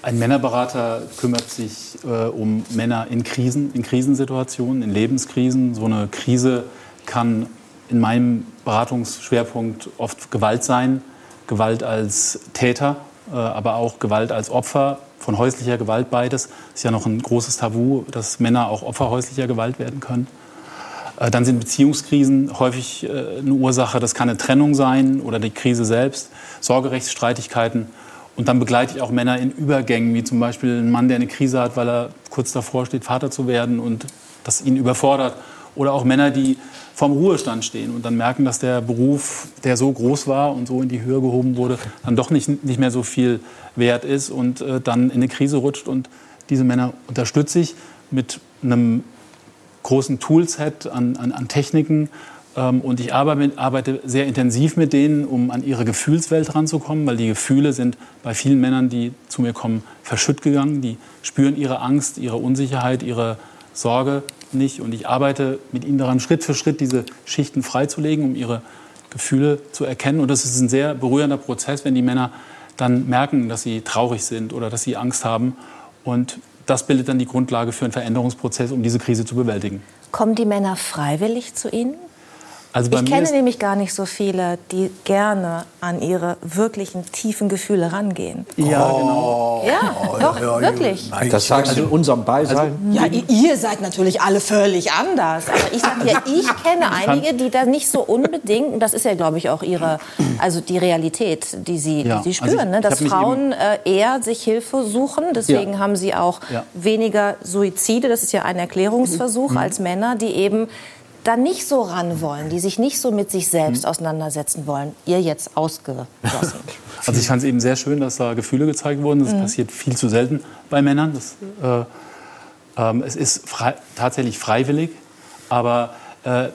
Ein Männerberater kümmert sich äh, um Männer in Krisen, in Krisensituationen, in Lebenskrisen. So eine Krise kann in meinem Beratungsschwerpunkt oft Gewalt sein. Gewalt als Täter, äh, aber auch Gewalt als Opfer von häuslicher Gewalt beides. Ist ja noch ein großes Tabu, dass Männer auch Opfer häuslicher Gewalt werden können. Äh, Dann sind Beziehungskrisen häufig äh, eine Ursache. Das kann eine Trennung sein oder die Krise selbst, Sorgerechtsstreitigkeiten. Und dann begleite ich auch Männer in Übergängen, wie zum Beispiel ein Mann, der eine Krise hat, weil er kurz davor steht, Vater zu werden und das ihn überfordert. Oder auch Männer, die vorm Ruhestand stehen und dann merken, dass der Beruf, der so groß war und so in die Höhe gehoben wurde, dann doch nicht, nicht mehr so viel wert ist und äh, dann in eine Krise rutscht. Und diese Männer unterstütze ich mit einem großen Toolset an, an, an Techniken. Ähm, und ich arbeite, sehr intensiv mit denen, um an ihre Gefühlswelt ranzukommen, weil die Gefühle sind bei vielen Männern, die zu mir kommen, verschütt gegangen. Die spüren ihre Angst, ihre Unsicherheit, ihre Sorge nicht. Und ich arbeite mit ihnen daran, Schritt für Schritt diese Schichten freizulegen, um ihre Gefühle zu erkennen. Und das ist ein sehr berührender Prozess, wenn die Männer dann merken, dass sie traurig sind oder dass sie Angst haben. Und das bildet dann die Grundlage für einen Veränderungsprozess, um diese Krise zu bewältigen. Kommen die Männer freiwillig zu Ihnen? Also ich kenne nämlich gar nicht so viele, die gerne an ihre wirklichen tiefen Gefühle rangehen. Ja, genau. Ja, doch, ja, wirklich. Das sagst du in unserem Beisein. Also, ja, ihr seid natürlich alle völlig anders. Aber ich sage ja, ich kenne einige, die da nicht so unbedingt, und das ist ja, glaube ich, auch ihre, also die Realität, die sie, ja, die sie spüren, also ich, ne? dass Frauen äh, eher sich Hilfe suchen. Deswegen ja. haben sie auch weniger Suizide, das ist ja ein Erklärungsversuch, mhm. als Männer, die eben da nicht so ran wollen, die sich nicht so mit sich selbst hm. auseinandersetzen wollen, ihr jetzt ausgeschlossen? Also ich fand es eben sehr schön, dass da Gefühle gezeigt wurden. Das mhm. passiert viel zu selten bei Männern. Das, äh, ähm, es ist frei, tatsächlich freiwillig, aber äh,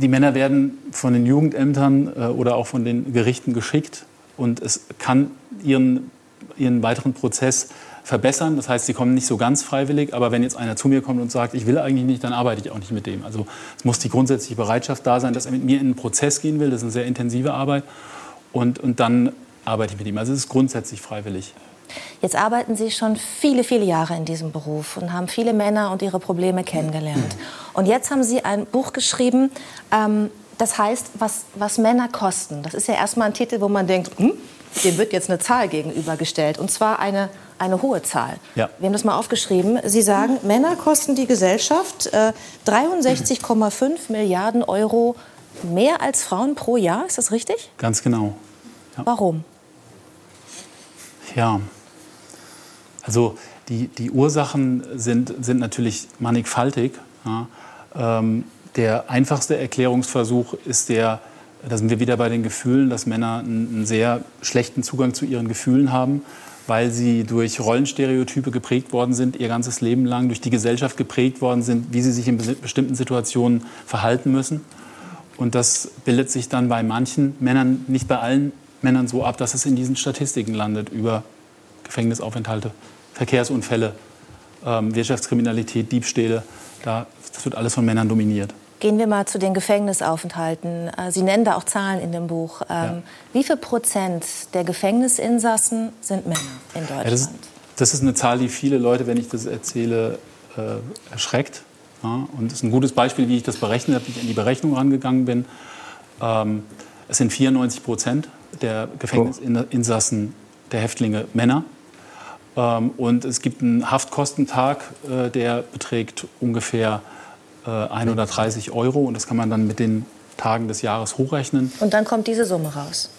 die Männer werden von den Jugendämtern äh, oder auch von den Gerichten geschickt und es kann ihren, ihren weiteren Prozess verbessern. Das heißt, sie kommen nicht so ganz freiwillig, aber wenn jetzt einer zu mir kommt und sagt, ich will eigentlich nicht, dann arbeite ich auch nicht mit dem. Also es muss die grundsätzliche Bereitschaft da sein, dass er mit mir in einen Prozess gehen will. Das ist eine sehr intensive Arbeit. Und, und dann arbeite ich mit ihm. Also es ist grundsätzlich freiwillig. Jetzt arbeiten Sie schon viele, viele Jahre in diesem Beruf und haben viele Männer und ihre Probleme kennengelernt. Und jetzt haben Sie ein Buch geschrieben, ähm, das heißt, was, was Männer kosten. Das ist ja erstmal ein Titel, wo man denkt, hm, dem wird jetzt eine Zahl gegenübergestellt. Und zwar eine eine hohe Zahl. Ja. Wir haben das mal aufgeschrieben. Sie sagen, Männer kosten die Gesellschaft äh, 63,5 Milliarden Euro mehr als Frauen pro Jahr. Ist das richtig? Ganz genau. Ja. Warum? Ja, also die, die Ursachen sind, sind natürlich mannigfaltig. Ja. Ähm, der einfachste Erklärungsversuch ist der, da sind wir wieder bei den Gefühlen, dass Männer einen, sehr schlechten Zugang zu ihren Gefühlen haben weil sie durch Rollenstereotype geprägt worden sind, ihr ganzes Leben lang, durch die Gesellschaft geprägt worden sind, wie sie sich in bestimmten Situationen verhalten müssen. Und das bildet sich dann bei manchen Männern, nicht bei allen Männern so ab, dass es in diesen Statistiken landet über Gefängnisaufenthalte, Verkehrsunfälle, ähm, Wirtschaftskriminalität, Diebstähle. Da, das wird alles von Männern dominiert. Gehen wir mal zu den Gefängnisaufenthalten. Äh, Sie nennen da auch Zahlen in dem Buch. Ähm, ja. Wie viel Prozent der Gefängnisinsassen sind Männer in Deutschland? Ja, das, ist, das, ist, eine Zahl, die viele Leute, wenn ich das erzähle, äh, erschreckt. Ja, und das ist ein gutes Beispiel, wie ich das berechnet habe, wie ich an die Berechnung rangegangen bin. Ähm, es sind 94 Prozent der Gefängnisinsassen der Häftlinge Männer. Ähm, und es gibt einen Haftkostentag, äh, der beträgt ungefähr 130 äh, Euro und das kann man dann mit den Tagen des Jahres hochrechnen. Und dann kommt diese Summe raus.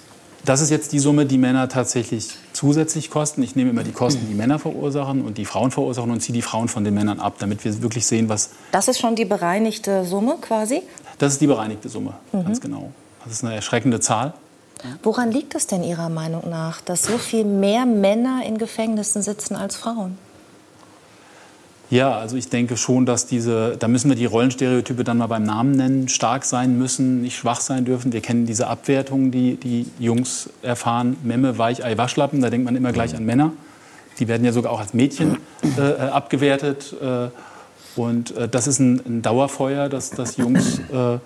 Das ist jetzt die Summe, die Männer tatsächlich zusätzlich kosten. Ich nehme immer die Kosten, die Männer verursachen und die Frauen verursachen und ziehe die Frauen von den Männern ab, damit wir wirklich sehen, was. Das ist schon die bereinigte Summe quasi? Das ist die bereinigte Summe, mhm. ganz genau. Das ist eine erschreckende Zahl. Woran liegt es denn Ihrer Meinung nach, dass so viel mehr Männer in Gefängnissen sitzen als Frauen? Ja, also ich denke schon, dass diese, da müssen wir die Rollenstereotype dann mal beim Namen nennen, stark sein müssen, nicht schwach sein dürfen. Wir kennen diese Abwertungen, die die Jungs erfahren, Memme, Weichei, Waschlappen, da denkt man immer gleich an Männer. Die werden ja sogar auch als Mädchen äh, äh abgewertet. Äh, und äh, das ist ein, ein, Dauerfeuer, das, das Jungs äh, äh,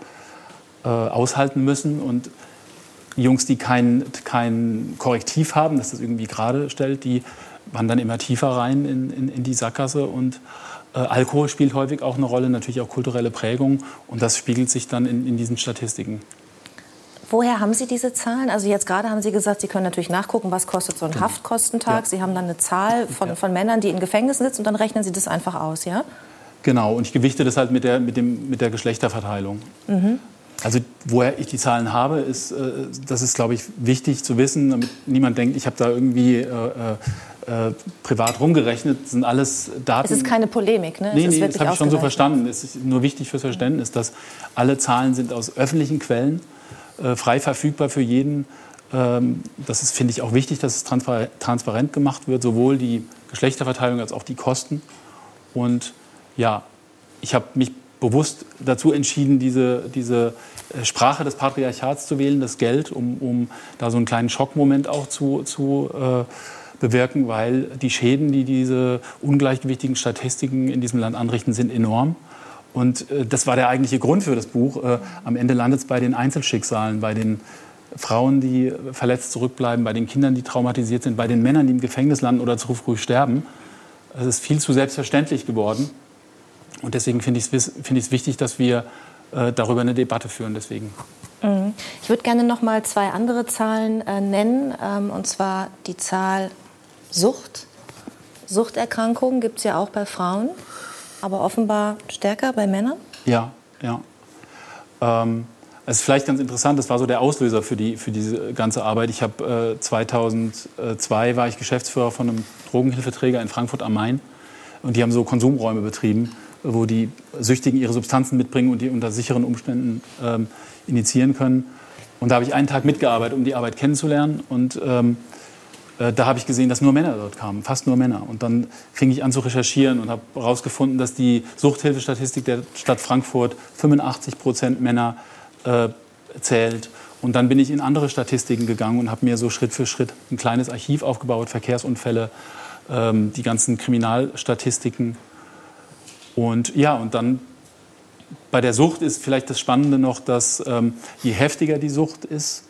aushalten müssen. Und Jungs, die kein, kein Korrektiv haben, das das irgendwie gerade stellt, die wandern immer tiefer rein in, in, in die Sackgasse und äh, Alkohol spielt häufig auch eine Rolle, natürlich auch kulturelle Prägung und das spiegelt sich dann in, in diesen Statistiken. Woher haben Sie diese Zahlen? Also jetzt gerade haben Sie gesagt, Sie können natürlich nachgucken, was kostet so ein genau. Haftkostentag. Ja. Sie haben dann eine Zahl von, ja. von Männern, die in Gefängnissen sitzen und dann rechnen Sie das einfach aus, ja? Genau, und ich gewichte das halt mit der, mit dem, mit der Geschlechterverteilung. Mhm. Also woher ich die Zahlen habe, ist, äh, das ist, glaube ich, wichtig zu wissen, damit niemand denkt, ich habe da irgendwie äh, äh, privat rumgerechnet. Sind alles Daten. Es ist keine Polemik, ne? Nee, nee, das habe ich schon so verstanden. Es ist nur wichtig fürs Verständnis, dass alle Zahlen sind aus öffentlichen Quellen, äh, frei verfügbar für jeden. Ähm, das ist, finde ich, auch wichtig, dass es transparent gemacht wird, sowohl die Geschlechterverteilung als auch die Kosten. Und ja, ich habe mich bewusst dazu entschieden, diese, diese äh, Sprache des Patriarchats zu wählen, das Geld, um, um da so einen kleinen Schockmoment auch zu, zu äh, bewirken, weil die Schäden, die diese ungleichgewichtigen Statistiken in diesem Land anrichten, sind enorm. Und äh, das war der eigentliche Grund für das Buch. Äh, am Ende landet es bei den Einzelschicksalen, bei den Frauen, die verletzt zurückbleiben, bei den Kindern, die traumatisiert sind, bei den Männern, die im Gefängnis landen oder zu früh sterben. Es ist viel zu selbstverständlich geworden. Und deswegen finde ich es find wichtig, dass wir äh, darüber eine Debatte führen. Deswegen. Mhm. Ich würde gerne noch mal zwei andere Zahlen äh, nennen, ähm, und zwar die Zahl Sucht. Suchterkrankungen gibt es ja auch bei Frauen, aber offenbar stärker bei Männern. Ja, ja. Ähm, es ist vielleicht ganz interessant, das war so der Auslöser für, die, für diese ganze Arbeit. Ich habe äh, 2002 war ich Geschäftsführer von einem Drogenhilfeträger in Frankfurt am Main und die haben so Konsumräume betrieben wo die Süchtigen ihre Substanzen mitbringen und die unter sicheren Umständen ähm, initiieren können. Und da habe ich einen Tag mitgearbeitet, um die Arbeit kennenzulernen. Und ähm, äh, da habe ich gesehen, dass nur Männer dort kamen, fast nur Männer. Und dann fing ich an zu recherchieren und habe herausgefunden, dass die Suchthilfestatistik der Stadt Frankfurt 85 Prozent Männer äh, zählt. Und dann bin ich in andere Statistiken gegangen und habe mir so Schritt für Schritt ein kleines Archiv aufgebaut, Verkehrsunfälle, ähm, die ganzen Kriminalstatistiken und ja, und dann bei der Sucht ist vielleicht das Spannende noch, dass ähm, je heftiger die Sucht ist,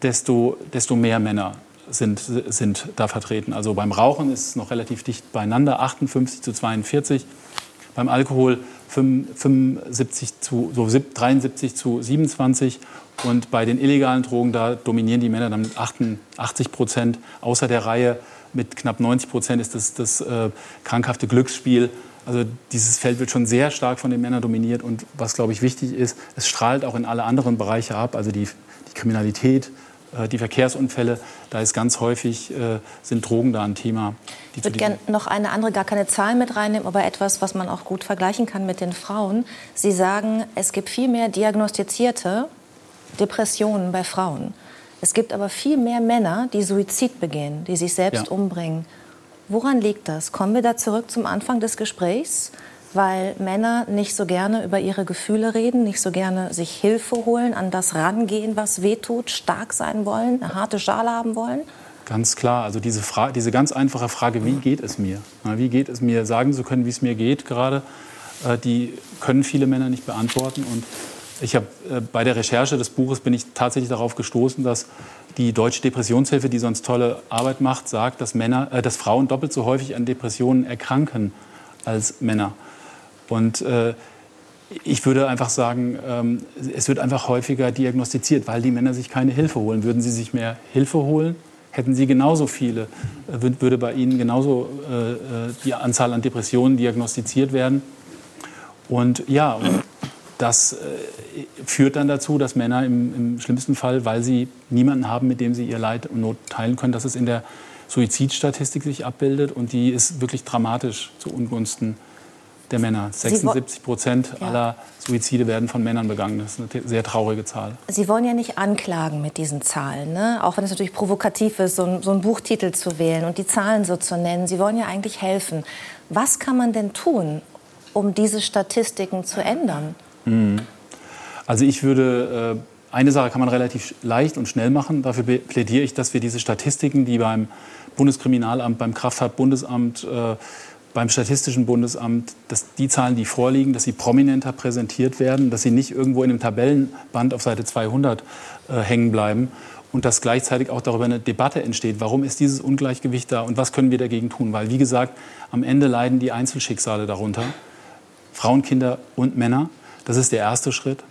desto, desto mehr Männer sind, sind da vertreten. Also beim Rauchen ist es noch relativ dicht beieinander, 58 zu 42. Beim Alkohol 75 zu, so 73 zu 27. Und bei den illegalen Drogen, da dominieren die Männer dann mit 88 Prozent. Außer der Reihe mit knapp 90 Prozent ist das, das äh, krankhafte Glücksspiel also dieses Feld wird schon sehr stark von den Männern dominiert und was, glaube ich, wichtig ist, es strahlt auch in alle anderen Bereiche ab, also die, die Kriminalität, die Verkehrsunfälle, da ist ganz häufig, äh, sind Drogen da ein Thema. Ich würde gerne noch eine andere, gar keine Zahl mit reinnehmen, aber etwas, was man auch gut vergleichen kann mit den Frauen. Sie sagen, es gibt viel mehr diagnostizierte Depressionen bei Frauen. Es gibt aber viel mehr Männer, die Suizid begehen, die sich selbst ja. umbringen. Woran liegt das? Kommen wir da zurück zum Anfang des Gesprächs? Weil Männer nicht so gerne über ihre Gefühle reden, nicht so gerne sich Hilfe holen, an das rangehen, was wehtut, stark sein wollen, eine harte Schale haben wollen? Ganz klar. Also diese, Frage, diese ganz einfache Frage, wie geht es mir? Wie geht es mir? Sagen zu können, wie es mir geht gerade, äh, die können viele Männer nicht beantworten. Und ich habe äh, bei der Recherche des Buches bin ich tatsächlich darauf gestoßen, dass die Deutsche Depressionshilfe, die sonst tolle Arbeit macht, sagt, dass, Männer, äh, dass Frauen doppelt so häufig an Depressionen erkranken als Männer. Und äh, ich würde einfach sagen, ähm, es wird einfach häufiger diagnostiziert, weil die Männer sich keine Hilfe holen. Würden sie sich mehr Hilfe holen, hätten sie genauso viele, äh, würde bei ihnen genauso äh, äh, die Anzahl an Depressionen diagnostiziert werden. Und ja, das äh, führt dann dazu, dass Männer im, im, schlimmsten Fall, weil sie niemanden haben, mit dem sie ihr Leid und Not teilen können, dass es in der Suizidstatistik sich abbildet. Und die ist wirklich dramatisch zu Ungunsten der Männer. 76 Prozent ja. aller Suizide werden von Männern begangen. Das ist eine sehr traurige Zahl. Sie wollen ja nicht anklagen mit diesen Zahlen, ne? auch wenn es natürlich provokativ ist, so, so einen Buchtitel zu wählen und die Zahlen so zu nennen. Sie wollen ja eigentlich helfen. Was kann man denn tun, um diese Statistiken zu ändern? Mhm. Also ich würde, äh, eine Sache kann man relativ leicht und schnell machen. Dafür plädiere ich, dass wir diese Statistiken, die beim Bundeskriminalamt, beim Kraftfahrtbundesamt, äh, beim Statistischen Bundesamt, dass die Zahlen, die vorliegen, dass sie prominenter präsentiert werden, dass sie nicht irgendwo in einem Tabellenband auf Seite 200 äh, hängen bleiben und dass gleichzeitig auch darüber eine Debatte entsteht. Warum ist dieses Ungleichgewicht da und was können wir dagegen tun? Weil, wie gesagt, am Ende leiden die Einzelschicksale darunter. Frauen, Kinder und Männer. Das ist der erste Schritt.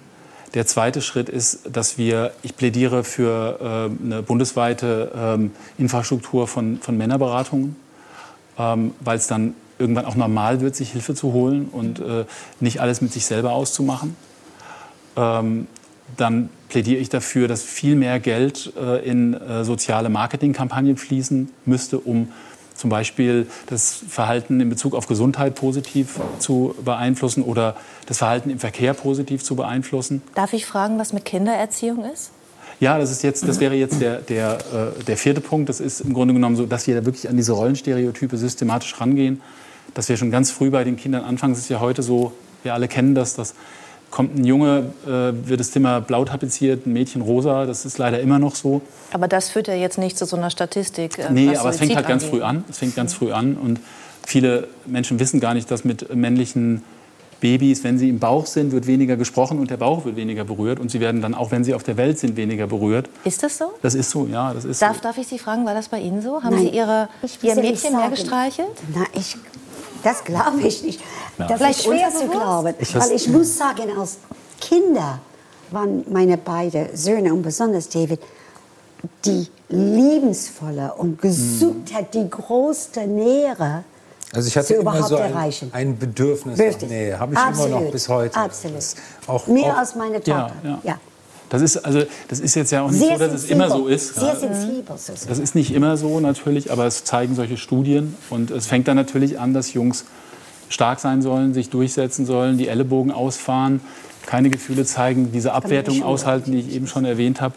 Der zweite Schritt ist, dass wir, ich plädiere für äh, eine bundesweite ähm, Infrastruktur von, von Männerberatungen, ähm, weil es dann irgendwann auch normal wird, sich Hilfe zu holen und äh, nicht alles mit sich selber auszumachen. Ähm, dann plädiere ich dafür, dass viel mehr Geld äh, in äh, soziale Marketingkampagnen fließen müsste, um zum Beispiel das Verhalten in Bezug auf Gesundheit positiv zu beeinflussen oder das Verhalten im Verkehr positiv zu beeinflussen. Darf ich fragen, was mit Kindererziehung ist? Ja, das, ist jetzt, das wäre jetzt der, der, äh, der vierte Punkt. Das ist im Grunde genommen so, dass wir da wirklich an diese Rollenstereotype systematisch rangehen. Dass wir schon ganz früh bei den Kindern anfangen. Es ist ja heute so, wir alle kennen das, dass kommt ein Junge, äh, wird das Zimmer blau tapeziert, ein Mädchen rosa. Das ist leider immer noch so. Aber das führt ja jetzt nicht zu so einer Statistik. Äh, nee, aber es fängt halt ganz früh an. Es fängt ganz früh an. Und viele Menschen wissen gar nicht, dass mit männlichen Babys, wenn sie im Bauch sind, wird weniger gesprochen und der Bauch wird weniger berührt. Und sie werden dann, auch wenn sie auf der Welt sind, weniger berührt. Ist das so? Das ist so, ja. Das ist darf, so. darf ich Sie fragen, war das bei Ihnen so? Haben Nein. Sie Ihre, Ihr Mädchen mehr gestreichelt? Na, ich, das glaube ich nicht. Ja. Das Vielleicht ist schwer zu glauben. Ich weil ich muss sagen, als Kinder waren meine beiden Söhne und besonders David die liebensvolle und gesucht hat, die größte Nähe Also ich hatte immer überhaupt so ein, erreichen. ein Bedürfnis nach Nähe. Habe ich immer Absolut. noch bis heute. Absolut. Auch, Mehr auch, als meine Ja, Tochter. ja. ja. Das ist, also, das ist jetzt ja auch nicht Sehr so, dass es sensibel. immer so ist. Sehr Ja. sensibel. Das ist nicht immer so natürlich, aber es zeigen solche Studien. Und es fängt dann natürlich an, dass Jungs stark sein sollen, sich durchsetzen sollen, die Ellenbogen ausfahren, keine Gefühle zeigen, diese Abwertung aushalten, die ich eben schon erwähnt habe.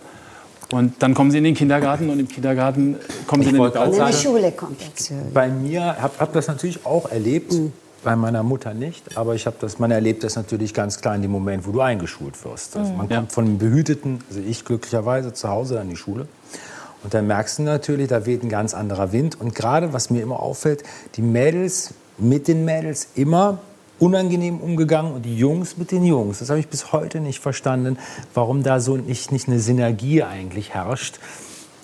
Und dann kommen sie in den Kindergarten und im Kindergarten kommen sie in den Und in Grauzeit. Schule kommt dazu. Bei mir habe hab das natürlich auch erlebt, Mhm. bei meiner Mutter nicht, aber ich habe das, man erlebt das natürlich ganz klar in dem Moment, wo du eingeschult wirst. Also Mhm. man Ja. kommt von einem behüteten, also ich glücklicherweise zu Hause an die Schule. Und dann merkst du natürlich, da weht ein ganz anderer Wind. Und gerade, was mir immer auffällt, die Mädels mit den Mädels immer unangenehm umgegangen und die Jungs mit den Jungs. Das habe ich bis heute nicht verstanden, warum da so nicht, nicht eine Synergie eigentlich herrscht.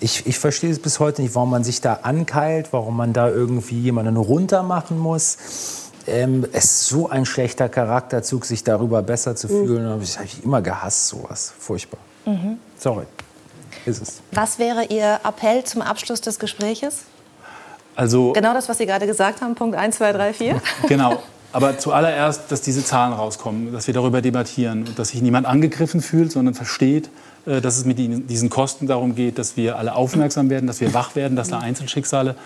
Ich, ich verstehe es bis heute nicht, warum man sich da ankeilt, warum man da irgendwie jemanden runter machen muss. Ähm, es ist so ein schlechter Charakterzug, sich darüber besser zu fühlen. Das habe ich immer gehasst, sowas. Furchtbar. Mhm. Sorry. Ist es. Was wäre Ihr Appell zum Abschluss des Gespräches? Also, Genau das, was Sie gerade gesagt haben, Punkt 1, 2, 3, 4. Genau. Aber zuallererst, dass diese Zahlen rauskommen, dass wir darüber debattieren und dass sich niemand angegriffen fühlt, sondern versteht, äh, dass es mit diesen Kosten darum geht, dass wir alle aufmerksam werden, dass wir wach werden, dass da Einzelschicksale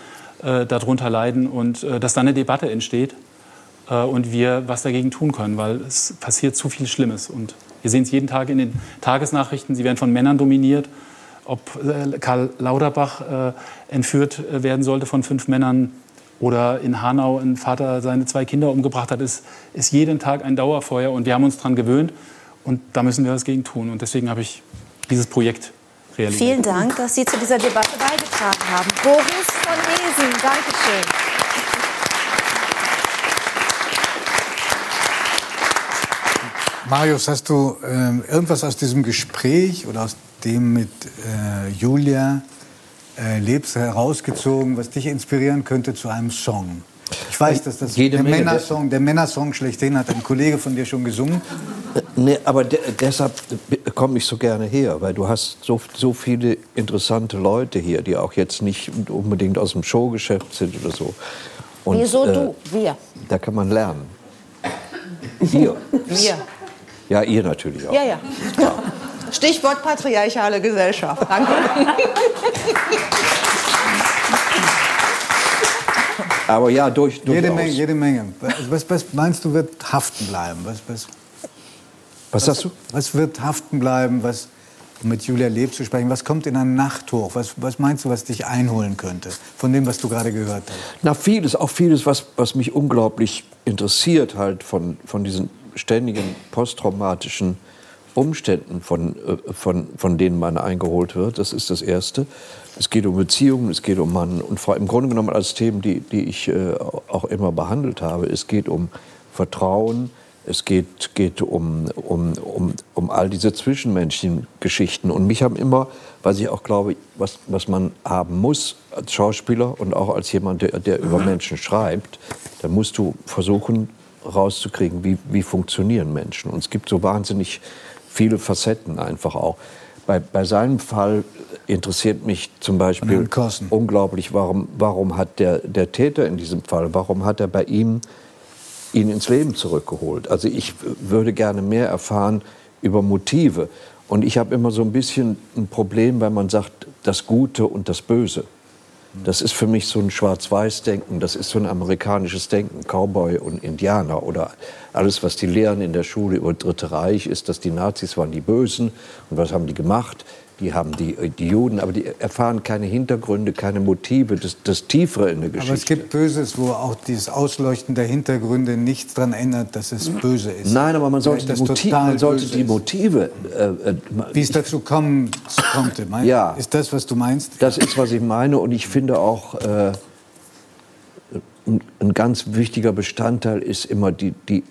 äh, darunter leiden und äh, dass dann eine Debatte entsteht äh, und wir was dagegen tun können, weil es passiert zu viel Schlimmes. Und wir sehen es jeden Tag in den Tagesnachrichten, sie werden von Männern dominiert. Ob äh, Karl Lauterbach äh, entführt werden sollte von fünf Männern oder in Hanau ein Vater seine zwei Kinder umgebracht hat, ist, ist jeden Tag ein Dauerfeuer. Und wir haben uns daran gewöhnt und da müssen wir was gegen tun. Und deswegen habe ich dieses Projekt realisiert. Vielen Dank, dass Sie zu dieser Debatte beigetragen haben. Boris von Hesen, Dankeschön. Marius, hast du ähm, irgendwas aus diesem Gespräch oder aus dem mit äh, Julia äh, Lebs herausgezogen, was dich inspirieren könnte zu einem Song? Ich weiß, dass das Jede der Menge. Männersong, der Männersong schlechthin hat ein Kollege von dir schon gesungen. Nee, aber de deshalb komme ich so gerne her, weil du hast so, so viele interessante Leute hier, die auch jetzt nicht unbedingt aus dem Showgeschäft sind oder so. Und, Wieso äh, du? Wir. Da kann man lernen. Hier. Wir. Ja, ihr natürlich auch. Ja, ja. Stichwort patriarchale Gesellschaft. Danke. Aber ja, durch, Jede durchaus. Menge, jede Menge. Was, was meinst du, wird haften bleiben? Was, was, Was sagst du? was wird haften bleiben, was, um mit Julia Leb zu sprechen, was kommt in einer Nacht hoch? Was, was meinst du, was dich einholen könnte von dem, was du gerade gehört hast? Na, vieles, auch vieles, was, was mich unglaublich interessiert, halt von, von diesen ständigen posttraumatischen Umständen, von, äh, von, von denen man eingeholt wird. Das ist das Erste. Es geht um Beziehungen, es geht um Mann und Frau. Im Grunde genommen als Themen, die, die ich äh, auch immer behandelt habe. Es geht um Vertrauen, es geht, geht um, um, um, um all diese zwischenmenschlichen Geschichten. Und mich haben immer, was ich auch glaube, was, was man haben muss als Schauspieler und auch als jemand, der, der über Menschen schreibt, da musst du versuchen rauszukriegen, wie, wie funktionieren Menschen. Und es gibt so wahnsinnig viele Facetten einfach auch. Bei, bei seinem Fall interessiert mich zum Beispiel unglaublich, warum, warum hat der, der Täter in diesem Fall, warum hat er bei ihm ihn ins Leben zurückgeholt? Also ich würde gerne mehr erfahren über Motive. Und ich habe immer so ein bisschen ein Problem, wenn man sagt, das Gute und das Böse. Das ist für mich so ein Schwarz-Weiß-Denken, das ist so ein amerikanisches Denken, Cowboy und Indianer oder alles, was die lehren in der Schule über Dritte Reich, ist, dass die Nazis waren die Bösen und was haben die gemacht? Die haben die, die Juden, aber die erfahren keine Hintergründe, keine Motive, das, das Tiefere in der Geschichte. Aber es gibt Böses, wo auch dieses Ausleuchten der Hintergründe nichts daran ändert, dass es böse ist. Nein, aber man sollte, die, Motiv, man sollte die Motive... Äh, äh, Wie es dazu kommen konnte, mein, ja, ist das, was du meinst? Das ist, was ich meine und ich finde auch... Äh, ein, ein ganz wichtiger Bestandteil ist immer die, die,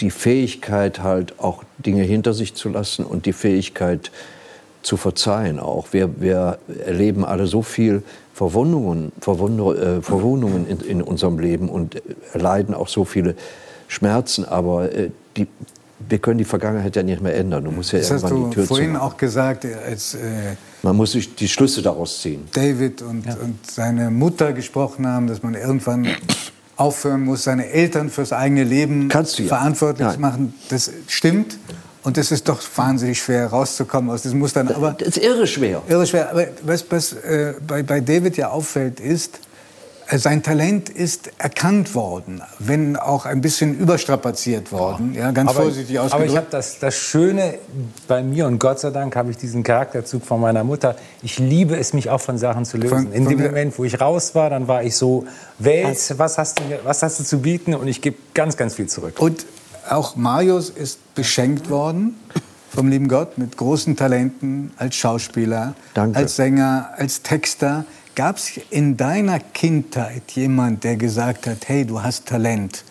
die Fähigkeit, halt auch Dinge hinter sich zu lassen und die Fähigkeit, zu verzeihen auch. Wir, wir erleben alle so viel Verwundungen, Verwunder, äh, Verwundungen in, in, unserem Leben und erleiden auch so viele Schmerzen, aber äh, die, wir können die Vergangenheit ja nicht mehr ändern. Du musst ja das irgendwann hast du die Tür vorhin auch gesagt, als äh, man muss sich die Schlüsse daraus ziehen. David und, ja. und seine Mutter gesprochen haben, dass man irgendwann aufhören muss, seine Eltern fürs eigene Leben ja. verantwortlich zu machen. Das stimmt. Und es ist doch wahnsinnig schwer, rauszukommen aus diesem Muster. Aber das ist irre schwer. Irre schwer. Aber was, was äh, bei, bei David ja auffällt, ist, äh, sein Talent ist erkannt worden, wenn auch ein bisschen überstrapaziert worden, ja, ganz aber, vorsichtig ausgedrückt. Aber ich habe das, das Schöne bei mir und Gott sei Dank habe ich diesen Charakterzug von meiner Mutter. Ich liebe es, mich auch von Sachen zu lösen. Von, In dem Moment, wo ich raus war, dann war ich so, Welt, was hast du, was hast du zu bieten? Und ich gebe ganz, ganz viel zurück. Und auch Marius ist beschenkt worden vom lieben Gott mit großen Talenten als Schauspieler, Danke. als Sänger, als Texter. Gab es in deiner Kindheit jemand, der gesagt hat, hey, du hast Talent?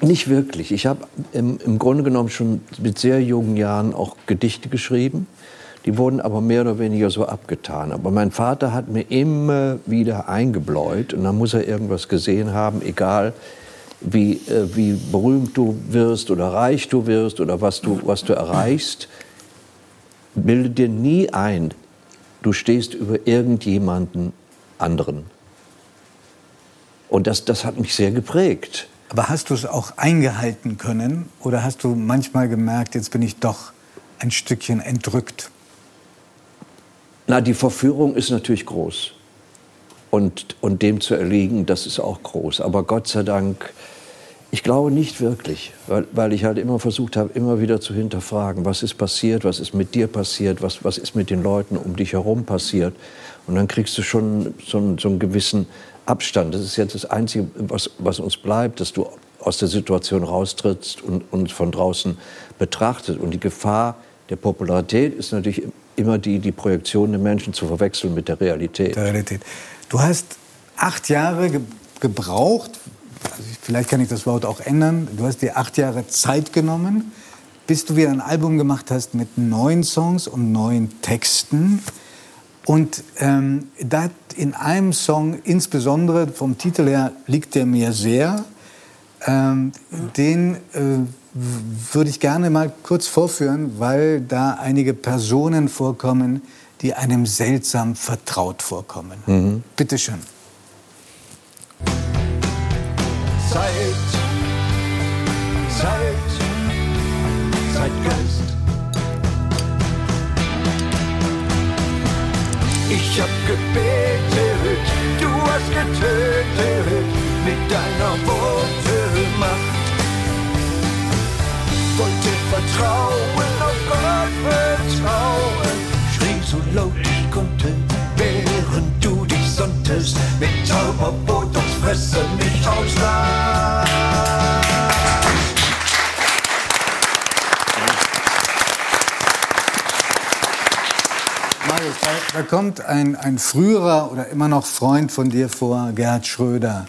Nicht wirklich. Ich habe im, im, Grunde genommen schon mit sehr jungen Jahren auch Gedichte geschrieben. Die wurden aber mehr oder weniger so abgetan. Aber mein Vater hat mir immer wieder eingebläut und dann muss er irgendwas gesehen haben, egal wie, äh, wie berühmt du wirst oder reich du wirst oder was du, was du erreichst, bilde dir nie ein, du stehst über irgendjemanden anderen. Und das, das hat mich sehr geprägt. Aber hast du es auch eingehalten können oder hast du manchmal gemerkt, jetzt bin ich doch ein Stückchen entrückt? Na, die Verführung ist natürlich groß. Und, und dem zu erliegen, das ist auch groß. Aber Gott sei Dank ich glaube nicht wirklich, weil, weil ich halt immer versucht habe, immer wieder zu hinterfragen, was ist passiert, was ist mit dir passiert, was, was ist mit den Leuten um dich herum passiert. Und dann kriegst du schon so, so einen gewissen Abstand. Das ist jetzt das Einzige, was, was uns bleibt, dass du aus der Situation raustrittst und uns von draußen betrachtet. Und die Gefahr der Popularität ist natürlich immer die, die Projektion der Menschen zu verwechseln mit der Realität. Der Realität. Du hast acht Jahre ge gebraucht, vielleicht kann ich das Wort auch ändern, du hast dir acht Jahre Zeit genommen, bis du wieder ein Album gemacht hast mit neuen Songs und neuen Texten. Und ähm, da in einem Song, insbesondere vom Titel her, liegt der mir sehr. Ähm, den äh, würde ich gerne mal kurz vorführen, weil da einige Personen vorkommen, die einem seltsam vertraut vorkommen. Mhm. Bitte schön. Zeit, Zeit, Zeitgeist. Ich hab gebetet, du hast getötet mit deiner Worte Macht. Wollte vertrauen, auf Gott vertrauen, schrie so laut ich konnte, während du dich sonntest mit tauber Botoxfresse mich auslas. Marius, da, da kommt ein, ein früherer oder immer noch Freund von dir vor, Gerhard Schröder.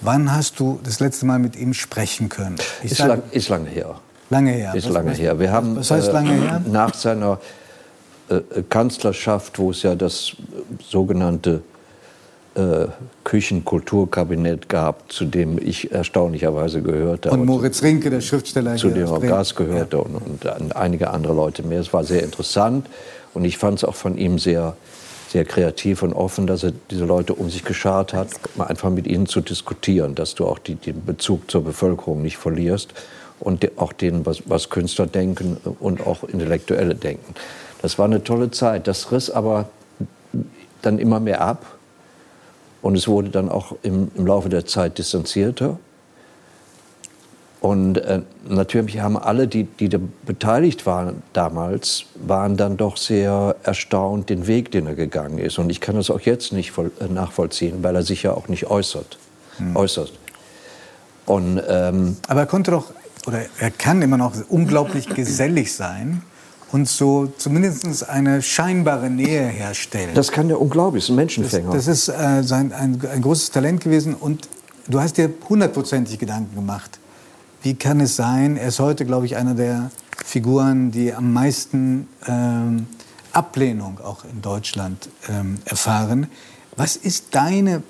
Wann hast du das letzte Mal mit ihm sprechen können? ist, sag, lang, ist lange her. Lange her. Ist was, lange was, her. Wir haben was heißt lange her? Äh, nach seiner äh, Kanzlerschaft, wo es ja das sogenannte äh, Küchenkulturkabinett gab, zu dem ich erstaunlicherweise gehörte. Und Moritz Rinke, der Schriftsteller. Zu dem auch Gas gehörte ja. und, und, einige andere Leute mehr. Es war sehr interessant und ich fand es auch von ihm sehr, sehr kreativ und offen, dass er diese Leute um sich geschart hat, einfach mit ihnen zu diskutieren, dass du auch die, den Bezug zur Bevölkerung nicht verlierst. und auch denen, was, was Künstler denken und auch Intellektuelle denken. Das war eine tolle Zeit. Das riss aber dann immer mehr ab und es wurde dann auch im, im Laufe der Zeit distanzierter. Und äh, natürlich haben alle, die, die da beteiligt waren damals, waren dann doch sehr erstaunt, den Weg, den er gegangen ist. Und ich kann das auch jetzt nicht voll, äh, nachvollziehen, weil er sich ja auch nicht äußert. Hm. äußert. Und, ähm, Aber er konnte doch, oder er kann immer noch unglaublich gesellig sein und so zumindest eine scheinbare Nähe herstellen. Das kann der unglaublich, ein Menschenfänger. Das, das ist äh, sein, ein, ein großes Talent gewesen und du hast dir hundertprozentig Gedanken gemacht wie kann es sein, er ist heute, glaube ich, einer der Figuren, die am meisten ähm, Ablehnung auch in Deutschland ähm, erfahren. Was ist deine,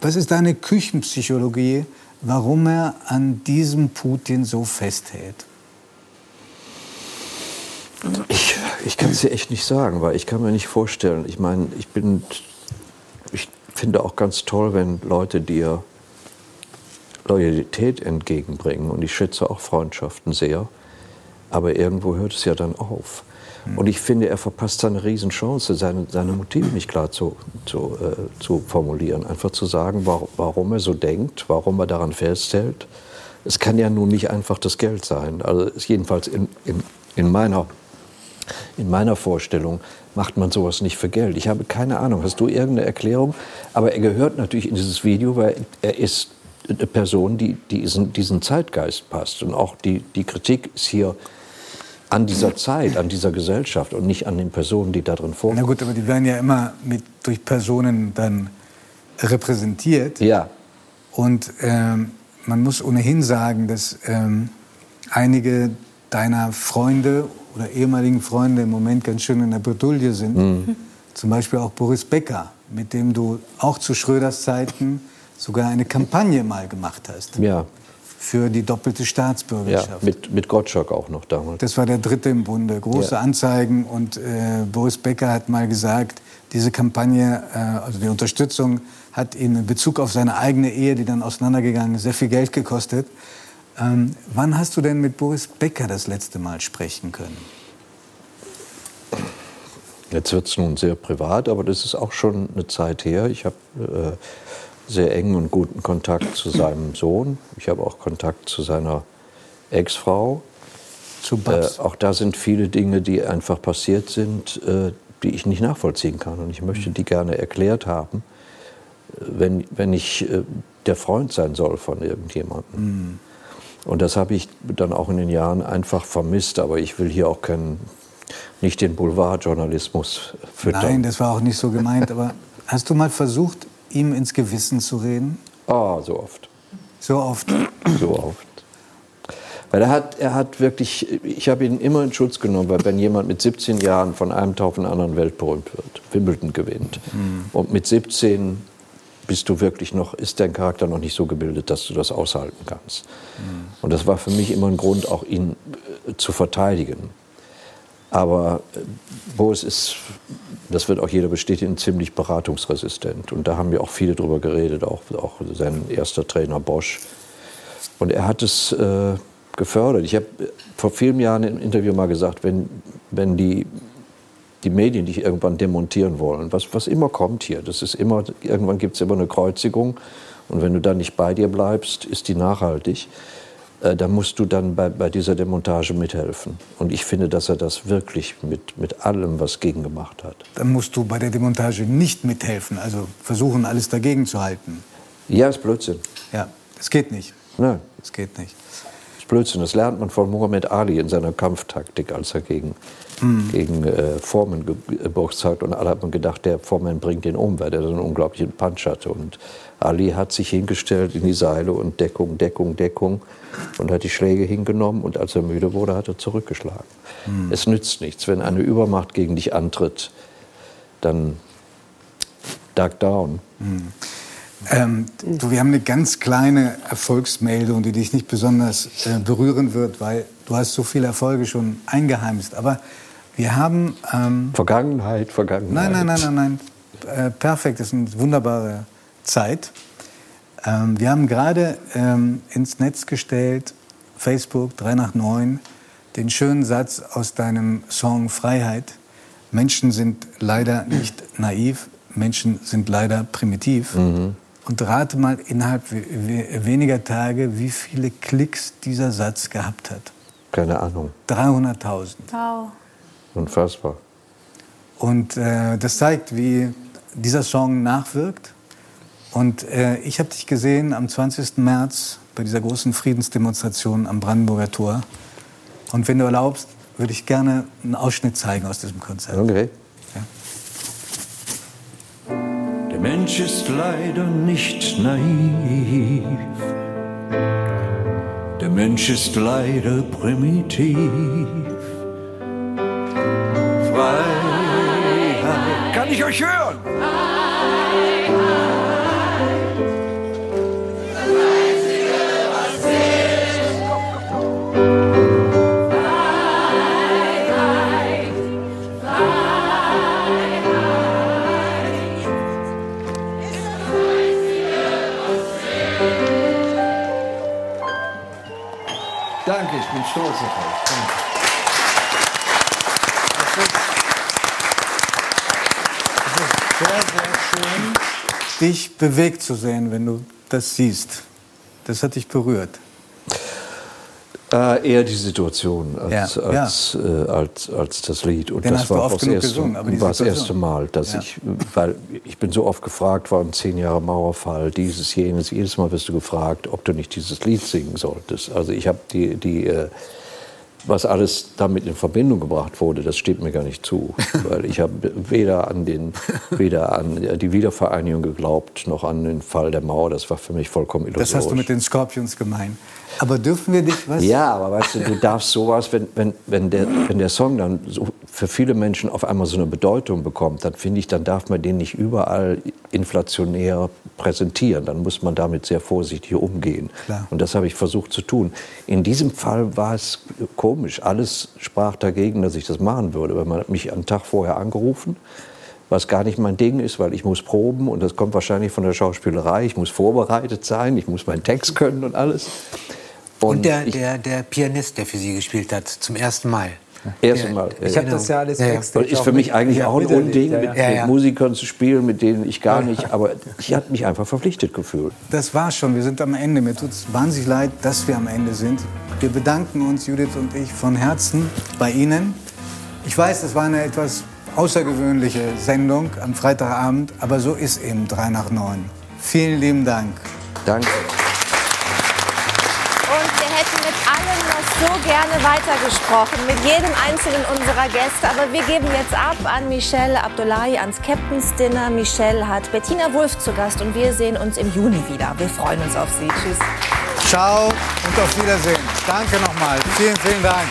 was ist deine Küchenpsychologie, warum er an diesem Putin so festhält? Ich, ich kann es dir echt nicht sagen, weil ich kann mir nicht vorstellen. Ich meine, ich bin, ich finde auch ganz toll, wenn Leute dir Loyalität entgegenbringen. Und ich schätze auch Freundschaften sehr. Aber irgendwo hört es ja dann auf. Mhm. Und ich finde, er verpasst seine Riesenchance, seine, seine Motive nicht klar zu, zu, äh, zu formulieren. Einfach zu sagen, warum, warum er so denkt, warum er daran festhält. Es kann ja nun nicht einfach das Geld sein. Also jedenfalls in, in, in, meiner, in meiner Vorstellung macht man sowas nicht für Geld. Ich habe keine Ahnung. Hast du irgendeine Erklärung? Aber er gehört natürlich in dieses Video, weil er ist eine Person, die, die diesen, diesen Zeitgeist passt. Und auch die, die Kritik ist hier an dieser Zeit, an dieser Gesellschaft und nicht an den Personen, die da drin vorkommen. Na gut, aber die werden ja immer mit, durch Personen dann repräsentiert. Ja. Und ähm, man muss ohnehin sagen, dass ähm, einige deiner Freunde oder ehemaligen Freunde im Moment ganz schön in der Bredouille sind. Mhm. Zum Beispiel auch Boris Becker, mit dem du auch zu Schröders Zeiten sogar eine Kampagne mal gemacht hast. Ja. Für die doppelte Staatsbürgerschaft. Ja, mit, mit Gottschalk auch noch damals. Das war der dritte im Bunde. Große ja. Anzeigen. Und äh, Boris Becker hat mal gesagt, diese Kampagne, äh, also die Unterstützung, hat ihn in Bezug auf seine eigene Ehe, die dann auseinandergegangen ist, sehr viel Geld gekostet. Ähm, wann hast du denn mit Boris Becker das letzte Mal sprechen können? Jetzt wird es nun sehr privat, aber das ist auch schon eine Zeit her. Ich habe äh, sehr engen und guten Kontakt zu seinem Sohn. Ich habe auch Kontakt zu seiner Ex-Frau. Zu Babs. Äh, auch da sind viele Dinge, die einfach passiert sind, äh, die ich nicht nachvollziehen kann. Und ich möchte die gerne erklärt haben, wenn, wenn ich äh, der Freund sein soll von irgendjemandem. Mhm. Und das habe ich dann auch in den Jahren einfach vermisst. Aber ich will hier auch keinen, nicht den Boulevardjournalismus füttern. Nein, das war auch nicht so gemeint. Aber hast du mal versucht, ihm ins Gewissen zu reden? Ah, so oft. So oft? So oft. Weil er hat, er hat wirklich, ich habe ihn immer in Schutz genommen, weil wenn jemand mit 17 Jahren von einem Tag auf den anderen weltberühmt wird, Wimbledon gewinnt, mhm. und mit 17 bist du wirklich noch, ist dein Charakter noch nicht so gebildet, dass du das aushalten kannst. Mhm. Und das war für mich immer ein Grund, auch ihn äh, zu verteidigen. Aber äh, Boris ist, das wird auch jeder bestätigen, ziemlich beratungsresistent. Und da haben wir auch viele drüber geredet, auch, auch sein erster Trainer Bosch. Und er hat es äh, gefördert. Ich habe vor vielen Jahren im Interview mal gesagt, wenn, wenn die, die Medien dich irgendwann demontieren wollen, was, was immer kommt hier, das ist immer, irgendwann gibt es immer eine Kreuzigung. Und wenn du dann nicht bei dir bleibst, ist die nachhaltig. Äh, da musst du dann bei, bei, dieser Demontage mithelfen. Und ich finde, dass er das wirklich mit, mit allem, was gegen gemacht hat. Dann musst du bei der Demontage nicht mithelfen, also versuchen, alles dagegen zu halten. Ja, ist Blödsinn. Ja, es geht nicht. Nein. Es geht nicht. Das ist Blödsinn. Das lernt man von Muhammad Ali in seiner Kampftaktik, als er gegen, mhm. gegen äh, Foreman geboxt hat. Und alle haben gedacht, der Foreman bringt ihn um, weil der so einen unglaublichen Punch hatte. Und Ali hat sich hingestellt in die Seile und Deckung, Deckung, Deckung und hat die Schläge hingenommen und als er müde wurde, hat er zurückgeschlagen. Mhm. Es nützt nichts. Wenn eine Übermacht gegen dich antritt, dann duck down. Mhm. Ähm, du, wir haben eine ganz kleine Erfolgsmeldung, die dich nicht besonders äh, berühren wird, weil du hast so viele Erfolge schon eingeheimst. Aber wir haben... Ähm, Vergangenheit, Vergangenheit. Nein, nein, nein, nein, nein. Äh, perfekt, das ist eine wunderbare Zeit. Ähm, wir haben gerade ähm, ins Netz gestellt Facebook, 3 nach 9, den schönen Satz aus deinem Song Freiheit. Menschen sind leider nicht naiv, Menschen sind leider primitiv. Mhm. Und rate mal innerhalb weniger Tage, wie viele Klicks dieser Satz gehabt hat. Keine Ahnung. 300.000. Wow. Unfassbar. Und äh, das zeigt, wie dieser Song nachwirkt. Und äh, ich habe dich gesehen am 20. März bei dieser großen Friedensdemonstration am Brandenburger Tor. Und wenn du erlaubst, würde ich gerne einen Ausschnitt zeigen aus diesem Konzert. Okay. Ja. Der Mensch ist leider nicht naiv. Der Mensch ist leider primitiv. Kann ich euch hören? stolz auf euch. Es ist sehr, sehr schön, dich bewegt zu sehen, wenn du das siehst. Das hat dich berührt. Äh, eher die Situation als, ja, als, ja. Äh, als, als das Lied. Und Den das war, das erste, gesungen, war das erste Mal, dass ja. ich, weil ich bin so oft gefragt worden, zehn Jahre Mauerfall, dieses, jenes, jedes Mal wirst du gefragt, ob du nicht dieses Lied singen solltest. Also ich habe die, die äh, was alles damit in Verbindung gebracht wurde, das steht mir gar nicht zu. Weil ich habe weder an, den, weder an die Wiedervereinigung geglaubt, noch an den Fall der Mauer. Das war für mich vollkommen illusorisch. Das hast du mit den Scorpions gemeint. Aber dürfen wir dich was? Ja, aber weißt du, du darfst sowas, wenn, wenn, wenn, der, wenn der Song dann so für viele Menschen auf einmal so eine Bedeutung bekommt, dann finde ich, dann darf man den nicht überall inflationär präsentieren. Dann muss man damit sehr vorsichtig umgehen. Klar. Und das habe ich versucht zu tun. In diesem Fall war es komisch. Alles sprach dagegen, dass ich das machen würde. Weil man hat mich einen Tag vorher angerufen was gar nicht mein Ding ist, weil ich muss proben und das kommt wahrscheinlich von der Schauspielerei. Ich muss vorbereitet sein, ich muss meinen Text können und alles. Und, und der, der, der Pianist, der für Sie gespielt hat, zum ersten Mal. Erste Mal. Ich habe das ja alles ja, ja. Ist für mich eigentlich auch ein Unding, mit, mit, Musikern zu spielen, mit denen ich gar nicht, aber ich habe mich einfach verpflichtet gefühlt. Das war's schon, wir sind am Ende. Mir tut es wahnsinnig leid, dass wir am Ende sind. Wir bedanken uns, Judith und ich, von Herzen bei Ihnen. Ich weiß, es war eine etwas außergewöhnliche Sendung am Freitagabend, aber so ist eben 3 nach 9. Vielen lieben Dank. Danke so gerne weitergesprochen mit jedem einzelnen unserer Gäste. Aber wir geben jetzt ab an Michelle Abdullahi ans Captain's Dinner. Michelle hat Bettina Wulff zu Gast und wir sehen uns im Juni wieder. Wir freuen uns auf Sie. Tschüss. Ciao und auf Wiedersehen. Danke nochmal. Vielen, vielen Dank.